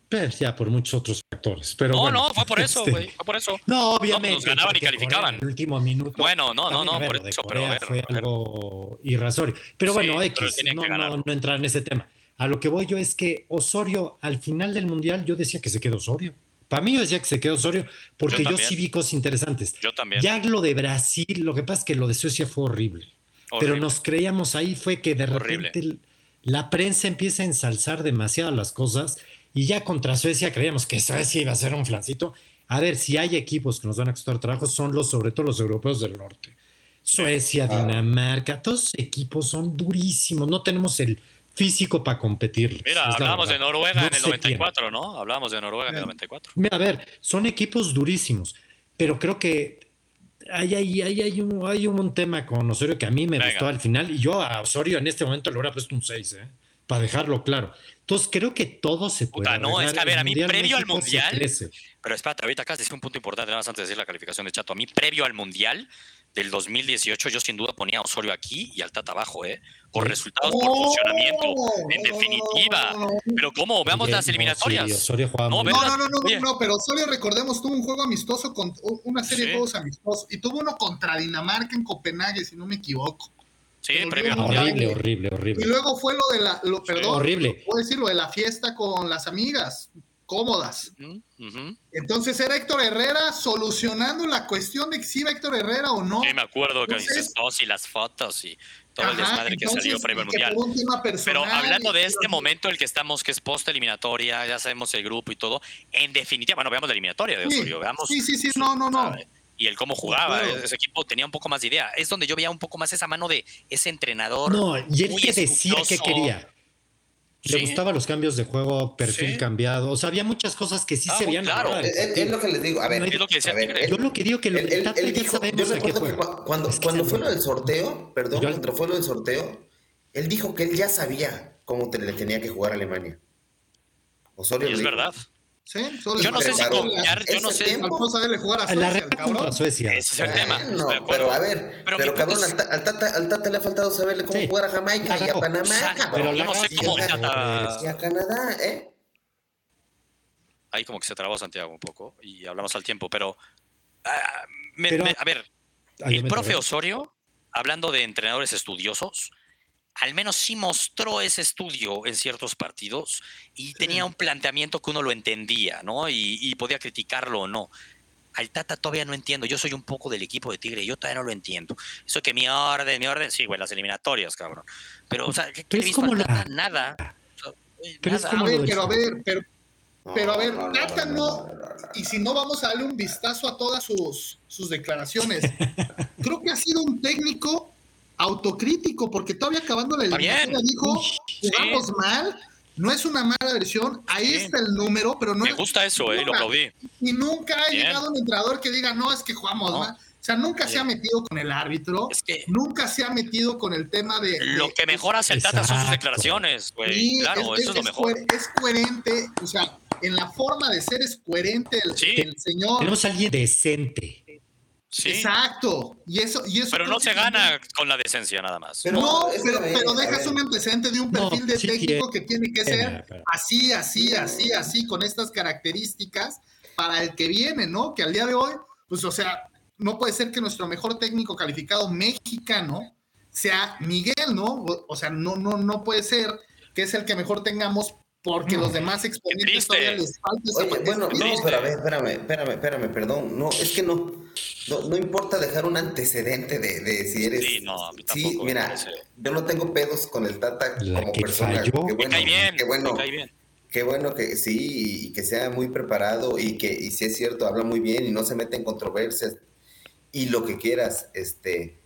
Pero ya por muchos otros factores. Pero no, no, fue por eso, este, güey. Fue por eso. No, obviamente. nos ganaban y calificaban. el último minuto. Bueno, no, no, no, por eso. pero fue algo irrasorio. Pero bueno, X, no, no, no entrar en ese tema. A lo que voy yo es que Osorio, al final del Mundial, yo decía que se quedó Osorio. Para mí yo decía que se quedó Osorio porque yo, sí vi cosas interesantes. Yo también. Ya lo de Brasil, lo que pasa es que lo de Suecia fue horrible. Pero nos creíamos ahí, fue que de repente la prensa empieza a ensalzar demasiado las cosas y ya contra Suecia creíamos que Suecia iba a ser un flancito. A ver, si hay equipos que nos van a costar trabajo, son los, sobre todo los europeos del norte. Suecia, ah. Dinamarca, todos equipos son durísimos. No tenemos el físico para competir. Mira, hablábamos de Noruega en el 94, ¿no? Hablábamos de Noruega en el 94. Mira, a ver, son equipos durísimos, pero creo que hay, hay, hay, hay, un, hay un tema con Osorio que a mí me gustó al final y yo a Osorio en este momento le hubiera puesto un 6, ¿eh? Para dejarlo claro. Entonces creo que todo se puede. no, es que a ver, a mí previo al Mundial. Pero espérate, ahorita acá es un punto importante, nada más antes de decir la calificación de Chato. A mí previo al Mundial, del 2018, yo sin duda ponía a Osorio aquí y al Tata abajo, ¿eh? Por resultados, por funcionamiento, en definitiva. Pero ¿cómo? Veamos las eliminatorias. no, no, no, no, no, pero Osorio, recordemos, tuvo un juego amistoso, con una serie de juegos amistosos, y tuvo uno contra Dinamarca en Copenhague, si no me equivoco. Sí, previo Horrible, horrible, horrible. Y luego fue lo de la, lo, perdón, horrible. puedo decir lo de la fiesta con las amigas cómodas. Entonces era Héctor Herrera solucionando la cuestión de si iba Héctor Herrera o no. Sí, me acuerdo que dices dos y las fotos y todo el desmadre que salió previo al mundial. Pero hablando de este momento, el que estamos, que es post eliminatoria, ya sabemos el grupo y todo, en definitiva, bueno, veamos la eliminatoria de Osorio, veamos. Sí, sí, sí, no, no, no. Y el cómo jugaba, ese equipo tenía un poco más de idea. Es donde yo veía un poco más esa mano de ese entrenador. No, y él que decía que quería. Le gustaban los cambios de juego, perfil cambiado. O sea, había muchas cosas que sí se veían. Claro, es, lo que les digo. A ver, es lo que decía yo lo que digo que lo él, él, dijo, yo recuerdo que cuando, cuando fue lo del sorteo, perdón, cuando fue lo del sorteo, él dijo que él ya sabía cómo le tenía que jugar a Alemania. Osorio y es verdad. Sí, yo no sé si confiar, yo no sé. No saberle jugar a Suecia, la cabrón. Suecia. Ese es el tema. No, pero a ver, pero, pero cabrón, al, tata, al, tata, le ha faltado saberle cómo jugar a Jamaica y a Panamá, Pero yo no sé cómo y a, y a Canadá, ¿eh? Ahí como que se trabó Santiago un poco y hablamos al tiempo, pero, uh, me, me, a ver, el profe Osorio, hablando de entrenadores estudiosos, al menos sí mostró ese estudio en ciertos partidos y tenía un planteamiento que uno lo entendía, ¿no? Y, podía criticarlo o no. Al Tata todavía no entiendo. Yo soy un poco del equipo de Tigre, yo todavía no lo entiendo. Eso que mi orden, mi orden, sí, güey, las eliminatorias, cabrón. Pero, o sea, ¿qué, qué como la... Nada. pero, A ver, pero a ver, pero, pero a ver, Tata no, y si no vamos a darle un vistazo a todas sus, sus declaraciones. Creo que ha sido un técnico autocrítico, porque todavía acabando la eliminatoria dijo, jugamos mal, no es una mala versión, ahí está el número, pero no Me gusta eso, eh, lo aplaudí. Y nunca ha llegado un entrenador que diga, no, es que jugamos mal. O sea, nunca se ha metido con el árbitro, nunca se ha metido con el tema de... Lo que mejor hace el Tata son sus declaraciones, güey. claro, eso es, lo mejor. Es coherente, o sea, en la forma de ser es coherente el, el señor. Tenemos a alguien decente. Exacto. Y eso, y eso pero no se gana con la decencia nada más. no, pero, dejas un antecedente de un perfil de técnico que tiene que ser así, así, así, así, con estas características para el que viene, ¿no? Que al día de hoy, pues, o sea, no puede ser que nuestro mejor técnico calificado mexicano sea Miguel, ¿no? O, sea, no, no, no puede ser que es el que mejor tengamos porque los demás exponentes todavía les falta bueno, no, pero ver, espérame, espérame, espérame, perdón. No, es que no, no, importa dejar un antecedente de, de si eres. Sí, no, a mí Sí, mira, yo no tengo pedos con el Tata como persona. Qué bueno, bien, qué bueno. Qué bueno que sí, y que sea muy preparado y que, y si es cierto, habla muy bien y no se mete en controversias y lo que quieras, este.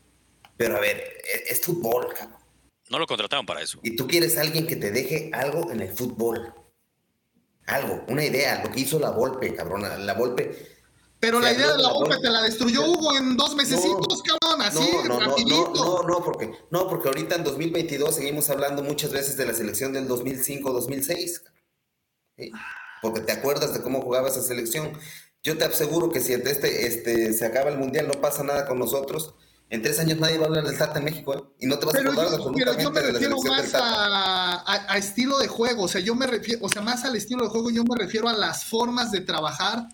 Pero a ver, es, es fútbol, cabrón. No lo contrataron para eso. Y tú quieres alguien que te deje algo en el fútbol. Algo, una idea, lo que hizo la Volpe, cabrón. La Volpe. Pero la idea de la, Volpe te la destruyó Hugo en dos mesecitos, cabrón, así, no, no, No, no, no, porque, no, porque ahorita en 2022 seguimos hablando muchas veces de la selección del 2005-2006. Porque te acuerdas de cómo jugaba esa selección. Yo te aseguro que si este, este, se acaba el Mundial, no pasa nada con nosotros en tres años nadie va a hablar del Tata en México, ¿eh? Y no te vas a acordar yo, Pero yo me refiero más a, a, estilo de juego, o sea, yo me refiero, o sea, más al estilo de juego, yo me refiero a las formas de trabajar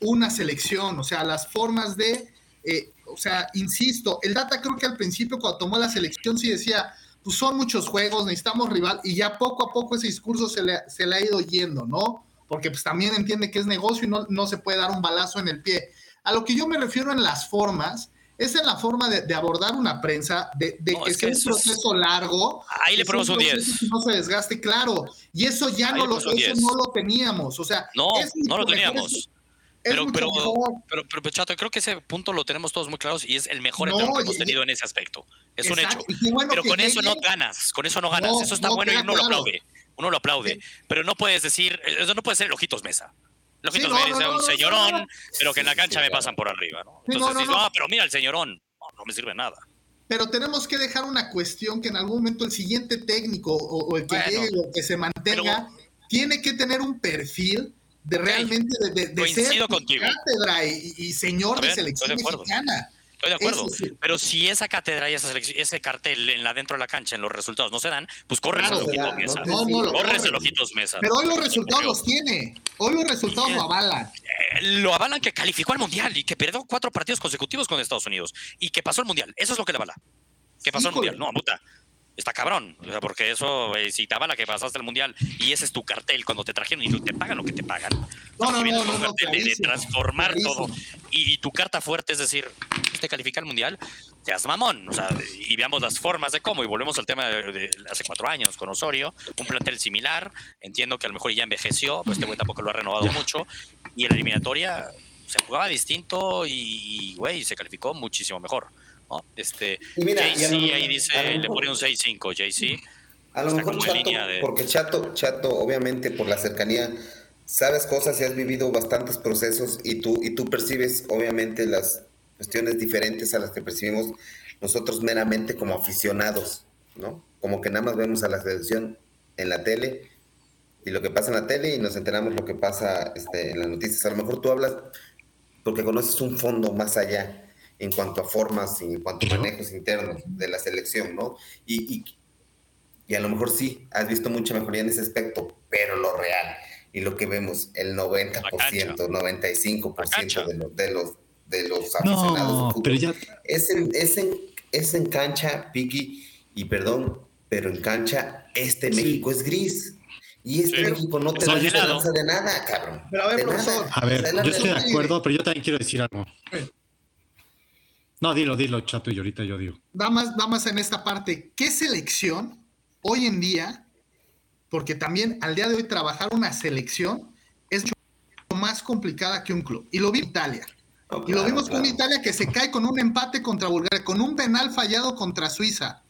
una selección, o sea, las formas de, eh, o sea, insisto, el Data creo que al principio cuando tomó la selección sí decía, pues son muchos juegos, necesitamos rival, y ya poco a poco ese discurso se le, se le ha ido yendo, ¿no? Porque pues también entiende que es negocio y no, no se puede dar un balazo en el pie. A lo que yo me refiero en las formas, es la forma de, abordar una prensa, de, que sea un proceso largo. Ahí le ponemos un 10. no se desgaste, claro. Y eso ya no lo, no lo teníamos. O sea, no, no lo teníamos. Pero, pero, pero, pero, Chato, creo que ese punto lo tenemos todos muy claros y es el mejor no, que hemos tenido en ese aspecto. Es un hecho. pero con eso no ganas, con eso no ganas. eso está bueno y uno lo aplaude. Uno lo aplaude. Pero no puedes decir, eso no puede ser el ojitos mesa. Que sí, no, un señorón, pero que en la cancha me pasan por arriba, ¿no? Entonces dices, ah, pero mira el señorón, no, me sirve nada. Pero tenemos que dejar una cuestión que en algún momento el siguiente técnico o, el que llegue o que se mantenga tiene que tener un perfil de realmente de, de, ser cátedra y, señor de selección mexicana. Estoy de acuerdo. Pero si esa cátedra y ese cartel en la dentro de la cancha, en los resultados no se dan, pues corres el ojitos mesa. No, no, corres el ojitos mesa. Pero hoy los resultados los tiene. Hoy los resultados lo avalan. Eh, lo avalan que calificó al mundial y que perdió cuatro partidos consecutivos con Estados Unidos y que pasó el mundial. Eso es lo que le avala. Que pasó el mundial. No, puta está cabrón. O sea, porque eso, eh, si te la que pasaste el mundial y ese es tu cartel cuando te trajeron y te pagan lo que te pagan. No, no, no, no, de, transformar todo. Y, tu carta fuerte es decir, quisiste calificar al mundial, seas mamón. O sea, y veamos las formas de cómo. Y volvemos al tema de, hace cuatro años con Osorio, un plantel similar. Entiendo que a lo mejor ya envejeció, pues este güey tampoco lo ha renovado mucho. Y en la eliminatoria se jugaba distinto y, güey, se calificó muchísimo mejor. ¿No? Este, JC ahí dice, le pone un 6-5, JC. A lo mejor Chato, porque Chato, Chato, obviamente por la cercanía, sabes cosas y has vivido bastantes procesos y tú, y tú percibes obviamente las cuestiones diferentes a las que percibimos nosotros meramente como aficionados, ¿no? Como que nada más vemos a la selección en la tele y lo que pasa en la tele y nos enteramos lo que pasa este, en las noticias. A lo mejor tú hablas porque conoces un fondo más allá en cuanto a formas y en cuanto a manejos internos de la selección, ¿no? Y, y, a lo mejor sí, has visto mucha mejoría en ese aspecto, pero lo real. Y lo que vemos, el 90%, 95% de los, de los, de los aficionados no, pero ya... es, en, es, en, es en cancha, Piki, y perdón, pero en cancha este México es gris. Y este México no te da esperanza de nada, cabrón. Pero a ver, profesor. A ver, yo estoy de acuerdo, pero yo también quiero decir algo. No, dilo, dilo, chato, y ahorita yo digo. Va más, va más en esta parte. ¿Qué selección hoy en día? Porque también al día de hoy trabajar una selección es mucho más complicada que un club. Y lo vi en Italia. Oh, y lo vimos con Italia que se cae con un empate contra Bulgaria, con un penal fallado contra Suiza.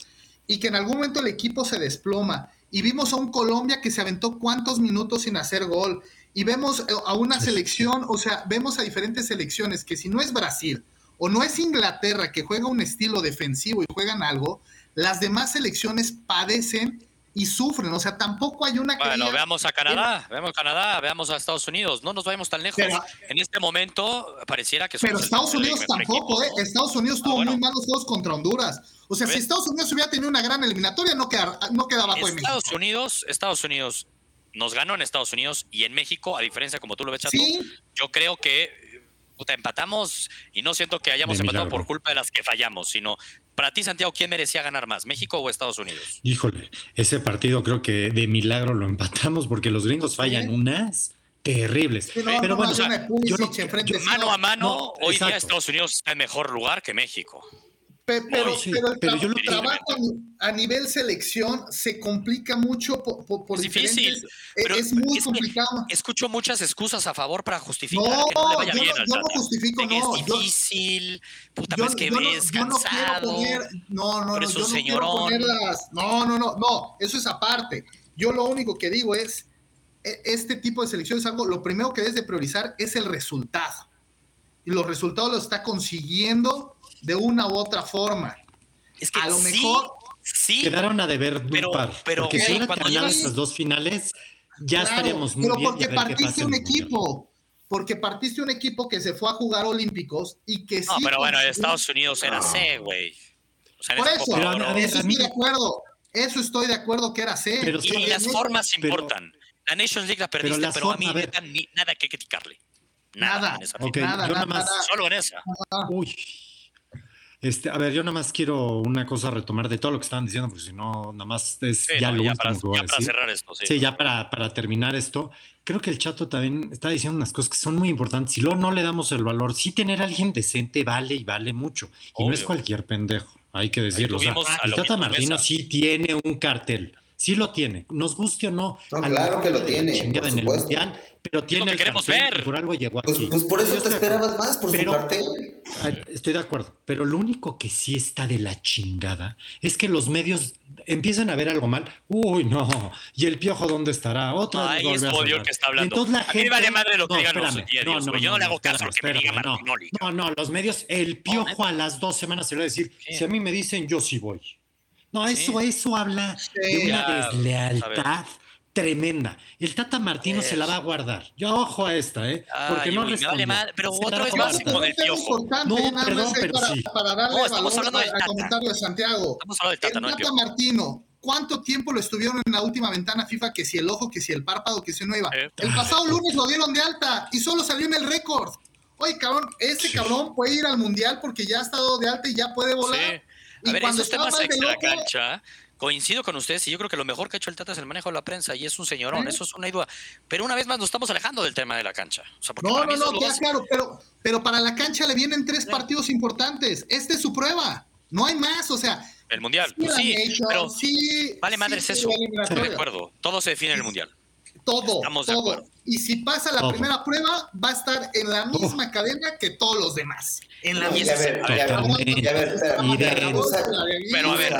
Y que en algún momento el equipo se desploma. Y vimos a un Colombia que se aventó cuántos minutos sin hacer gol. Y vemos a una selección, o sea, vemos a diferentes selecciones que si no es Brasil, o no es Inglaterra que juega un estilo defensivo y juegan algo, las demás selecciones padecen y sufren. O sea, tampoco hay una Bueno, veamos a Canadá, veamos a Canadá, veamos a Estados Unidos. No nos vayamos tan lejos. en este momento pareciera que. Pero Estados Unidos tampoco, ¿eh? Estados Unidos tuvo ah, muy malos juegos contra Honduras. O sea, si Estados Unidos hubiera tenido una gran eliminatoria, no, quedaba, no quedaba Estados México. Unidos, Estados Unidos nos ganó en Estados Unidos y en México, a diferencia como tú lo ves, Chato, yo creo que puta, empatamos y no siento que hayamos empatado por culpa de las que fallamos, sino para ti, Santiago, ¿quién merecía ganar más, México o Estados Unidos? Híjole, ese partido creo que de milagro lo empatamos porque los gringos fallan unas terribles. Pero, bueno, mano a mano, hoy día Estados Unidos está en mejor lugar que México. Pero, el trabajo a nivel selección se complica mucho por, por, difícil. es muy complicado. Escucho muchas excusas a favor para justificar no, que no le vaya yo bien no, yo no justifico, no. Es difícil, puta vez que ves cansado. No, no, no, yo no quiero ponerlas. No, no, no, no, eso es aparte. Yo lo único que digo es, e, este tipo de selección es algo, lo primero que debes de priorizar es el resultado. Y los resultados los está consiguiendo de una u otra forma. Es que a lo mejor sí, quedaron a deber pero, un par. Pero porque si hubieran ganado estas dos finales, ya estaríamos muy pero porque partiste un equipo. Porque partiste un equipo que se fue a jugar olímpicos y que sí. No, pero bueno, Estados Unidos era C, güey. Por eso, pero, eso estoy de acuerdo. Eso estoy de acuerdo que era C. Pero, y, las formas importan. La Nations League la perdiste, pero, a mí nada que criticarle. Nada. Nada, nada, nada, Solo en esa. Uy. Este, a ver, yo nada más quiero una cosa retomar de todo lo que estaban diciendo, porque si no, nada más es ya lo último para, que voy a decir. cerrar esto, sí. sí ya para, para, terminar esto, creo que el chato también está diciendo unas cosas que son muy importantes. Si luego no le damos el valor, sí tener a alguien decente vale y vale mucho. Y no es cualquier pendejo, hay que decirlo. O sea, el Tata Martino sí tiene un cartel sí lo tiene, nos guste o no. claro que lo tiene. En el mundial, pero tiene. Lo que queremos ver. Por algo llegó pues, aquí. Pues, por eso te esperabas más, por su cartel. Estoy de acuerdo, pero lo único que sí está de la chingada es que los medios empiezan a ver algo mal. Uy, no. ¿Y el piojo dónde estará? Otra Ay, es odio que está hablando. Entonces, la gente... A mí vale madre lo que no, digan espérame, los no, no, Yo no, le hago caso a lo que me diga Martinoli. No, no, los medios, el piojo a las dos semanas se lo va a decir. Si a mí me dicen, yo sí voy. No, eso, eso habla de una deslealtad tremenda. El Tata Martino se la va a guardar. Yo ojo a esta, ¿eh? Porque no responde. Vale pero otra vez más con el piojo. No, perdón, pero para, sí. Para darle no, estamos valor hablando del comentario de Santiago. Estamos hablando del Tata, el no Tata Martino, ¿cuánto tiempo lo estuvieron en la última ventana FIFA? Que si el ojo, que si el párpado, que si no iba. Eh. El pasado lunes lo dieron de alta y solo salió en el récord. Oye, cabrón, ese cabrón puede ir al mundial porque ya ha estado de alta y ya puede volar. Sí. A ver, esos temas extra cancha, coincido con ustedes y yo creo que lo mejor que ha hecho el Tata es el manejo de la prensa y es un señorón, eso es una duda. Pero una vez más nos estamos alejando del tema de la cancha. no, no, no, ya, claro, pero, pero para la cancha le vienen tres partidos importantes. Esta es su prueba. No hay más, o sea. El mundial, sí, pues sí, pero sí, vale madre es eso. De acuerdo, todo se define en el mundial. Todo, todo. Y si pasa la primera prueba, va a estar en la misma cadena que todos los demás. En la misma. Pero a ver,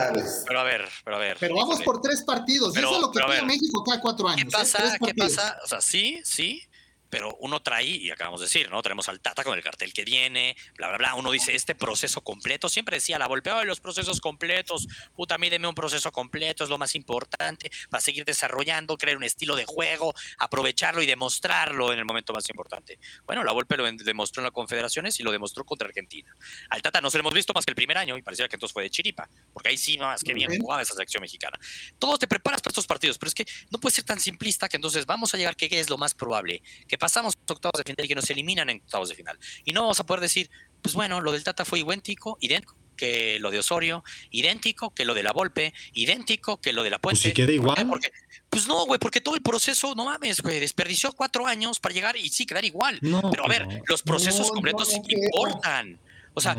pero a ver, pero a ver. Pero vamos por tres partidos. eso es lo que pide México cada cuatro años. ¿Qué ¿eh? pasa? ¿Qué pasa? O sea, sí, sí, pero uno trae, y acabamos de decir, ¿no? Tenemos al Tata con el cartel que viene, bla, bla, bla. Uno dice, este proceso completo, siempre decía, la golpeaba de los procesos completos, puta, mídeme un proceso completo, es lo más importante, para seguir desarrollando, crear un estilo de juego, aprovecharlo y demostrarlo en el momento más importante. Bueno, la Volpe lo demostró en las confederaciones y lo demostró contra Argentina. Al Tata no se lo hemos visto más que el primer año y parecía que entonces fue de chiripa, porque ahí sí, más que bien jugaba esa selección mexicana. Todos te preparas para estos partidos, pero es que no puede ser tan simplista que entonces vamos a llegar, que es lo más probable? Que pasamos octavos de final y que nos eliminan en octavos de final. Y no vamos a poder decir, pues bueno, lo del Tata fue idéntico, idéntico que lo de Osorio, idéntico que lo de la Volpe, idéntico que lo de la Puente. Pues si queda igual. Porque, pues no, güey, porque todo el proceso, no mames, güey, desperdició cuatro años para llegar y sí, quedar igual. Pero a ver, los procesos completos importan. O sea,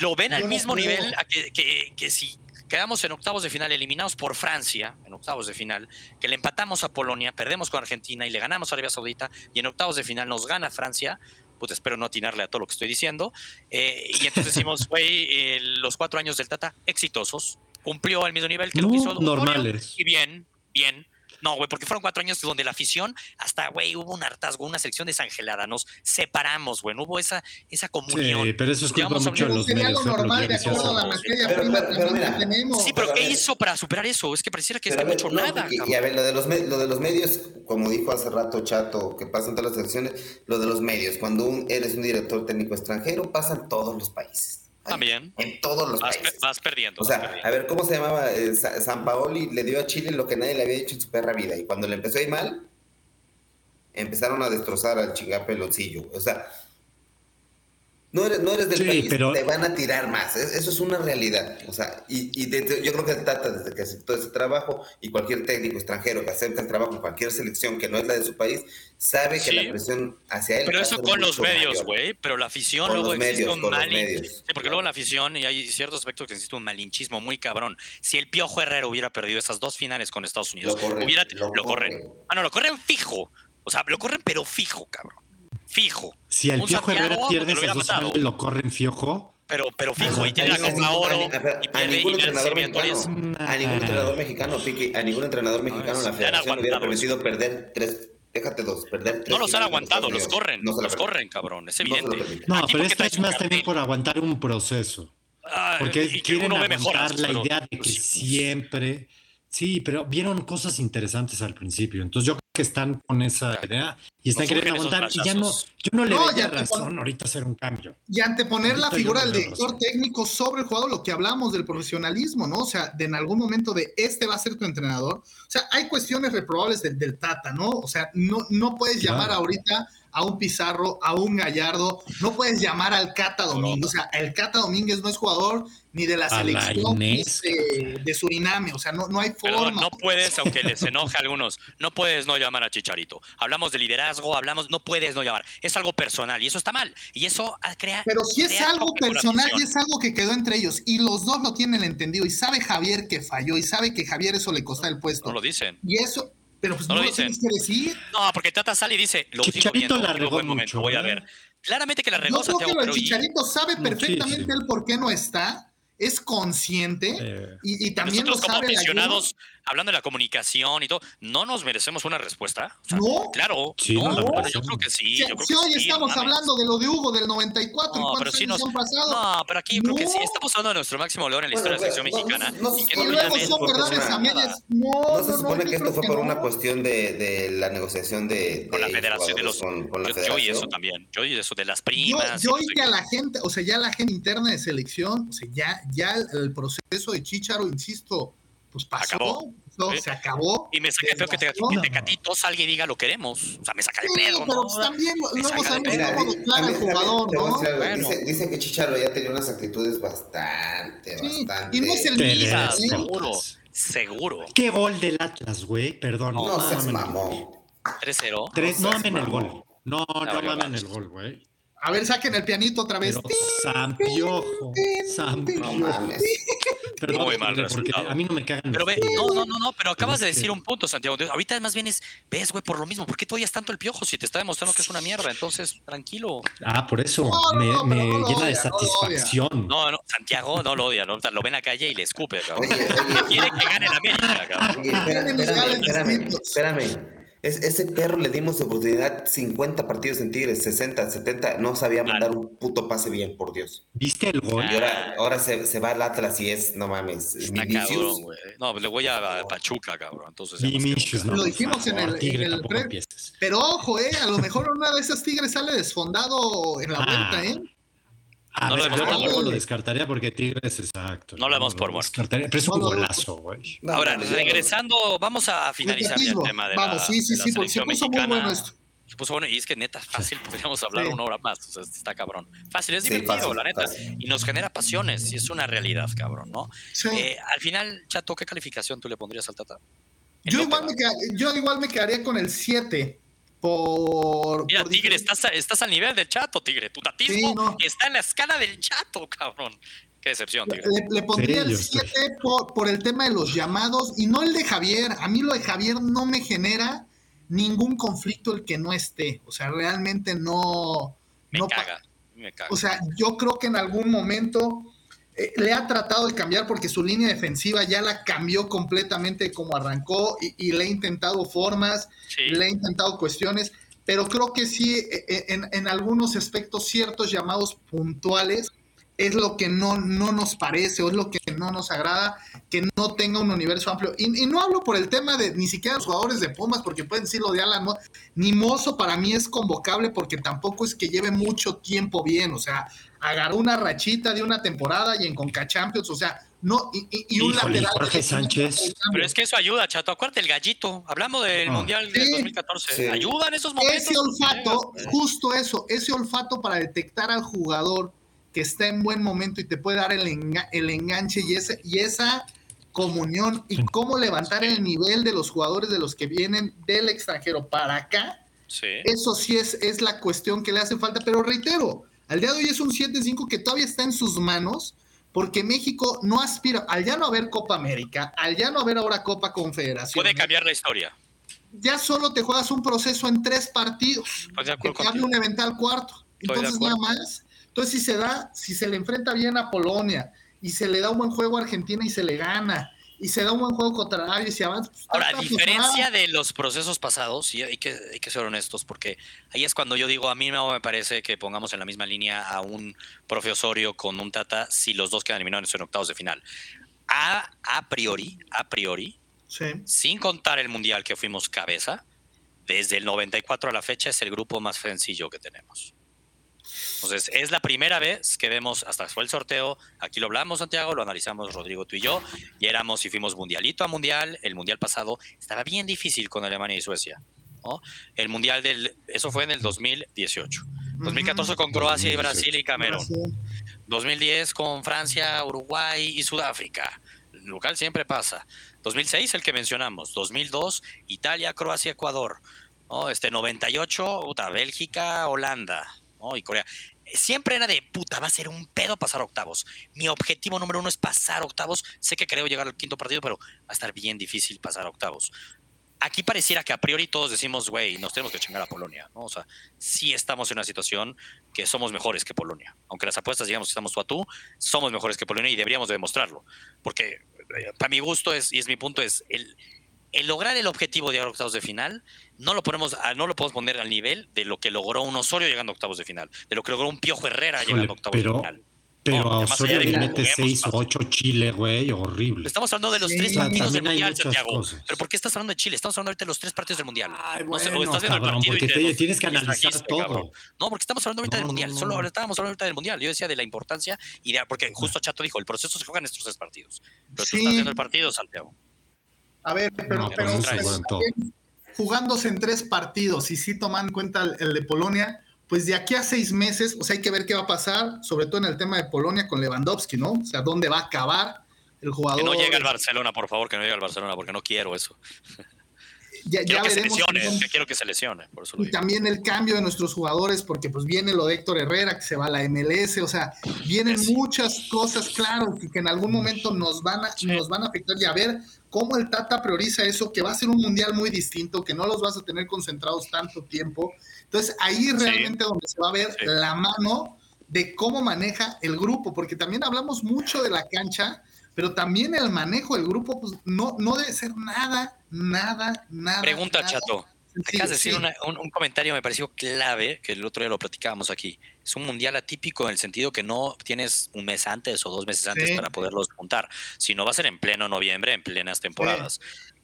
lo ven al mismo nivel que, que, que si Quedamos en octavos de final eliminados por Francia, en octavos de final, que le empatamos a Polonia, perdemos con Argentina y le ganamos a Arabia Saudita, y en octavos de final nos gana Francia. Pues espero no atinarle a todo lo que estoy diciendo. Eh, y entonces decimos, güey, eh, los cuatro años del Tata exitosos, cumplió al mismo nivel que lo hizo normales. Y bien, bien. No, güey, porque fueron cuatro años donde la afición, hasta, güey, hubo un hartazgo, una sección desangelada, nos separamos, güey, hubo esa, esa comunión. Sí, pero eso es culpa mucho de los medios. Normal, de acuerdo a la materia prima que tenemos. Sí, pero, ¿qué hizo para superar eso? Es que pareciera que es que no hecho nada. Y, a ver, lo de, los, lo de los medios, como dijo hace rato Chato, que pasan todas las elecciones, lo de los medios, cuando un, eres un director técnico extranjero, pasan todos los países. También. En todos los países. Vas perdiendo. O sea, a ver, ¿cómo se llamaba? Eh, San Paoli le dio a Chile lo que nadie le había dicho en su perra vida. Y cuando le empezó a ir mal, empezaron a destrozar al chingapeloncillo. O sea, no eres, no eres del país, te van a tirar más. Eso es una realidad. O sea, y, y yo creo que Tata, desde que aceptó ese trabajo, y cualquier técnico extranjero que acepta el trabajo en cualquier selección que no es la de su país, sabe que la presión hacia él. Pero eso con los medios, güey. Pero la afición luego existe un malinchismo. Sí, porque luego la afición, y hay ciertos aspectos que existe un malinchismo muy cabrón. Si el Piojo Herrero hubiera perdido esas dos finales con Estados Unidos, lo hubiera, lo, corren. Ah, no, lo corren fijo. O sea, lo corren, pero fijo, cabrón fijo. Si el Piojo Herrera pierde esos dos finales, lo corren fiojo. Pero, pero fijo, y tiene la Copa Oro. A, ningún entrenador mexicano, a ningún entrenador mexicano, a ningún entrenador mexicano la federación hubiera permitido perder tres déjate dos, perder tres No los han aguantado, los corren, los corren, cabrón, es evidente. No, pero esto es más también por aguantar un proceso. porque quieren aguantar la idea de que siempre Sí, pero vieron cosas interesantes al principio. Entonces yo creo que están con esa idea y están queriendo aguantar. Y ya no, yo no le no, veía razón ahorita hacer un cambio. Y anteponer la figura del director técnico sobre el jugador, lo que hablamos del profesionalismo, ¿no? O sea, de en algún momento de este va a ser tu entrenador. O sea, hay cuestiones reprobables del, Tata, ¿no? O sea, no, no puedes llamar ahorita a un Pizarro, a un Gallardo, no puedes llamar al Cata Domínguez. O sea, el Cata Domínguez no es jugador ni de la selección de, Suriname. O sea, no, no hay forma. no puedes, aunque les enoje a algunos, no puedes no llamar a Chicharito. Hablamos de liderazgo, hablamos, no puedes no llamar. Es algo personal y eso está mal. Y eso crea. Pero si es algo personal y es algo que quedó entre ellos y los dos lo tienen entendido y sabe Javier que falló y sabe que Javier eso le costó el puesto. No lo dicen. Y eso, pero pues no, lo, dicen. que decir. No, porque Tata sale y dice, lo Chicharito la regó mucho. Voy a ¿eh? ver. Claramente que la regó Yo creo que el Chicharito sabe perfectamente el por qué no está es consciente eh, y, también nosotros lo como aficionados hablando de la comunicación y todo, ¿no nos merecemos una respuesta? no. Claro, sí, no, yo creo que sí. Yo si hoy estamos hablando de lo de Hugo del 94 no, pero sí nos, han pasado. No, pero aquí creo que sí, estamos hablando de nuestro máximo logro en la historia de la selección mexicana. y, luego son verdades a medias. No, no, se supone que esto fue por una cuestión de, de la negociación de, con la federación de los con, la yo, y eso también, yo y eso de las primas. Yo, y que a la gente, o sea, ya la gente interna de selección, o sea, ya, ya el proceso de Chicharo, insisto, pues pasó. Acabó se acabó. Y me saca feo que, te, que Tecatitos alguien diga lo queremos. O sea, me saca de pedo. pero pues también luego sabemos cómo declara el jugador, ¿no? Bueno. Dicen, que Chicharo ya tenía unas actitudes bastante, bastante. Y no es el mismo, seguro. Seguro. ¿Qué gol del Atlas, güey? Perdón. No, no seas mamón. 3-0. No, mamen el gol. No, no, mamen el gol, güey. A ver, saquen el pianito otra vez. Pero Sampiojo. Sampiojo. Perdón, Muy mal porque a mí no me cagan. Pero ve, no, no, no, no, pero acabas de decir un punto, Santiago. Ahorita más bien es, ves, güey, por lo mismo. ¿Por qué tú oyes tanto el piojo si te está demostrando que es una mierda? Entonces, tranquilo. Ah, por eso me, me llena de satisfacción. No, no, Santiago no lo odia, ¿no? lo ve en la calle y le escupe, cabrón. Quiere que gane la América, cabrón. espérame, espérame, espérame ese perro le dimos oportunidad 50 partidos en Tigres, 60, 70, no sabía mandar un puto pase bien, por Dios. ¿Viste el gol? Y ahora, ahora se, se, va al Atlas y es, no mames, Está cabrón, güey. No, le voy a, Pachuca, cabrón. Entonces, no, Lo dijimos en el, en el pre... Pero ojo, eh, a lo mejor una de esas Tigres sale desfondado en la ah. vuelta, eh. No lo yo tampoco lo descartaría porque Tigres es exacto. No lo vemos por muerto. Pero es un golazo, güey. Ahora, regresando, vamos a finalizar el tema de vamos, la, sí, sí, sí, porque se puso muy bueno esto. Se puso bueno y es que neta, fácil, podríamos hablar una hora más. O sea, está cabrón. Fácil, es divertido, la neta. Y nos genera pasiones y es una realidad, cabrón, ¿no? Eh, al final, Chato, ¿qué calificación tú le pondrías al Tata? Yo igual, me yo igual me quedaría con el 7 por. Mira, Tigre, estás, estás al nivel del chato, Tigre. Tu tatismo está en la escala del chato, cabrón. Qué decepción, Tigre. Le, pondría el 7 por, por, el tema de los llamados y no el de Javier. A mí lo de Javier no me genera ningún conflicto el que no esté. O sea, realmente no. Me caga. Me caga. O sea, yo creo que en algún momento eh, le ha tratado de cambiar porque su línea defensiva ya la cambió completamente como arrancó y, le ha intentado formas, le ha intentado cuestiones, pero creo que sí, eh, eh, en, en, algunos aspectos, ciertos llamados puntuales es lo que no, no nos parece o es lo que no nos agrada, que no tenga un universo amplio. Y, no hablo por el tema de ni siquiera los jugadores de Pumas, porque pueden decirlo de Alan, ni Mozo para mí es convocable porque tampoco es que lleve mucho tiempo bien, o sea, agarró una rachita de una temporada y en Conca Champions, o sea, no, y, un lateral. Jorge Sánchez. Pero es que eso ayuda, chato. Acuérdate el gallito. Hablamos del ah. Mundial de 2014. Ayuda en esos momentos. Ese olfato, justo eso, ese olfato para detectar al jugador que está en buen momento y te puede dar el, el enganche y, ese, y esa comunión y cómo levantar el nivel de los jugadores de los que vienen del extranjero para acá. Eso sí es, es la cuestión que le hace falta, pero reitero, al día de hoy es un 7-5 que todavía está en sus manos, porque México no aspira, al ya no haber Copa América, al ya no haber ahora Copa Confederación. Puede cambiar la historia. Ya solo te juegas un proceso en tres partidos. Que te un eventual cuarto. Entonces, nada más. Entonces, si se da, si se le enfrenta bien a Polonia y se le da un buen juego a Argentina y se le gana, y se da un buen juego contra Arabia y se avanza. Pues, Ahora, a diferencia de los procesos pasados, y hay que, hay que ser honestos, porque ahí es cuando yo digo, a mí no me parece que pongamos en la misma línea a un profe Osorio con un Tata si los dos quedan eliminados en octavos de final. A, a priori, a priori, sin contar el Mundial que fuimos cabeza, desde el 94 a la fecha es el grupo más sencillo que tenemos. Entonces, es la primera vez que vemos, hasta fue el sorteo, aquí lo hablamos, Santiago, lo analizamos Rodrigo, tú y yo, y éramos y fuimos mundialito a mundial, el mundial pasado estaba bien difícil con Alemania y Suecia. ¿no? El mundial del, eso fue en el 2018. 2014 con Croacia y Brasil y Camerún. 2010 con Francia, Uruguay y Sudáfrica. Local siempre pasa. 2006 el que mencionamos. 2002 Italia, Croacia, Ecuador. ¿no? Este 98 Bélgica, Holanda. Y Corea siempre era de puta, va a ser un pedo pasar octavos. Mi objetivo número uno es pasar octavos. Sé que creo llegar al quinto partido, pero va a estar bien difícil pasar octavos. Aquí pareciera que a priori todos decimos, güey, nos tenemos que chingar a Polonia, ¿no? O sea, sí estamos en una situación que somos mejores que Polonia. Aunque las apuestas digamos que estamos tú a tú, somos mejores que Polonia y deberíamos demostrarlo. Porque eh, para mi gusto es, y es mi punto, es el, el lograr el objetivo de llegar a octavos de final, no lo ponemos, no lo podemos poner al nivel de lo que logró un Osorio llegando a octavos de final, de lo que logró un Piojo Herrera llegando a octavos de final. Pero a Osorio le mete 6 o 8 Chile, güey, horrible. Estamos hablando de los tres partidos del Mundial, Santiago. Pero ¿por qué estás hablando de Chile? Estamos hablando ahorita de los tres partidos del Mundial. Ay, bueno, no estás viendo cabrón, el porque te, tienes que analizar todo. No, porque estamos hablando ahorita del Mundial. Solo estábamos hablando ahorita del Mundial. Yo decía de la importancia y de, porque justo Chato dijo, el proceso se juega en estos tres partidos. Pero tú estás viendo el partido, Santiago. A ver, pero, jugándose en tres partidos y si toman en cuenta el, de Polonia, pues de aquí a seis meses, o sea, hay que ver qué va a pasar, sobre todo en el tema de Polonia con Lewandowski, ¿no? O sea, dónde va a acabar, el jugador. Que no llegue al Barcelona, por favor, que no llegue al Barcelona, porque no quiero eso. Ya, quiero ya que veremos. se lesione, quiero que se lesione, por eso lo Y también el cambio de nuestros jugadores, porque pues viene lo de Héctor Herrera, que se va a la MLS, o sea, vienen Sí. muchas cosas, claro, que, que en algún momento nos van, a, Sí. nos van a afectar y a ver cómo el Tata prioriza eso, que va a ser un mundial muy distinto, que no los vas a tener concentrados tanto tiempo. Entonces ahí es Sí. realmente donde se va a ver Sí. la mano de cómo maneja el grupo, porque también hablamos mucho de la cancha, pero también el manejo del grupo, pues no, no debe ser nada, nada, nada. Pregunta, nada Chato. Sencillo, Acabas de decir sí. una- un, un comentario me pareció clave, que el otro día lo platicábamos aquí. Es un mundial atípico en el sentido que no tienes un mes antes o dos meses antes Sí. para poderlos juntar, sino va a ser en pleno noviembre, en plenas temporadas.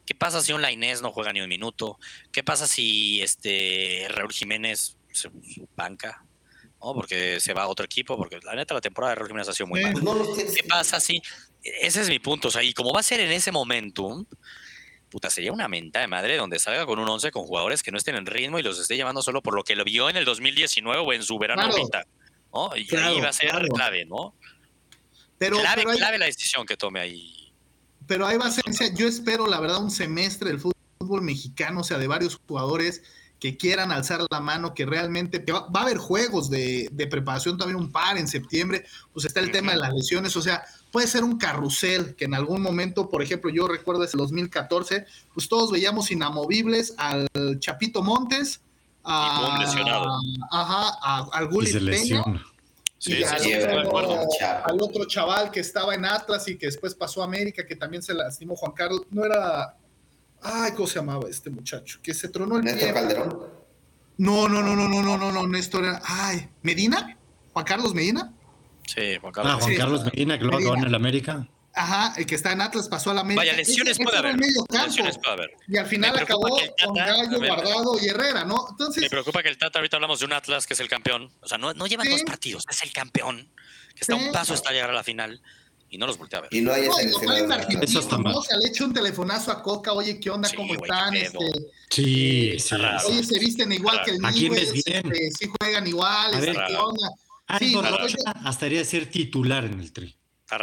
¿Qué pasa si un Lainez no juega ni un minuto? ¿Qué pasa si este Raúl Jiménez se banca? ¿No? Porque se va a otro equipo, porque la neta la temporada de Raúl Jiménez ha sido muy Sí. mala. No. ¿Qué pasa si? Ese es mi punto. O sea, y como va a ser en ese momentum, puta, sería una menta de madre donde salga con un 11 con jugadores que no estén en ritmo y los esté llamando solo por lo que lo vio en el 2019 o en su verano Claro. ahorita. ¿no? Y ahí va a ser claro. clave, ¿no? Pero, clave, pero hay- clave la decisión que tome ahí. pero ahí va a ser, yo espero la verdad un semestre del fútbol mexicano, o sea, de varios jugadores que quieran alzar la mano, que realmente que va, va a haber juegos de, de preparación, también un par en septiembre, pues está el tema de las lesiones, o sea, puede ser un carrusel que en algún momento, por ejemplo, yo recuerdo desde el 2014, pues todos veíamos inamovibles al Chapito Montes, a, ajá, a- al Y Gullit se Peña, lesiona. Sí, y sí, al, otro, al otro chaval que estaba en Atlas y que después pasó a América, que también se lastimó Juan Carlos, no era, ay, ¿cómo se llamaba este muchacho? Que se tronó el Néstor pie. Calderón. No, no, no, no, no, no, no, no, Néstor era, ay, ¿Medina? ¿Juan Carlos Medina? Sí, Juan Ah, Carlos. Juan Sí. Carlos Medina, que luego en el América. Ajá, el que está en Atlas pasó a la América. Vaya, lesiones Ese- puede haber. el medio campo. Lesiones puede haber. Y al final acabó Tata- con Gallo, Guardado y Herrera, ¿no? Entonces, Me preocupa que el Tata, ahorita hablamos de un Atlas que es el campeón. O sea, no, no llevan Sí. dos partidos, es el campeón. Que está a Sí. un paso hasta llegar a la final y no los voltea a ver. Y no hay no, está ¿no? mal. O sea, le echo un telefonazo a Coca, oye, ¿qué onda? Sí, ¿Cómo güey, están? Este, Sí, sí. raro. Oye, se visten igual que el ¿A quién ves bien? este, sí juegan igual, A este, ver. ¿qué onda? Sí, Aldo no, Rocha oye, hasta haría ser titular en el tri.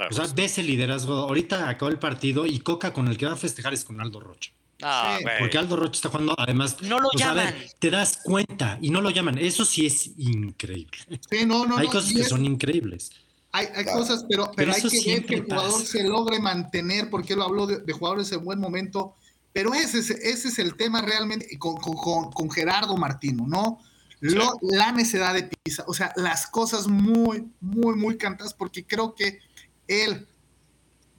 O sea, ves el liderazgo. Ahorita acabó el partido y Coca con el que va a festejar es con Aldo Rocha. Ah, sí. Porque Aldo Rocha está jugando, además. No lo pues, a ver, llaman. te das cuenta y no lo llaman. Eso sí es increíble. sí, no, no, Hay no, cosas que es- son increíbles. Hay, hay Claro. cosas, pero, pero, Pero hay que ver que el jugador pasa. se logre mantener, porque él habló de, de jugadores en buen momento, pero ese, es- ese es el tema realmente y con, con- con- con Gerardo Martino, ¿no? Lo- La necesidad de pisa, o sea, las cosas muy, muy, muy cantadas, porque creo que él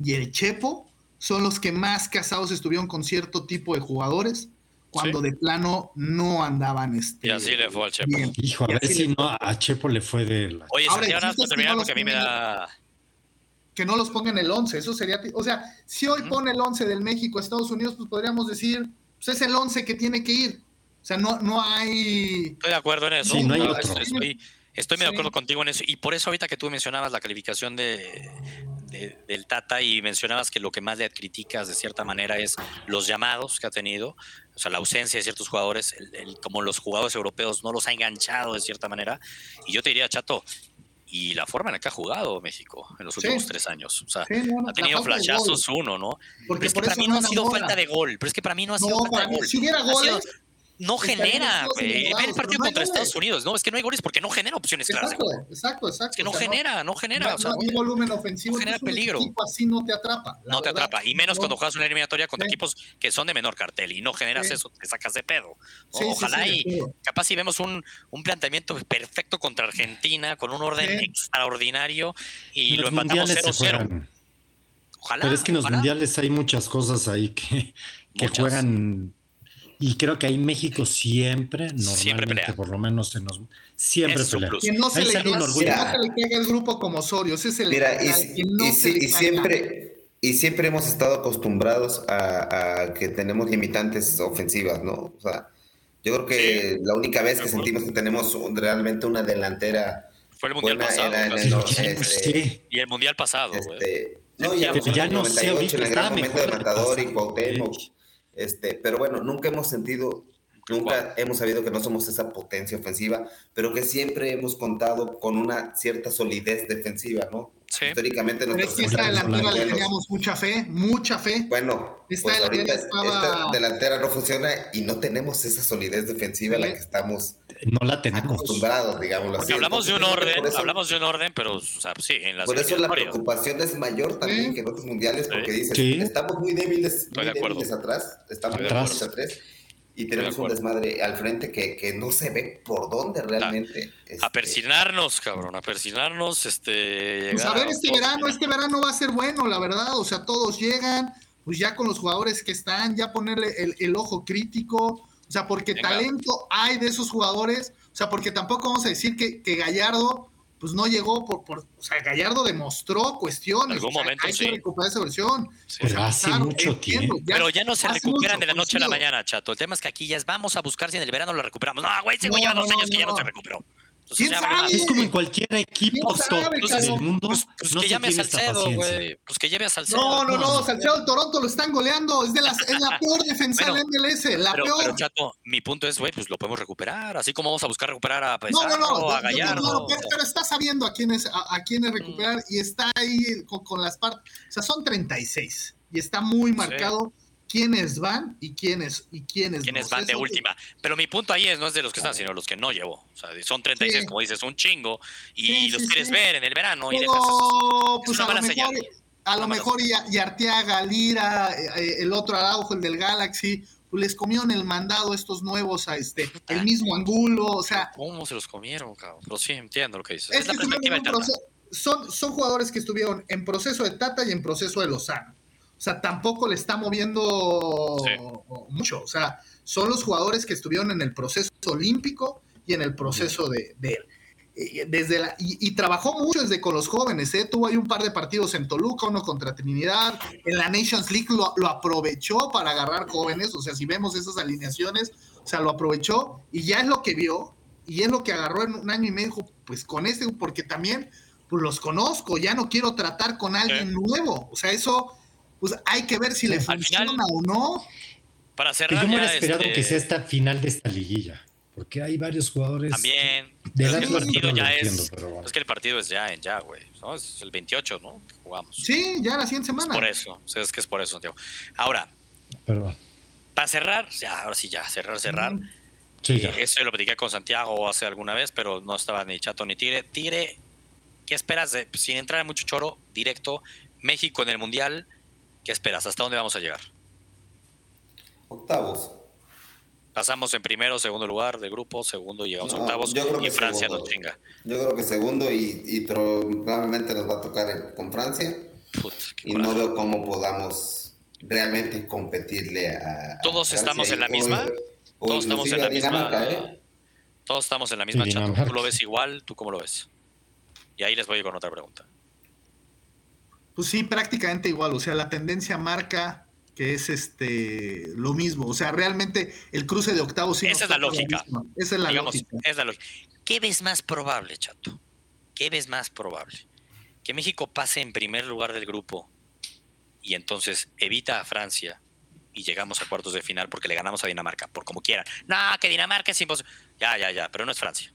y el Chepo son los que más casados estuvieron con cierto tipo de jugadores cuando Sí. de plano no andaban este, Y así le fue al Chepo. bien. Hijo, a ver si no a Chepo le fue de la. Oye, Ahora, Santiago, para terminar, si no porque a mí me da. que no los ponga en el 11, eso sería, o sea, si hoy pone el 11 del México a Estados Unidos, pues podríamos decir, pues es el 11 que tiene que ir. O sea, no, no hay... Estoy de acuerdo en eso. Sí, no hay Ah, otro. Estoy, estoy muy de acuerdo contigo en eso. Y por eso ahorita que tú mencionabas la calificación de, de- del Tata y mencionabas que lo que más le criticas de cierta manera es los llamados que ha tenido, o sea, la ausencia de ciertos jugadores, el- el- como los jugadores europeos no los ha enganchado de cierta manera. Y yo te diría, Chato, y la forma en la que ha jugado México en los Sí. últimos tres años. O sea, Sí, no, no, ha tenido flashazos uno, ¿no? Porque Pero es que para mí no ha sido falta de gol, pero es que para mí no ha sido No, falta de gol. si hubiera sido- goles, no genera, güey. Ve el partido no contra Estados. Unidos. No, es que no hay goles porque no genera opciones claras exacto, gol. exacto, exacto. Es que no O sea, genera, no genera. no, o sea, no hay volumen ofensivo. no genera entonces un peligro. equipo así no te atrapa. no te atrapa. Y menos No. cuando juegas una eliminatoria contra Sí. equipos que son de menor cartel y no generas Sí. eso, te sacas de pedo. Ojalá y capaz si vemos un, un planteamiento perfecto contra Argentina con un orden Sí. extraordinario y lo los empatamos mundiales se 0-0. juegan. Ojalá. Pero es que en los ojalá. mundiales hay muchas cosas ahí que, que Muchas. juegan. Y creo que ahí México siempre, normalmente, pelea. por lo menos en los. Siempre Es su pelea. plus. Que no se le, no se le caiga el grupo como Osorio. Ese es el Mira, y, al que no y se le siempre, y siempre hemos estado acostumbrados a, a que tenemos limitantes ofensivas, ¿no? O sea, yo creo que la única vez que sentimos que tenemos un- realmente una delantera Fue el mundial pasado. era el, no- Sí, este, sí. Y el mundial pasado, güey. este, no, ya, ya no sé, 98, ahorita en el gran estaba momento mejor de Matador y. Cuauhtémoc. Este, pero bueno, nunca hemos sentido Nunca hemos sabido que no somos esa potencia ofensiva, pero que siempre hemos contado con una cierta solidez defensiva, ¿no? Sí. Históricamente Pero es que esta delantera le teníamos mucha fe, mucha fe. Bueno, esta, pues delantera, esta delantera no funciona y no tenemos esa solidez defensiva a la que estamos no la tenemos. acostumbrados, digamos así. Hablamos de un orden, hablamos de un orden, pero o sea, sí, en las Por eso la preocupación es mayor también que en otros mundiales, porque dices, estamos muy débiles, muy débiles atrás, estamos muy débiles atrás y tenemos un desmadre al frente que, que, no se ve por dónde realmente. Este... A persinarnos, cabrón, a persinarnos. Este, pues a ver, este verano, este verano va a ser bueno, la verdad. O sea, todos llegan, pues ya con los jugadores que están, ya ponerle el, el ojo crítico. O sea, porque talento hay de esos jugadores. O sea, porque tampoco vamos a decir que, que Gallardo pues no llegó por, por, o sea, Gallardo demostró cuestiones. En algún momento hay sí. que recuperar esa versión. Pero hace mucho tiempo. Pero ya no se recuperan de la noche a la mañana, chato. El tema es que aquí ya es, vamos a buscar si en el verano lo recuperamos. No, güey, ese güey lleva dos años que ya no se recuperó. ¿Quién sabe? Es como en cualquier equipo top del mundo. Pues, pues no que llame a Salcedo, güey. Pues que lleve a Salcedo. No, no, no. Salcedo el Toronto lo están goleando. Es, de las, es la peor defensa bueno, del MLS. La pero, peor. Pero, Chato, mi punto es, güey, pues lo podemos recuperar. Así como vamos a buscar recuperar a Pesaro, no, no, no, a Gallardo. No, pero, pero, está sabiendo a quiénes, a, a quiénes recuperar mm. y está ahí con, con las partes. O sea, son 36 y está muy marcado. Sí quiénes van y quiénes y quiénes, ¿Quiénes no. van de última. Pero mi punto ahí es no es de los que están, sino los que no llevo. O sea, son 36, sí. como dices, un chingo, y sí, los sí, quieres ver en el verano Pero, y dejas. Pues a lo mejor, a lo mejor y, y, Arteaga, Lira, eh, el otro Araujo, el del Galaxy, pues les comieron el mandado estos nuevos a este, el mismo Angulo, o sea. ¿Cómo se los comieron, cabrón? Pero sí, entiendo lo que dices. Es, es la perspectiva son, son jugadores que estuvieron en proceso de Tata y en proceso de Lozano. O sea, tampoco le está moviendo sí. mucho. O sea, son los jugadores que estuvieron en el proceso olímpico y en el proceso de, de él. Desde la, y, y, trabajó mucho desde con los jóvenes, ¿eh? tuvo ahí un par de partidos en Toluca, uno contra Trinidad, en la Nations League lo, lo, aprovechó para agarrar jóvenes, o sea, si vemos esas alineaciones, o sea, lo aprovechó y ya es lo que vio y es lo que agarró en un año y medio, pues con este, porque también pues los conozco, ya no quiero tratar con alguien sí. nuevo, o sea, eso pues hay que ver si le funciona final, o no. Para cerrar, yo me hubiera esperado este... que sea esta final de esta liguilla, porque hay varios jugadores. También. De es, que el partido ya es, entiendo, pero bueno. es que el partido es ya en ya, güey. ¿no? Es el 28, ¿no? Que jugamos. Sí, ya la siguiente semana. Es por eso, o sea, es que es por eso, Santiago. Ahora, Perdón. para cerrar, ya, ahora sí, ya, cerrar, cerrar. Mm. Sí, ya. Eso lo platiqué con Santiago hace alguna vez, pero no estaba ni chato ni tigre. Tigre, ¿qué esperas de, sin entrar en mucho choro, directo, México en el Mundial? ¿Qué esperas? ¿Hasta dónde vamos a llegar? Octavos. Pasamos en primero, segundo lugar de grupo, segundo llegamos no, a octavos y Francia segundo. nos chinga. Yo creo que segundo y, y probablemente nos va a tocar con Francia. Y no veo cómo podamos realmente competirle a. Todos estamos en la misma. O, todos estamos en la misma. ¿eh? Todos estamos en la misma chat. ¿Tú lo ves igual? ¿Tú cómo lo ves? Y ahí les voy con otra pregunta. Pues sí, prácticamente igual. O sea, la tendencia marca que es este lo mismo. O sea, realmente el cruce de octavos sí Esa es la lógica. La Esa es la Digamos, lógica. Es la lógica. ¿Qué ves más probable, chato? ¿Qué ves más probable? Que México pase en primer lugar del grupo y entonces evita a Francia y llegamos a cuartos de final porque le ganamos a Dinamarca, por como quieran. No, que Dinamarca es imposible. Ya, ya, ya, pero no es Francia.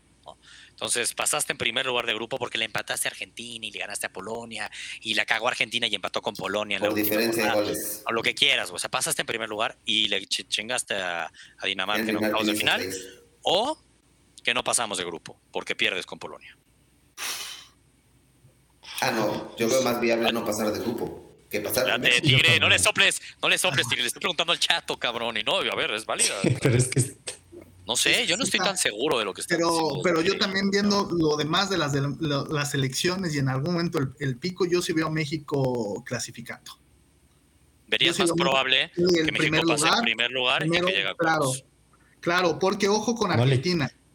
Entonces pasaste en primer lugar de grupo porque le empataste a Argentina y le ganaste a Polonia y la cagó Argentina y empató con Polonia. En Por diferencia de goles. O lo que quieras, o sea, pasaste en primer lugar y le chingaste a, a Dinamarca en octavos de final. O que no pasamos de grupo porque pierdes con Polonia. Ah, no, yo veo más viable no pasar de grupo. Que pasar Espérate, tigre, no le soples, no le soples, tigre, le estoy preguntando al chato, cabrón, y no, a ver, es válida. Pero es que no sé, yo no estoy tan seguro de lo que está Pero, diciendo, pero yo también viendo lo demás de las, de las elecciones y en algún momento el, el, pico, yo sí veo a México clasificando. ¿Verías más probable que México pase lugar, en primer lugar primero, y que llegue a Claro, claro, porque ojo con Argentina. Vale.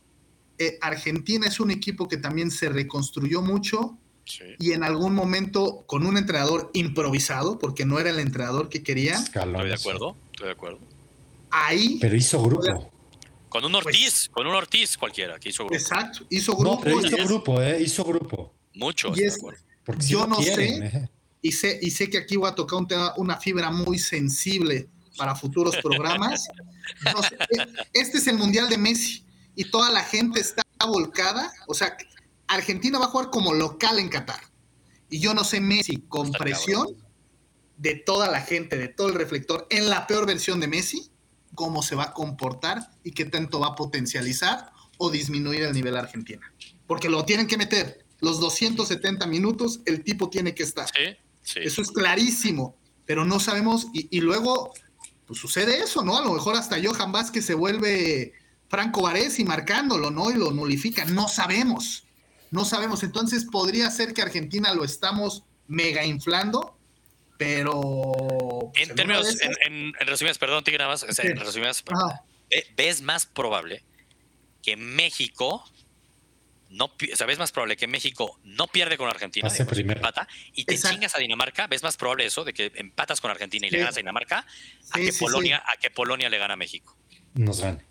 Eh, Argentina es un equipo que también se reconstruyó mucho sí. y en algún momento con un entrenador improvisado, porque no era el entrenador que quería. Estoy de acuerdo, estoy de acuerdo. Ahí. Pero hizo grupo. Con un Ortiz, pues, con un Ortiz cualquiera que hizo grupo. Exacto, hizo grupo. No, pero hizo grupo, ¿eh? Hizo grupo. Mucho. Y es, si yo no quieren, sé, eh. y sé, y sé que aquí voy a tocar un tema, una fibra muy sensible para futuros programas. este es el Mundial de Messi y toda la gente está volcada. O sea, Argentina va a jugar como local en Qatar. Y yo no sé Messi con presión de toda la gente, de todo el reflector, en la peor versión de Messi, cómo se va a comportar y qué tanto va a potencializar o disminuir el nivel Argentina. Porque lo tienen que meter. Los 270 minutos, el tipo tiene que estar. Eso es clarísimo. Pero no sabemos. Y, luego, pues sucede eso, ¿no? A lo mejor hasta Johan Vázquez se vuelve Franco Varese marcándolo, ¿no? Y lo nulifica. No sabemos. No sabemos. Entonces podría ser que Argentina lo estamos mega inflando pero. Pues, en términos, en, resumidas, perdón, Tigre, nada más. en resumidas, ¿ves más probable que México no, o sea, ves más probable que México no pierde con Argentina, empata, y te chingas a Dinamarca, ves más probable eso de que empatas con Argentina y le ganas a Dinamarca, a que Polonia, a que Polonia le gana a México. Nos gane.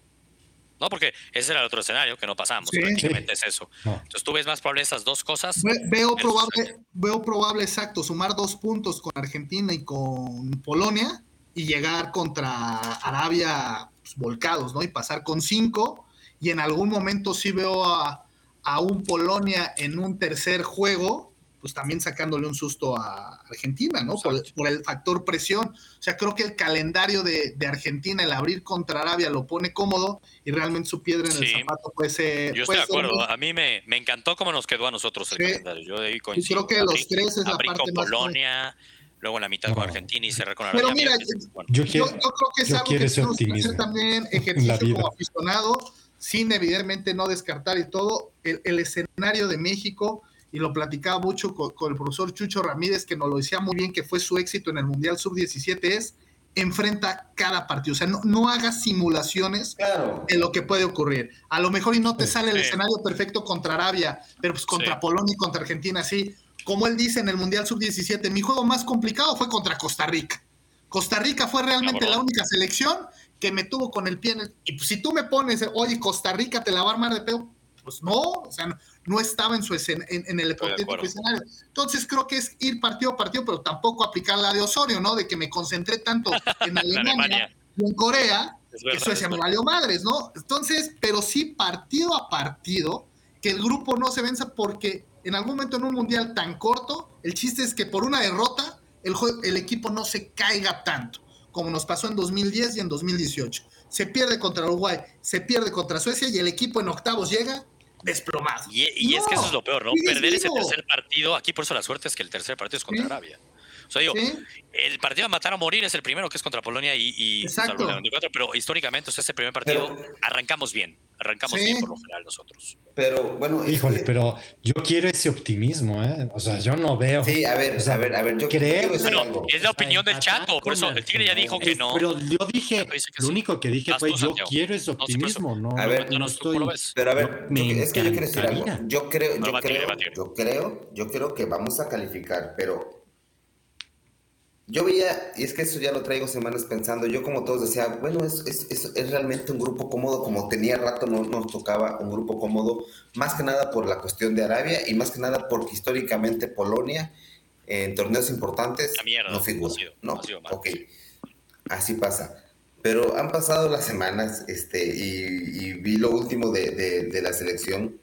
No, porque ese era el otro escenario que no pasamos. Prácticamente es eso. Entonces tú ves más probable esas dos cosas. veo probable, veo probable, exacto, sumar dos puntos con Argentina y con Polonia y llegar contra Arabia pues, volcados, ¿no? Y pasar con cinco. Y en algún momento sí veo a, a un Polonia en un tercer juego pues también sacándole un susto a Argentina, ¿no? Por, el factor presión. O sea, creo que el calendario de, Argentina, el abrir contra Arabia, lo pone cómodo y realmente su piedra en el zapato puede ser. Yo estoy de acuerdo. A mí me, encantó cómo nos quedó a nosotros el calendario. Yo de ahí coincido. creo que los tres es la parte con Polonia. Luego en la mitad con Argentina y cerrar con Arabia. Pero mira, yo, creo que es algo que tenemos que también ejercicio como aficionado, sin evidentemente no descartar y todo. el escenario de México, y lo platicaba mucho con, el profesor Chucho Ramírez, que nos lo decía muy bien, que fue su éxito en el Mundial Sub-17, es enfrenta cada partido. O sea, no, no hagas simulaciones de lo que puede ocurrir. A lo mejor y no te sale el escenario perfecto contra Arabia, pero pues contra Polonia y contra Argentina, sí. Como él dice en el Mundial Sub-17, mi juego más complicado fue contra Costa Rica. Costa Rica fue realmente la única selección que me tuvo con el pie en el... Y pues si tú me pones, oye, Costa Rica te la va a armar de pedo, pues no, o sea, no, estaba en, su en, el hipotético escenario. Entonces creo que es ir partido a partido, pero tampoco aplicar la de Osorio, ¿no? De que me concentré tanto en Alemania, y en Corea, que Suecia me valió madres, ¿no? Entonces, pero sí partido a partido, que el grupo no se venza porque en algún momento en un mundial tan corto, el chiste es que por una derrota el, el equipo no se caiga tanto, como nos pasó en 2010 y en 2018. Se pierde contra Uruguay, se pierde contra Suecia y el equipo en octavos llega desplomado. Y, es que eso es lo peor, ¿no? Perder ese tercer partido, aquí por eso la suerte es que el tercer partido es contra Arabia. O sea, digo, el partido a matar o morir es el primero que es contra Polonia y, y pero históricamente, o sea, ese primer partido arrancamos bien, arrancamos bien por lo general nosotros. Pero bueno, híjole, pero yo quiero ese optimismo, ¿eh? O sea, yo no veo. Sí, a ver, a ver, a ver, yo creo. Bueno, es la opinión del chato, por eso el Tigre ya dijo que no. Pero yo dije, lo único que dije fue, yo quiero ese optimismo, no, a ver, no, estoy. Pero a ver, es que yo quiero decir algo. Yo creo, yo creo, yo creo, yo creo que vamos a calificar, pero yo veía, y es que eso ya lo traigo semanas pensando, yo como todos decía, bueno, es, es, es, realmente un grupo cómodo, como tenía rato no nos tocaba un grupo cómodo, más que nada por la cuestión de Arabia y más que nada porque históricamente Polonia en torneos importantes no figura. No, ok, así pasa. Pero han pasado las semanas este, y, vi lo último de, de, de la selección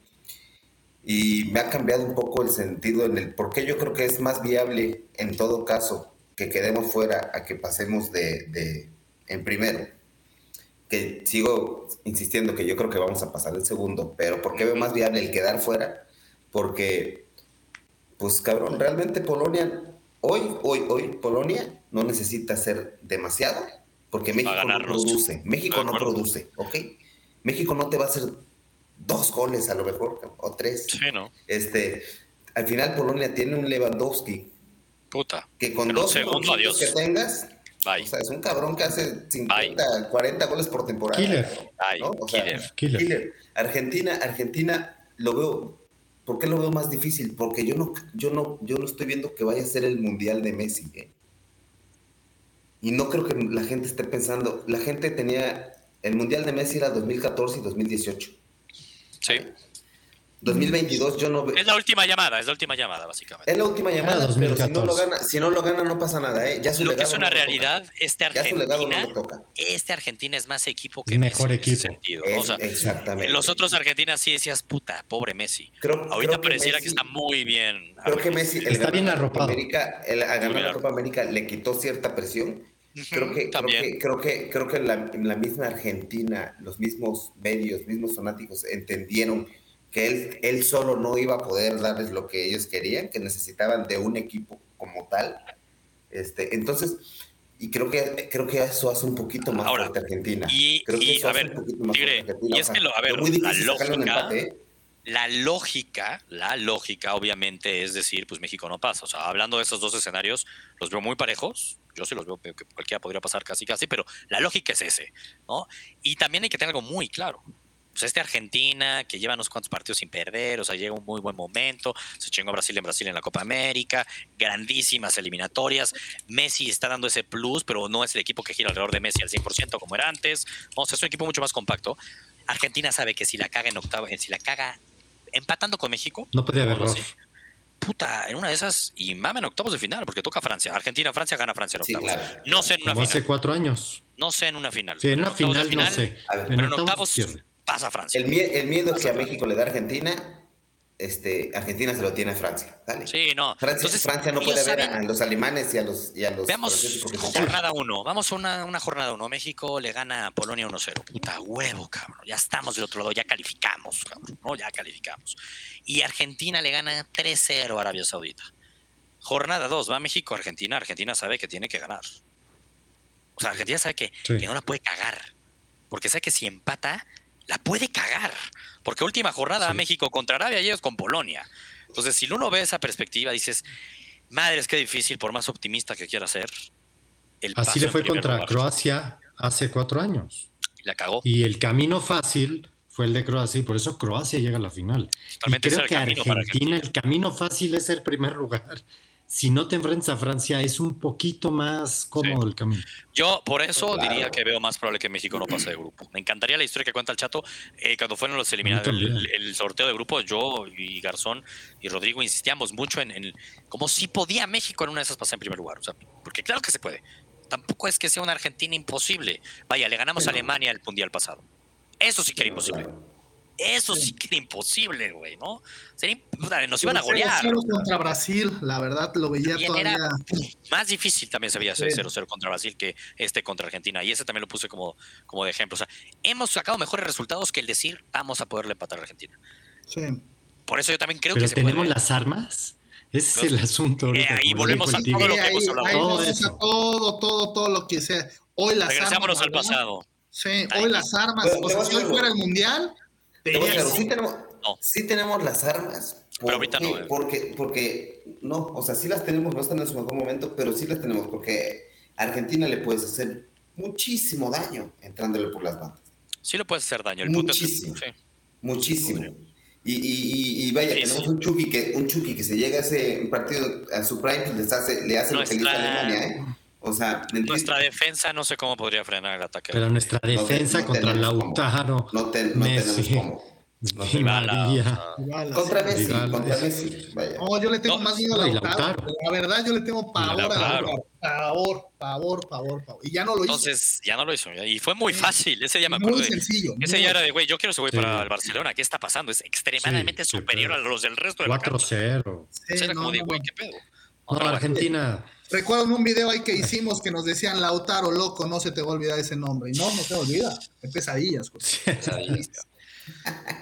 y me ha cambiado un poco el sentido en el por qué yo creo que es más viable en todo caso que quedemos fuera a que pasemos de, en primero. Que sigo insistiendo que yo creo que vamos a pasar el segundo, pero ¿por qué veo más viable el quedar fuera? Porque, pues cabrón, realmente Polonia, hoy, hoy, hoy, Polonia no necesita hacer demasiado, porque México no produce. México no produce, ¿ok? México no te va a hacer dos goles a lo mejor, o tres. Sí, ¿no? Este, al final Polonia tiene un Lewandowski Puta. Que con dos segundos que tengas, o sea, es un cabrón que hace 50, 40 goles por temporada. Killer. killer. Argentina, Argentina lo veo. ¿Por qué lo veo más difícil? Porque yo no, yo no, yo no estoy viendo que vaya a ser el mundial de Messi. ¿eh? Y no creo que la gente esté pensando. La gente tenía. El mundial de Messi era 2014 y 2018. Sí. 2022 yo no veo. Es la última llamada, es la última llamada, básicamente. Es la última llamada, pero si no lo gana, si no lo gana no pasa nada, ¿eh? Ya su lo que es una realidad, este Argentina, este Argentina es más equipo que mejor Messi equipo. sentido. exactamente. Los otros Argentinas sí decías, puta, pobre Messi. Creo, Ahorita pareciera que, está muy bien. Creo que Messi, el está bien arropado. América, el, a ganar la Copa América le quitó cierta presión. Creo que, creo que, creo que, creo que la, la misma Argentina, los mismos medios, mismos fanáticos entendieron que él, él solo no iba a poder darles lo que ellos querían, que necesitaban de un equipo como tal. Este, entonces, y creo que creo que eso hace un poquito más fuerte Argentina. Y, creo que a ver, y es que lo, a ver, la lógica, ¿eh? la lógica, la lógica, obviamente, es decir, pues México no pasa. O sea, hablando de esos dos escenarios, los veo muy parejos. Yo sí los veo que cualquiera podría pasar casi casi, pero la lógica es ese, ¿no? Y también hay que tener algo muy claro pues este Argentina que lleva unos cuantos partidos sin perder, o sea, llega un muy buen momento, se chingó a Brasil en Brasil en la Copa América, grandísimas eliminatorias, Messi está dando ese plus, pero no es el equipo que gira alrededor de Messi al 100% como era antes, o sea, es un equipo mucho más compacto. Argentina sabe que si la caga en octavo, si la caga empatando con México, no puede haber puta, en una de esas, y mame en octavos de final, porque toca Francia. Argentina, Francia gana Francia en octavos. No sé en una final. hace cuatro años. No sé en una final. Sí, en una final, no sé. pero en octavos, pasa Francia. El, miedo es que a México le da Argentina, este, Argentina se lo tiene a Francia. Sí, no. Francia, Francia no puede ver a los alemanes y a los. Y a los Veamos jornada uno. Vamos a una, una jornada uno. México le gana a Polonia 1-0. Puta huevo, cabrón. Ya estamos del otro lado, ya calificamos, cabrón. ¿no? Ya calificamos. Y Argentina le gana 3-0 a Arabia Saudita. Jornada 2, va México, Argentina. Argentina sabe que tiene que ganar. O sea, Argentina sabe que, que no la puede cagar. Porque sabe que si empata, la puede cagar. Porque última jornada México contra Arabia y ellos con Polonia. Entonces, si uno ve esa perspectiva, dices, madre, es que difícil, por más optimista que quiera ser. Así le fue contra Croacia hace cuatro años. Y la cagó. Y el camino fácil fue el de Croacia y por eso Croacia llega a la final. y creo que Argentina, el camino fácil es el primer lugar si no te enfrentas a Francia, es un poquito más cómodo el camino. Yo por eso diría que veo más probable que México no pase de grupo. Me encantaría la historia que cuenta el Chato. Eh, cuando fueron los eliminados, el, sorteo de grupo, yo y Garzón y Rodrigo insistíamos mucho en, en cómo si podía México en una de esas pasar en primer lugar. O sea, porque claro que se puede. Tampoco es que sea una Argentina imposible. Vaya, le ganamos a Alemania el mundial pasado. Eso sí que era imposible. Eso sí que era imposible, güey, ¿no? Sería, nos iban a golear. 0-0 contra Brasil, la verdad, lo veía todavía. más difícil también se veía hacer 0-0 contra Brasil que este contra Argentina. Y ese también lo puse como, como de ejemplo. O sea, hemos sacado mejores resultados que el decir vamos a poderle empatar a Argentina. Sí. Por eso yo también creo Pero que tenemos las armas. Ese es el asunto. y eh, volvemos a todo lo que hemos hablado. todo, todo, todo, lo que sea. Hoy las Regresámonos al pasado. Sí, hoy las armas. o sea, si hoy fuera el mundial sí, tenemos, sí tenemos las armas. pero ahorita no. Eh. Porque, porque, no, o sea, sí las tenemos, no están en su mejor momento, pero sí las tenemos porque a Argentina le puedes hacer muchísimo daño entrándole por las bandas. Sí le puedes hacer daño. El muchísimo. Muchísimo. Y, y, y, vaya, tenemos un Chucky que un Chucky que se llega a ese partido a su prime, pues les hace, le hace lo que le hizo Alemania, ¿eh? O sea, nuestra defensa no sé cómo podría frenar el ataque. Pero nuestra defensa contra Lautaro, no, no Messi, tenemos Contra Messi, contra Messi. No, yo le tengo más miedo a Lautaro. La verdad, yo le tengo pavor a Lautaro. Pavor, pavor, pavor, pavor. Y ya no lo hizo. Entonces, ya no lo hizo. Y fue muy fácil. Ese día me acuerdo. Muy sencillo. Ese día era de, güey, yo quiero ese güey para el Barcelona. ¿Qué está pasando? Es extremadamente superior a los del resto de la 4-0. Era como de, güey, ¿qué pedo? No, Argentina. Recuerdo en un video ahí que hicimos que nos decían Lautaro, loco, no se te va a olvidar ese nombre. Y no, no se olvida. Es pesadillas.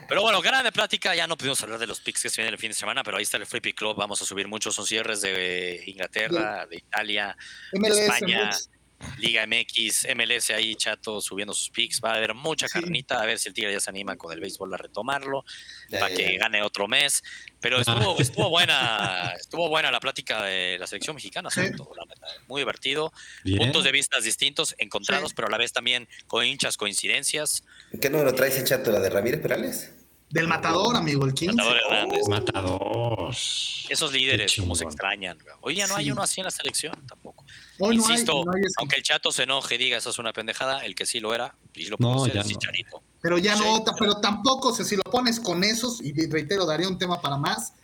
Pero bueno, grande plática. Ya no pudimos hablar de los picks que se vienen el fin de semana, pero ahí está el Free Pick Club. Vamos a subir muchos. Son cierres de Inglaterra, de Italia, de España. Liga MX, MLS ahí, chato, subiendo sus picks. Va a haber mucha carnita, a ver si el Tigre ya se anima con el béisbol a retomarlo, para que gane otro mes. Pero estuvo, estuvo buena, estuvo buena la plática de la selección mexicana, muy divertido. Puntos de vista distintos, encontrados, pero a la vez también con hinchas, coincidencias. ¿Qué número traes, chato? ¿La de Ramírez Perales? Del matador, amigo, el 15. Matador Hernández. Matador. Esos líderes, como se extrañan. Hoy ya no hay uno así en la selección tampoco. Hoy Insisto, no hay, no hay aunque el chato se enoje y diga eso es una pendejada, el que sí lo era, y lo puso ya no. Chicharito. Pero ya no, pero tampoco, si lo pones con esos, y reitero, daría un tema para más,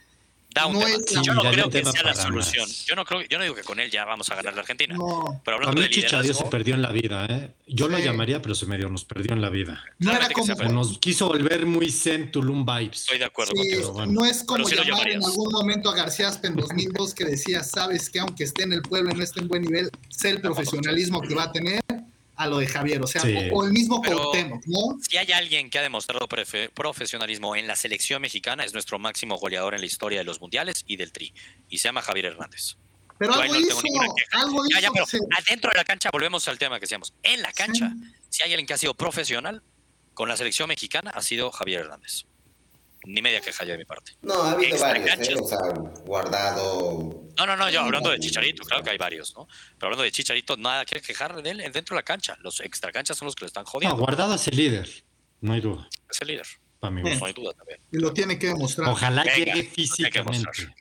no es, yo no creo que sea la solución. Yo no, creo, yo no digo que con él ya vamos a ganar la Argentina. Pero hablando a mí Chicharito se perdió en la vida. ¿eh? Yo lo llamaría, pero se medio nos perdió en la vida. No era como... Nos quiso volver muy Zen Tulum vibes. Estoy de acuerdo sí, contigo. No es como llamar en algún momento a García Aspe en 2002 que decía, sabes que aunque esté en el pueblo y no esté en buen nivel, sé el profesionalismo que va a tener a lo de Javier, o sea, o, el mismo Cuauhtémoc, ¿no? Si hay alguien que ha demostrado profesionalismo en la selección mexicana, es nuestro máximo goleador en la historia de los mundiales y del Tri, y se llama Javier Hernández. Pero algo, hizo, algo hizo, ya, pero adentro de la cancha, volvemos al tema que decíamos, en la cancha, si hay alguien que ha sido profesional con la selección mexicana, ha sido Javier Hernández ni media queja ya de mi parte. No, ha habido varios, ¿eh? o sea, guardado. No, no, no, yo hablando de Chicharito, claro que hay varios, ¿no? Pero hablando de Chicharito, nada que quejar de él dentro de la cancha. Los extracanchas son los que le están jodiendo. No, guardado es el líder, no hay duda. Es el líder. Para mí. no hay duda también. Y lo tiene que demostrar. Ojalá llegue físicamente.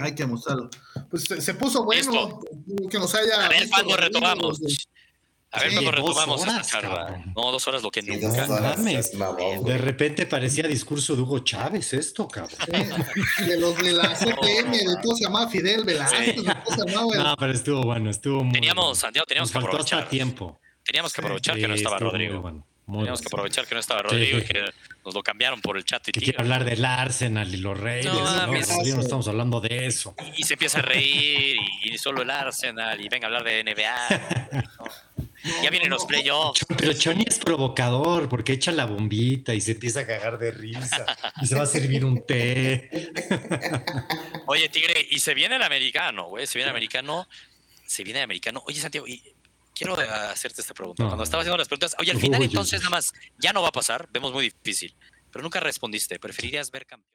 Hay que, mostrarlo. Pues se puso bueno que nos haya. A ver cuándo retomamos. A ver cuando retomamos horas, esta charla. No, dos horas lo que nunca. de repente parecía discurso de Hugo Chávez esto, cabrón. de los de la CPM, de todo se llamaba Fidel Velázquez, sí. No, pero estuvo bueno, estuvo muy Teníamos, Santiago, teníamos Nos que aprovechar. Hasta tiempo. Teníamos que aprovechar sí, que no estaba Rodrigo. Bueno. Teníamos que aprovechar que no estaba Rodrigo y que nos lo cambiaron por el chat y Quiere hablar del Arsenal y los Reyes. No, no, no, no estamos hablando de eso. Y, y, se empieza a reír y, y, solo el Arsenal y venga a hablar de NBA. Ya vienen los playoffs. Pero Choni es provocador porque echa la bombita y se empieza a cagar de risa y se va a servir un té. Oye, Tigre, y se viene el americano, güey, se viene el americano, se viene el americano. Oye, Santiago, y quiero hacerte esta pregunta. Cuando estaba haciendo las preguntas, oye, al final entonces nada más, ya no va a pasar, vemos muy difícil, pero nunca respondiste. ¿Preferirías ver campeón?